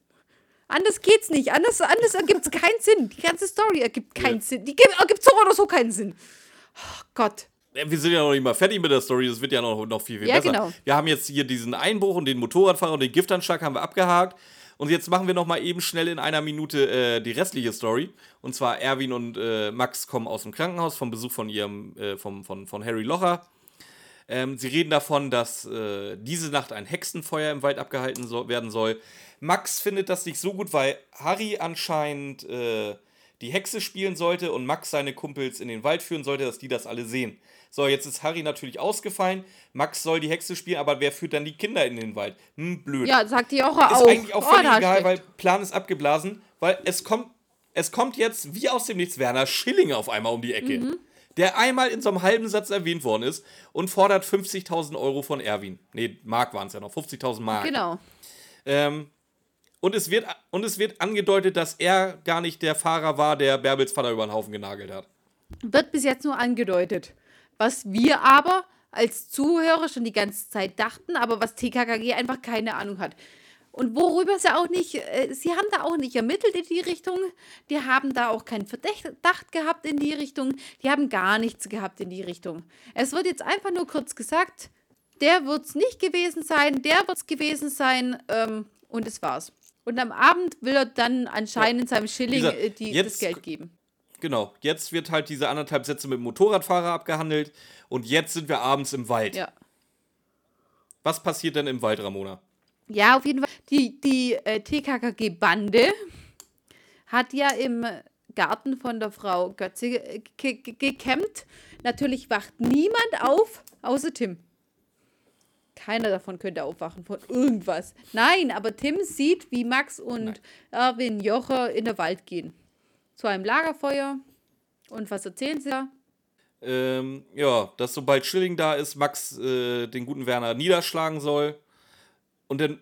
Anders geht's nicht. Anders, anders ergibt es keinen Sinn. Die ganze Story ergibt keinen Ja. Sinn. Die gibt- ergibt so oder so keinen Sinn. Oh Gott. Wir sind ja noch nicht mal fertig mit der Story, das wird ja noch, noch viel, viel Ja, besser. genau. Wir haben jetzt hier diesen Einbruch und den Motorradfahrer und den Giftanschlag haben wir abgehakt. Und jetzt machen wir noch mal eben schnell in einer Minute äh, die restliche Story. Und zwar Erwin und äh, Max kommen aus dem Krankenhaus vom Besuch von ihrem, äh, vom, von, von Harry Locher. Ähm, sie reden davon, dass äh, diese Nacht ein Hexenfeuer im Wald abgehalten so werden soll. Max findet das nicht so gut, weil Harry anscheinend äh, die Hexe spielen sollte und Max seine Kumpels in den Wald führen sollte, dass die das alle sehen. So, jetzt ist Harry natürlich ausgefallen. Max soll die Hexe spielen, aber wer führt dann die Kinder in den Wald? Hm, blöd. Ja, sagt die auch ist auch. eigentlich auch Oh, völlig egal, recht. weil Plan ist abgeblasen, weil es kommt, es kommt jetzt wie aus dem Nichts Werner Schilling auf einmal um die Ecke. Mhm. Der einmal in so einem halben Satz erwähnt worden ist und fordert 50.000 Euro von Erwin. Nee, Mark waren es ja noch, 50.000 Mark. Genau. Ähm, und, es wird, und es wird angedeutet, dass er gar nicht der Fahrer war, der Bärbels Vater über den Haufen genagelt hat. Wird bis jetzt nur angedeutet. Was wir aber als Zuhörer schon die ganze Zeit dachten, aber was TKKG einfach keine Ahnung hat. Und worüber sie auch nicht, äh, sie haben da auch nicht ermittelt in die Richtung, die haben da auch keinen Verdacht gehabt in die Richtung, die haben gar nichts gehabt in die Richtung. Es wird jetzt einfach nur kurz gesagt, der wird es nicht gewesen sein, der wird es gewesen sein ähm, und das war's. Und am Abend will er dann anscheinend seinem Schilling äh, die, das Geld geben. Genau, jetzt wird halt diese anderthalb Sätze mit dem Motorradfahrer abgehandelt und jetzt sind wir abends im Wald. Ja. Was passiert denn im Wald, Ramona? Ja, auf jeden Fall. Die, die äh, TKKG-Bande hat ja im Garten von der Frau Götze ge- ge- ge- gekämmt. Natürlich wacht niemand auf, außer Tim. Keiner davon könnte aufwachen von irgendwas. Nein, aber Tim sieht, wie Max und Erwin Jocher in den Wald gehen. Zu einem Lagerfeuer. Und was erzählen sie da? Ähm, ja, dass sobald Schilling da ist, Max äh, den guten Werner niederschlagen soll. Und dann,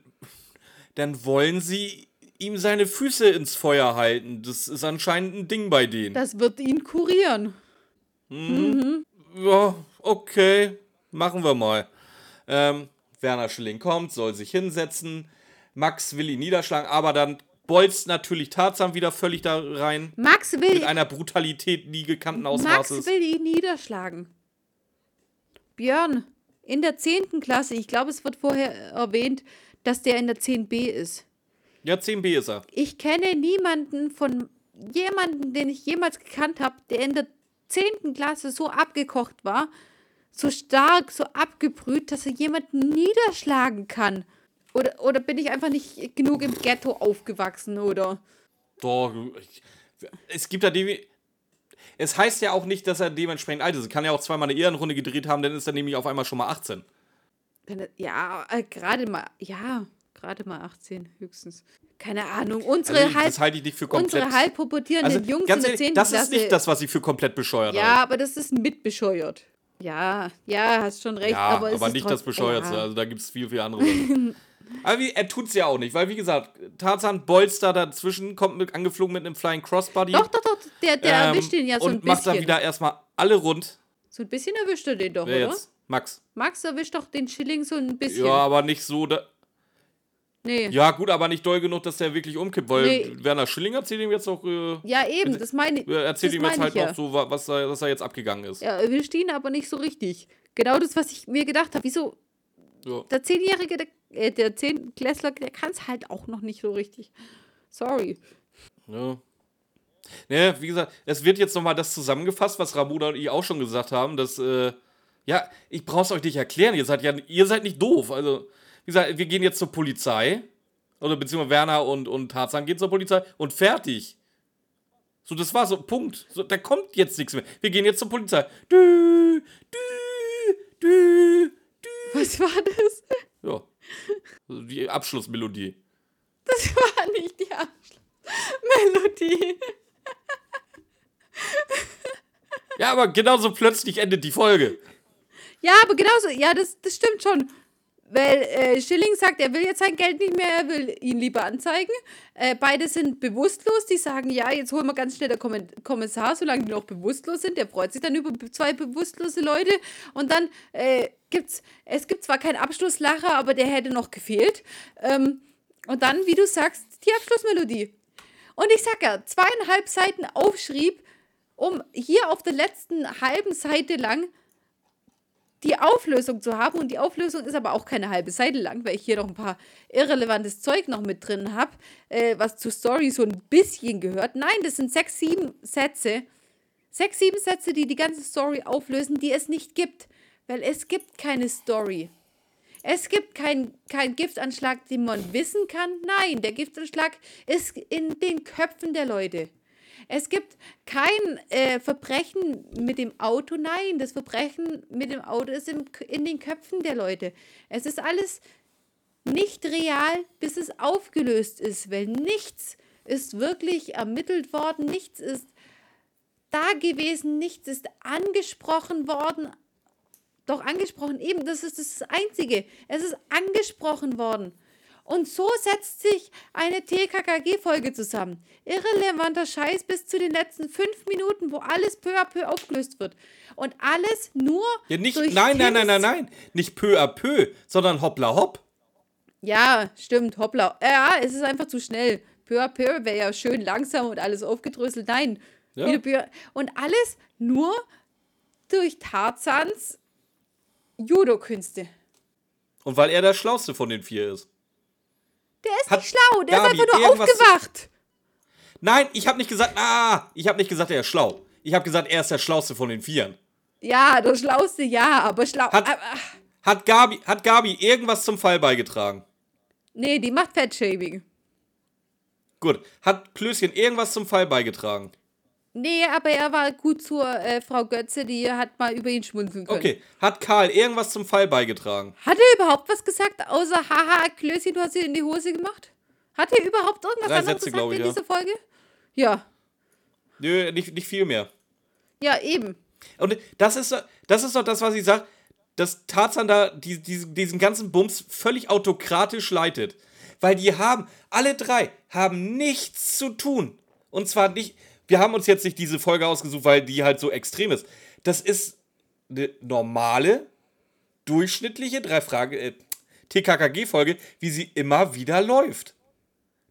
dann wollen sie ihm seine Füße ins Feuer halten. Das ist anscheinend ein Ding bei denen. Das wird ihn kurieren. ja, okay, machen wir mal. Ähm, Werner Schilling kommt, soll sich hinsetzen. Max will ihn niederschlagen, aber dann bolzt natürlich Tarzan wieder völlig da rein. Max will, Mit einer Brutalität nie gekannten Max Ausmaßes. will ihn niederschlagen. Björn, in der 10. Klasse, ich glaube, es wird vorher erwähnt, dass der in der 10b ist. Ja, 10b ist er. Ich kenne niemanden von jemanden, den ich jemals gekannt habe, der in der 10. Klasse so abgekocht war, so stark, so abgebrüht, dass er jemanden niederschlagen kann. Oder, oder bin ich einfach nicht genug im Ghetto aufgewachsen, oder? Doch, ich- es gibt da die. Es heißt ja auch nicht, dass er dementsprechend alt ist. Er kann ja auch zweimal eine Ehrenrunde gedreht haben, dann ist er nämlich auf einmal schon mal 18. Wenn er- Ja, äh, gerade mal, ja, gerade mal 18 höchstens. Keine Ahnung. Unsere Also ich, halb, das halte ich nicht für komplett. unsere halb also, Jungs in ganz der ehrlich, 10. das Klasse. ist nicht das, was ich für komplett bescheuert ja, halte. aber das ist mitbescheuert. Ja, ja, hast schon recht. Ja, aber, aber, nicht das Bescheuerste. Ja. Also da gibt es viel, viel andere. aber wie, er tut's ja auch nicht, weil wie gesagt, Tarzan bolzt da dazwischen, kommt mit, angeflogen mit einem Flying Crossbody. Doch, doch, doch, der, der ähm, erwischt ihn ja so ein Und macht dann bisschen. wieder erstmal alle rund. So ein bisschen erwischt er den doch, Wer oder? jetzt? Max. Max erwischt doch den Schilling so ein bisschen. Ja, aber nicht so. Da, nee. ja, gut, aber nicht doll genug, dass der wirklich umkippt, weil Nee. Werner Schilling erzählt ihm jetzt auch. Äh, Ja, eben, das meine ich. er erzählt ihm jetzt halt ja. noch so, wa- was da, was da jetzt abgegangen ist. Er erwischt ihn aber nicht so richtig. Genau das, was ich mir gedacht habe. Wieso? Ja. Der Zehnjährige, der, äh, der Zehnklässler, der kann es halt auch noch nicht so richtig. Sorry. Ja. Ne, wie gesagt, es wird jetzt nochmal das zusammengefasst, was Ramona und ich auch schon gesagt haben, dass, äh, ja, ich brauch's euch nicht erklären, ihr seid ja, ihr seid nicht doof. Also, wie gesagt, wir gehen jetzt zur Polizei. Oder beziehungsweise Werner und, und Tarzan gehen zur Polizei und fertig. So, das war so, Punkt. So, da kommt jetzt nichts mehr. Wir gehen jetzt zur Polizei. Dü, dü, dü, dü. Was war das? Ja. Also die Abschlussmelodie. Das war nicht die Abschlussmelodie. Ja, aber genauso plötzlich endet die Folge. Ja, aber genauso, ja, das, das stimmt schon. Weil äh, Schilling sagt, er will jetzt sein Geld nicht mehr, er will ihn lieber anzeigen. Äh, beide sind bewusstlos, die sagen, ja, jetzt holen wir ganz schnell Kommen- Kommissar, solange die noch bewusstlos sind. Der freut sich dann über be- zwei bewusstlose Leute. Und dann äh, gibt's, es gibt zwar keinen Abschlusslacher, aber der hätte noch gefehlt. Ähm, und dann, wie du sagst, die Abschlussmelodie. Und ich sag ja, zweieinhalb Seiten Aufschrieb, um hier auf der letzten halben Seite lang die Auflösung zu haben. Und die Auflösung ist aber auch keine halbe Seite lang, weil ich hier noch ein paar irrelevantes Zeug noch mit drin habe, äh, was zur Story so ein bisschen gehört. Nein, das sind sechs, sieben Sätze. Sechs, sieben Sätze, die die ganze Story auflösen, die es nicht gibt. Weil es gibt keine Story. Es gibt keinen kein Giftanschlag, den man wissen kann. Nein, der Giftanschlag ist in den Köpfen der Leute. Es gibt kein äh, Verbrechen mit dem Auto. Nein, das Verbrechen mit dem Auto ist im, in den Köpfen der Leute. Es ist alles nicht real, bis es aufgelöst ist, weil nichts ist wirklich ermittelt worden, nichts ist da gewesen, nichts ist angesprochen worden. Doch angesprochen, eben, das ist das Einzige. Es ist angesprochen worden. Und so setzt sich eine TKKG-Folge zusammen. Irrelevanter Scheiß bis zu den letzten fünf Minuten, wo alles peu à peu aufgelöst wird. Und alles nur Ja, nicht, durch nein, nein, nein, nein, nein. Nicht peu à peu, sondern hoppla hopp. Ja, stimmt, hoppla. Ja, es ist einfach zu schnell. Peu à peu wäre ja schön langsam und alles aufgedröselt. Nein. Ja. Und alles nur durch Tarzans Judo-Künste. Und weil er der Schlauste von den vier ist. Der ist nicht schlau, der Gabi ist einfach nur aufgewacht. Nein, ich habe nicht gesagt, ah, ich habe nicht gesagt, er ist schlau. Ich habe gesagt, er ist der Schlauste von den Vieren. Ja, der Schlauste, ja, aber schlau. Hat- aber, Hat Gabi, hat Gabi irgendwas zum Fall beigetragen? nee, die macht Fettshaming. Gut. Hat Klößchen irgendwas zum Fall beigetragen? Nee, aber er war gut zur äh, Frau Götze, die hat mal über ihn schmunzeln können. Okay. Hat Karl irgendwas zum Fall beigetragen? Hat er überhaupt was gesagt, außer haha, Klößchen, du hast dir in die Hose gemacht? Hat er überhaupt irgendwas Drei anderes Sätze, gesagt ich, in ja. dieser Folge? Ja, Nö, nicht, nicht viel mehr. ja, eben. Und das ist, doch- das ist doch das, was ich sage, dass Tarzan da die, die, diesen ganzen Bums völlig autokratisch leitet. Weil die haben, alle drei, haben nichts zu tun. Und zwar nicht, wir haben uns jetzt nicht diese Folge ausgesucht, weil die halt so extrem ist. Das ist eine normale, durchschnittliche drei Frage äh, TKKG-Folge, wie sie immer wieder läuft.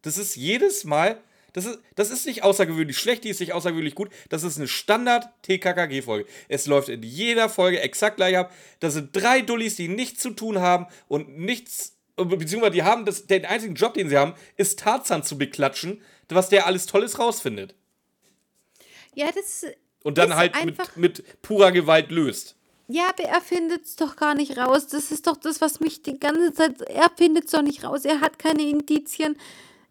Das ist jedes Mal, das ist, das ist nicht außergewöhnlich schlecht, die ist nicht außergewöhnlich gut. Das ist eine Standard-TKKG-Folge. Es läuft in jeder Folge exakt gleich ab. Das sind drei Dullis, die nichts zu tun haben und nichts, beziehungsweise die haben, das, den einzigen Job, den sie haben, ist Tarzan zu beklatschen, was der alles Tolles rausfindet. Ja, das Und dann halt mit, mit purer Gewalt löst. Ja, aber er findet es doch gar nicht raus. Das ist doch das, was mich die ganze Zeit. Er findet es doch nicht raus. Er hat keine Indizien.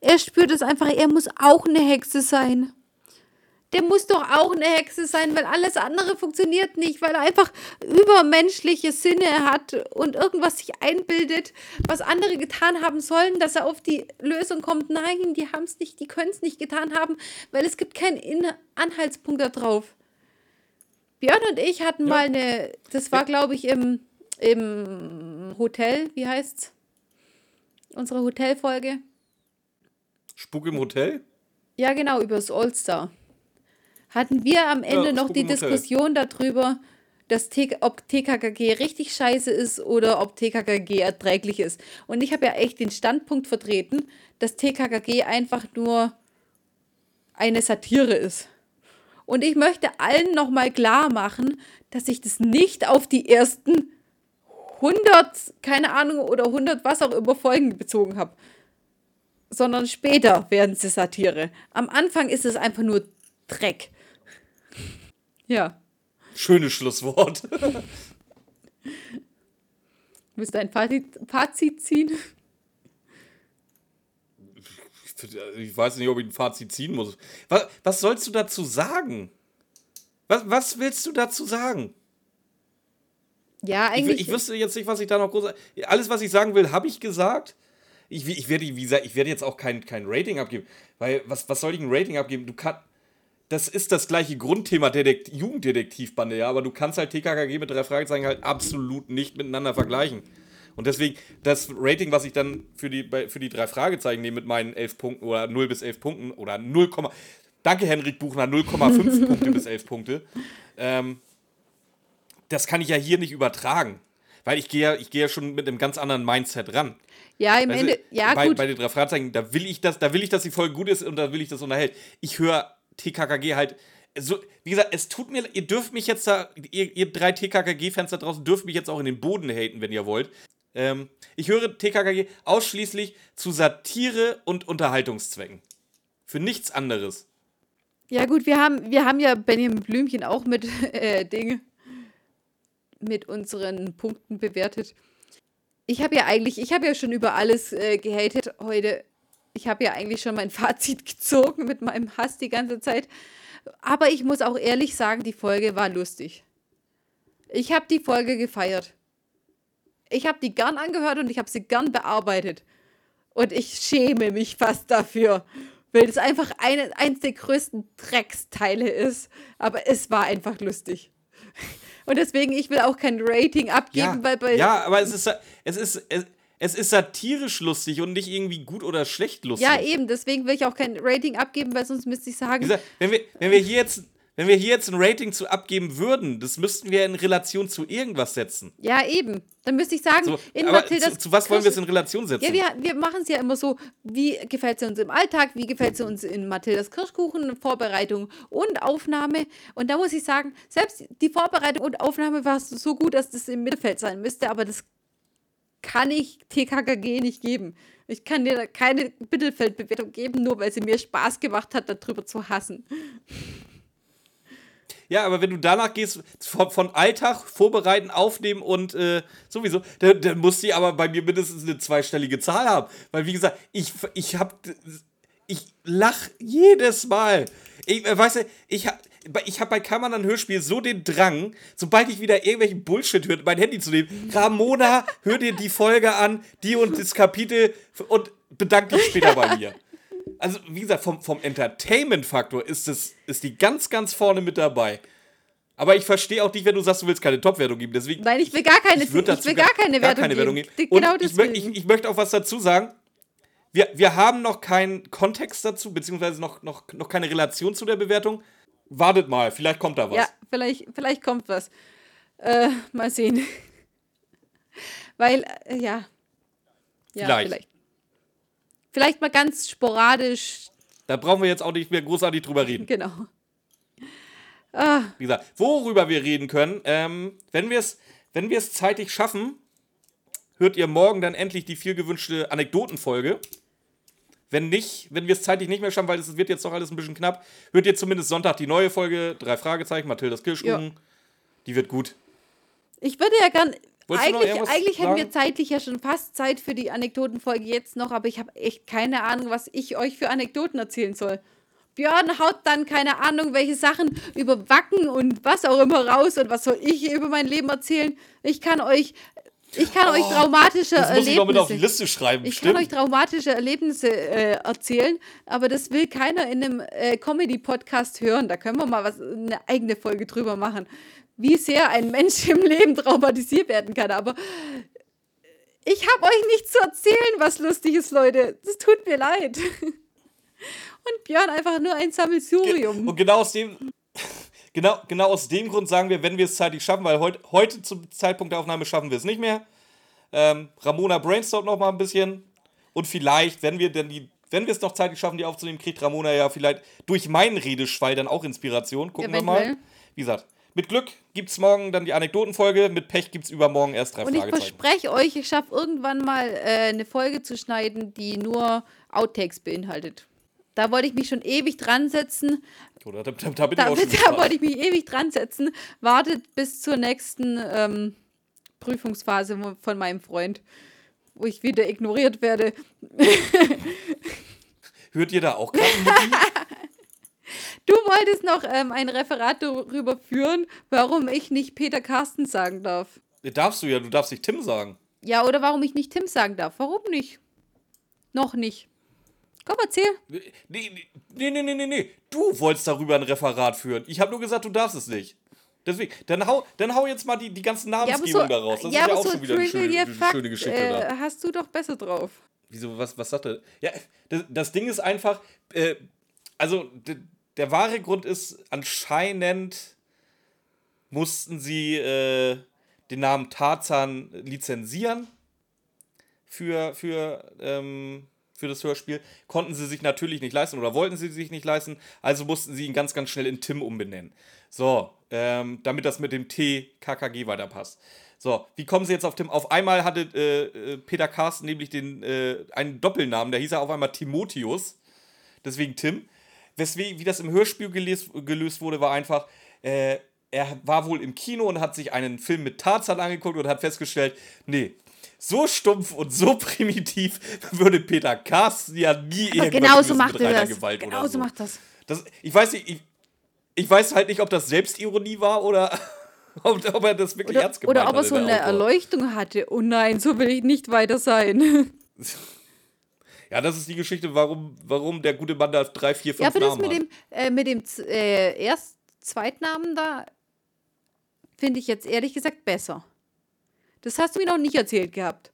Er spürt es einfach. Er muss auch eine Hexe sein. Der muss doch auch eine Hexe sein, weil alles andere funktioniert nicht, weil er einfach übermenschliche Sinne hat und irgendwas sich einbildet, was andere getan haben sollen, dass er auf die Lösung kommt. Nein, die haben es nicht, die können es nicht getan haben, weil es gibt keinen In Anhaltspunkt darauf. Björn und ich hatten Ja. mal eine, das war glaube ich im, im Hotel, wie heißt's? Unsere Hotelfolge. Spuk im Hotel? Ja, genau, über das All-Star. Hatten wir am Ende Ja, noch die. Diskussion darüber, dass T ob TKKG richtig scheiße ist oder ob TKKG erträglich ist. Und ich habe ja echt den Standpunkt vertreten, dass TKKG einfach nur eine Satire ist. Und ich möchte allen nochmal klar machen, dass ich das nicht auf die ersten 100, keine Ahnung, oder 100 was auch immer Folgen bezogen habe sondern später werden sie Satire. Am Anfang ist es einfach nur Dreck. Ja. Schönes Schlusswort. Willst du ein Fazit, Fazit ziehen? Ich weiß nicht, ob ich ein Fazit ziehen muss. Was, was sollst du dazu sagen? Was, was willst du dazu sagen? Ja, Ich, eigentlich. ich wüsste jetzt nicht, was ich da noch groß. Alles, was ich sagen will, habe ich gesagt. Ich, ich, werde, wie gesagt, ich werde jetzt auch kein, kein Rating abgeben. Weil, was, was soll ich ein Rating abgeben? Du kannst. Das ist das gleiche Grundthema Dedekt Jugenddetektivbande, ja, aber du kannst halt TKKG mit drei Fragezeichen halt absolut nicht miteinander vergleichen. Und deswegen, das Rating, was ich dann für die, für die drei Fragezeichen nehme mit meinen 11 Punkten oder 0 bis 11 Punkten oder 0, danke Henrik Buchner, 0,5 Punkte bis 11 Punkte, ähm, das kann ich ja hier nicht übertragen. Weil ich gehe ja, ich gehe ja schon mit einem ganz anderen Mindset ran. ja, im Weißt Ende. Ja, bei, gut. bei den drei Fragezeichen, da will ich das, da will ich, dass die Folge gut ist und da will ich das unterhält. Ich höre TKKG halt. So, wie gesagt, es tut mir, ihr dürft mich jetzt da, ihr, ihr drei TKKG-Fans da draußen dürft mich jetzt auch in den Boden haten, wenn ihr wollt. Ähm, ich höre TKKG ausschließlich zu Satire und Unterhaltungszwecken. Für nichts anderes. Ja, gut, wir haben, wir haben ja Benjamin Blümchen auch mit äh, Ding mit unseren Punkten bewertet. Ich habe ja eigentlich, ich habe ja schon über alles äh, gehatet heute. Ich habe ja eigentlich schon mein Fazit gezogen mit meinem Hass die ganze Zeit. Aber ich muss auch ehrlich sagen, die Folge war lustig. Ich habe die Folge gefeiert. Ich habe die gern angehört und ich habe sie gern bearbeitet. Und ich schäme mich fast dafür, weil es einfach eine, eins der größten Drecksteile ist. Aber es war einfach lustig. Und deswegen, ich will auch kein Rating abgeben, weil bei. ja, aber es ist, es ist, es, es ist satirisch lustig und nicht irgendwie gut oder schlecht lustig. Ja, eben, deswegen will ich auch kein Rating abgeben, weil sonst müsste ich sagen. Gesagt, wenn wir, wenn wir hier jetzt, wenn wir hier jetzt ein Rating zu abgeben würden, das müssten wir in Relation zu irgendwas setzen. ja, eben. Dann müsste ich sagen, So, in Mathildas zu, zu was wollen wir es in Relation setzen? Ja, wir, wir machen es ja immer so, wie gefällt sie uns im Alltag, wie gefällt sie uns in Mathildas Kirschkuchen, Vorbereitung und Aufnahme. Und da muss ich sagen, selbst die Vorbereitung und Aufnahme war so gut, dass das im Mittelfeld sein müsste, aber das kann ich TKKG nicht geben. Ich kann dir keine Mittelfeldbewertung geben, nur weil sie mir Spaß gemacht hat, darüber zu hassen. Ja, aber wenn du danach gehst, von, von Alltag, Vorbereiten, Aufnehmen und äh, sowieso, dann, dann muss die aber bei mir mindestens eine zweistellige Zahl haben. Weil, wie gesagt, ich, ich hab. Ich lach jedes Mal. Ich, äh, weißt du, ich hab. Ich habe bei anderen Hörspiel so den Drang, sobald ich wieder irgendwelchen Bullshit höre, mein Handy zu nehmen. Ramona, hör dir die Folge an, die und das Kapitel und bedank dich später bei mir. Also, wie gesagt, vom, vom Entertainment-Faktor ist, es, ist die ganz, ganz vorne mit dabei. Aber ich verstehe auch nicht, wenn du sagst, du willst keine Top-Wertung geben. Deswegen, Weil ich will gar keine, ich würd will dazu gar keine Wertung Wertung geben. geben. Genau Und ich, mö- ich, ich möchte auch was dazu sagen. Wir, wir haben noch keinen Kontext dazu, beziehungsweise noch, noch, noch keine Relation zu der Bewertung. Wartet mal, vielleicht kommt da was. Ja, vielleicht, vielleicht kommt was. Äh, mal sehen. Weil, äh, ja. Ja, Vielleicht. vielleicht. vielleicht. mal ganz sporadisch, Da brauchen wir jetzt auch nicht mehr großartig drüber reden. genau. Ah, Wie gesagt, worüber wir reden können, ähm, wenn wir es wenn wir es zeitig schaffen, hört ihr morgen dann endlich die viel gewünschte Anekdotenfolge. Wenn nicht, wenn wir es zeitlich nicht mehr schaffen, weil es wird jetzt doch alles ein bisschen knapp, hört ihr zumindest Sonntag die neue Folge, drei Fragezeichen, Mathildas Kirschkuchen. Die wird gut. ich würde ja gern. Wolltest Eigentlich, eigentlich hätten wir zeitlich ja schon fast Zeit für die Anekdotenfolge jetzt noch, aber ich habe echt keine Ahnung, was ich euch für Anekdoten erzählen soll. Björn haut dann keine Ahnung, welche Sachen über Wacken und was auch immer raus und was soll ich über mein Leben erzählen. Ich kann euch, ich kann euch traumatische Oh, Das muss ich noch mit auf die Erlebnisse. Liste schreiben, Ich stimmt. kann euch traumatische Erlebnisse äh, erzählen, aber das will keiner in einem äh, Comedy-Podcast hören. Da können wir mal was, eine eigene Folge drüber machen, wie sehr ein Mensch im Leben traumatisiert werden kann. Aber ich habe euch nichts zu erzählen, was lustig ist, Leute. Das tut mir leid. Und Björn einfach nur ein Sammelsurium. Und genau aus dem. Genau, genau aus dem Grund sagen wir, wenn wir es zeitlich schaffen, weil heut, heute zum Zeitpunkt der Aufnahme schaffen wir es nicht mehr. Ähm, Ramona brainstormt noch mal ein bisschen. Und vielleicht, wenn wir denn die, wenn wir es noch zeitlich schaffen, die aufzunehmen, kriegt Ramona ja vielleicht durch meinen Redeschwall dann auch Inspiration. Gucken wir mal. Eventuell. Wie gesagt, mit Glück gibt es morgen dann die Anekdotenfolge, mit Pech gibt es übermorgen erst drei Und ich verspreche euch, ich schaffe irgendwann mal äh, eine Folge zu schneiden, die nur Outtakes beinhaltet. Da wollte ich mich schon ewig dran setzen. Oder da, da, da bin ich Da, auch schon da wollte ich mich ewig dran setzen. Wartet bis zur nächsten ähm, Prüfungsphase von meinem Freund, wo ich wieder ignoriert werde. Hört ihr da auch Mutti? Du wolltest noch ähm, ein Referat darüber führen, warum ich nicht Peter Carstens sagen darf. Darfst du ja, du darfst nicht Tim sagen. Ja, oder warum ich nicht Tim sagen darf. Warum nicht? Noch nicht. Komm, erzähl. Nee, nee, nee, nee, nee, nee. Du wolltest darüber ein Referat führen. Ich habe nur gesagt, du darfst es nicht. Deswegen, dann hau, dann hau jetzt mal die, die ganzen Ja, Namensgebungen so, da raus. Das ja, ist ja auch so schon wieder eine schöne, eine Fakt, schöne Geschichte äh, da. hast du doch besser drauf. Wieso, was, was sagt er? Ja, das, das Ding ist einfach, äh, also der wahre Grund ist, anscheinend mussten sie äh, den Namen Tarzan lizenzieren für, für, ähm, für das Hörspiel. Konnten sie sich natürlich nicht leisten oder wollten sie sich nicht leisten, also mussten sie ihn ganz, ganz schnell in Tim umbenennen. So, ähm, damit das mit dem T KKG weiterpasst. So, wie kommen sie jetzt auf Tim? Auf einmal hatte äh, äh, Peter Carsten nämlich den, äh, einen Doppelnamen, der hieß er auf einmal Timotheus, deswegen Tim. Weswegen, wie das im Hörspiel gelöst, gelöst wurde, war einfach, äh, er war wohl im Kino und hat sich einen Film mit Tarzan angeguckt und hat festgestellt, nee, so stumpf und so primitiv würde Peter Carsten ja nie irgendwas genauso lösen macht mit er das. Gewalt oder Genauso so. macht das. Das, ich weiß nicht, ich, ich weiß halt nicht, ob das Selbstironie war oder ob, ob er das wirklich Oder, ernst gemeint oder ob er hat, so eine. Erleuchtung hatte. Oh nein, so will ich nicht weiter sein. Ja, das ist die Geschichte, warum, warum der gute Mann da drei, vier, fünf ja, aber das Namen mit hat. dem, äh, mit dem äh, Erst Zweitnamen da finde ich jetzt ehrlich gesagt besser. Das hast du mir noch nicht erzählt gehabt.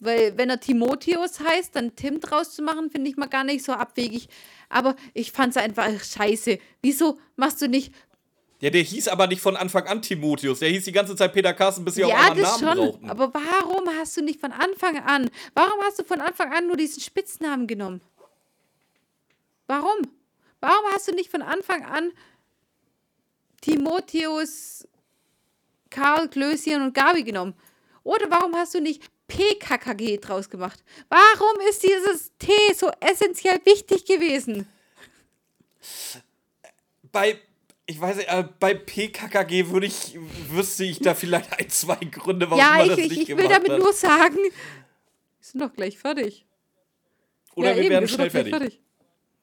Weil, wenn er Timotheus heißt, dann Tim draus zu machen, finde ich mal gar nicht so abwegig. Aber ich fand es einfach scheiße. Wieso machst du nicht. Ja, der hieß aber nicht von Anfang an Timotheus. Der hieß die ganze Zeit Peter Carsten, bis sie ja, einmal einen das Namen schon. brauchten. Aber warum hast du nicht von Anfang an. Warum hast du von Anfang an nur diesen Spitznamen genommen? Warum? Warum hast du nicht von Anfang an Timotheus, Karl, Klößchen und Gabi genommen? Oder warum hast du nicht PKKG draus gemacht? Warum ist dieses T so essentiell wichtig gewesen? bei, ich weiß nicht, äh, bei PKKG würde ich, wüsste ich da vielleicht ein, zwei Gründe, warum ja, man ich, das ich, nicht ich will gemacht damit hat. nur sagen, wir sind doch gleich fertig. Oder ja, wir eben, werden schnell gleich fertig.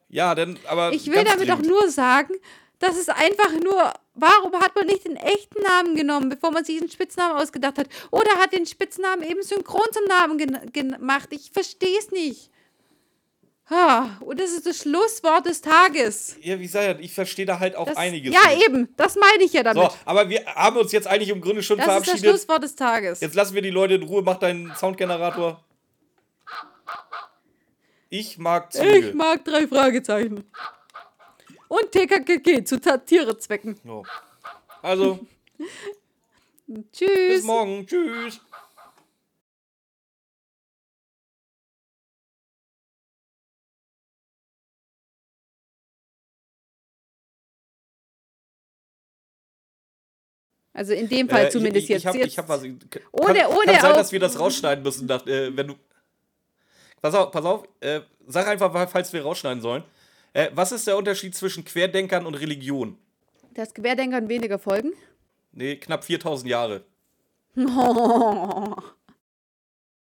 Ja, dann, aber. Ich will damit doch dringend. nur sagen, dass es einfach nur, warum hat man nicht den echten Namen genommen, bevor man sich einen Spitznamen ausgedacht hat? Oder hat den Spitznamen eben synchron zum Namen gen- gemacht? Ich verstehe es nicht. Ha, und das ist das Schlusswort des Tages. Ja, wie gesagt, ich verstehe da halt auch Das, einiges. ja, nicht. eben, das meine ich ja damit. So, aber wir haben uns jetzt eigentlich im Grunde schon das ist das verabschiedet. Schlusswort des Tages. Jetzt lassen wir die Leute in Ruhe. Mach deinen Soundgenerator. Ich mag Züge. Ich mag drei Fragezeichen. Und TKKG zu Satirezwecken. So. Also, Tschüss. bis morgen. Tschüss. Also in dem Fall Äh, zumindest ich, jetzt. Ich hab, jetzt. ich hab was. Kann, Ohne- ohne kann sein, dass wir das rausschneiden müssen, nach, äh, wenn du. Pass auf, pass auf. Äh, sag einfach, falls wir rausschneiden sollen. Äh, was ist der Unterschied zwischen Querdenkern und Religion? Das Querdenkern weniger Folgen. Nee, knapp 4000 Jahre.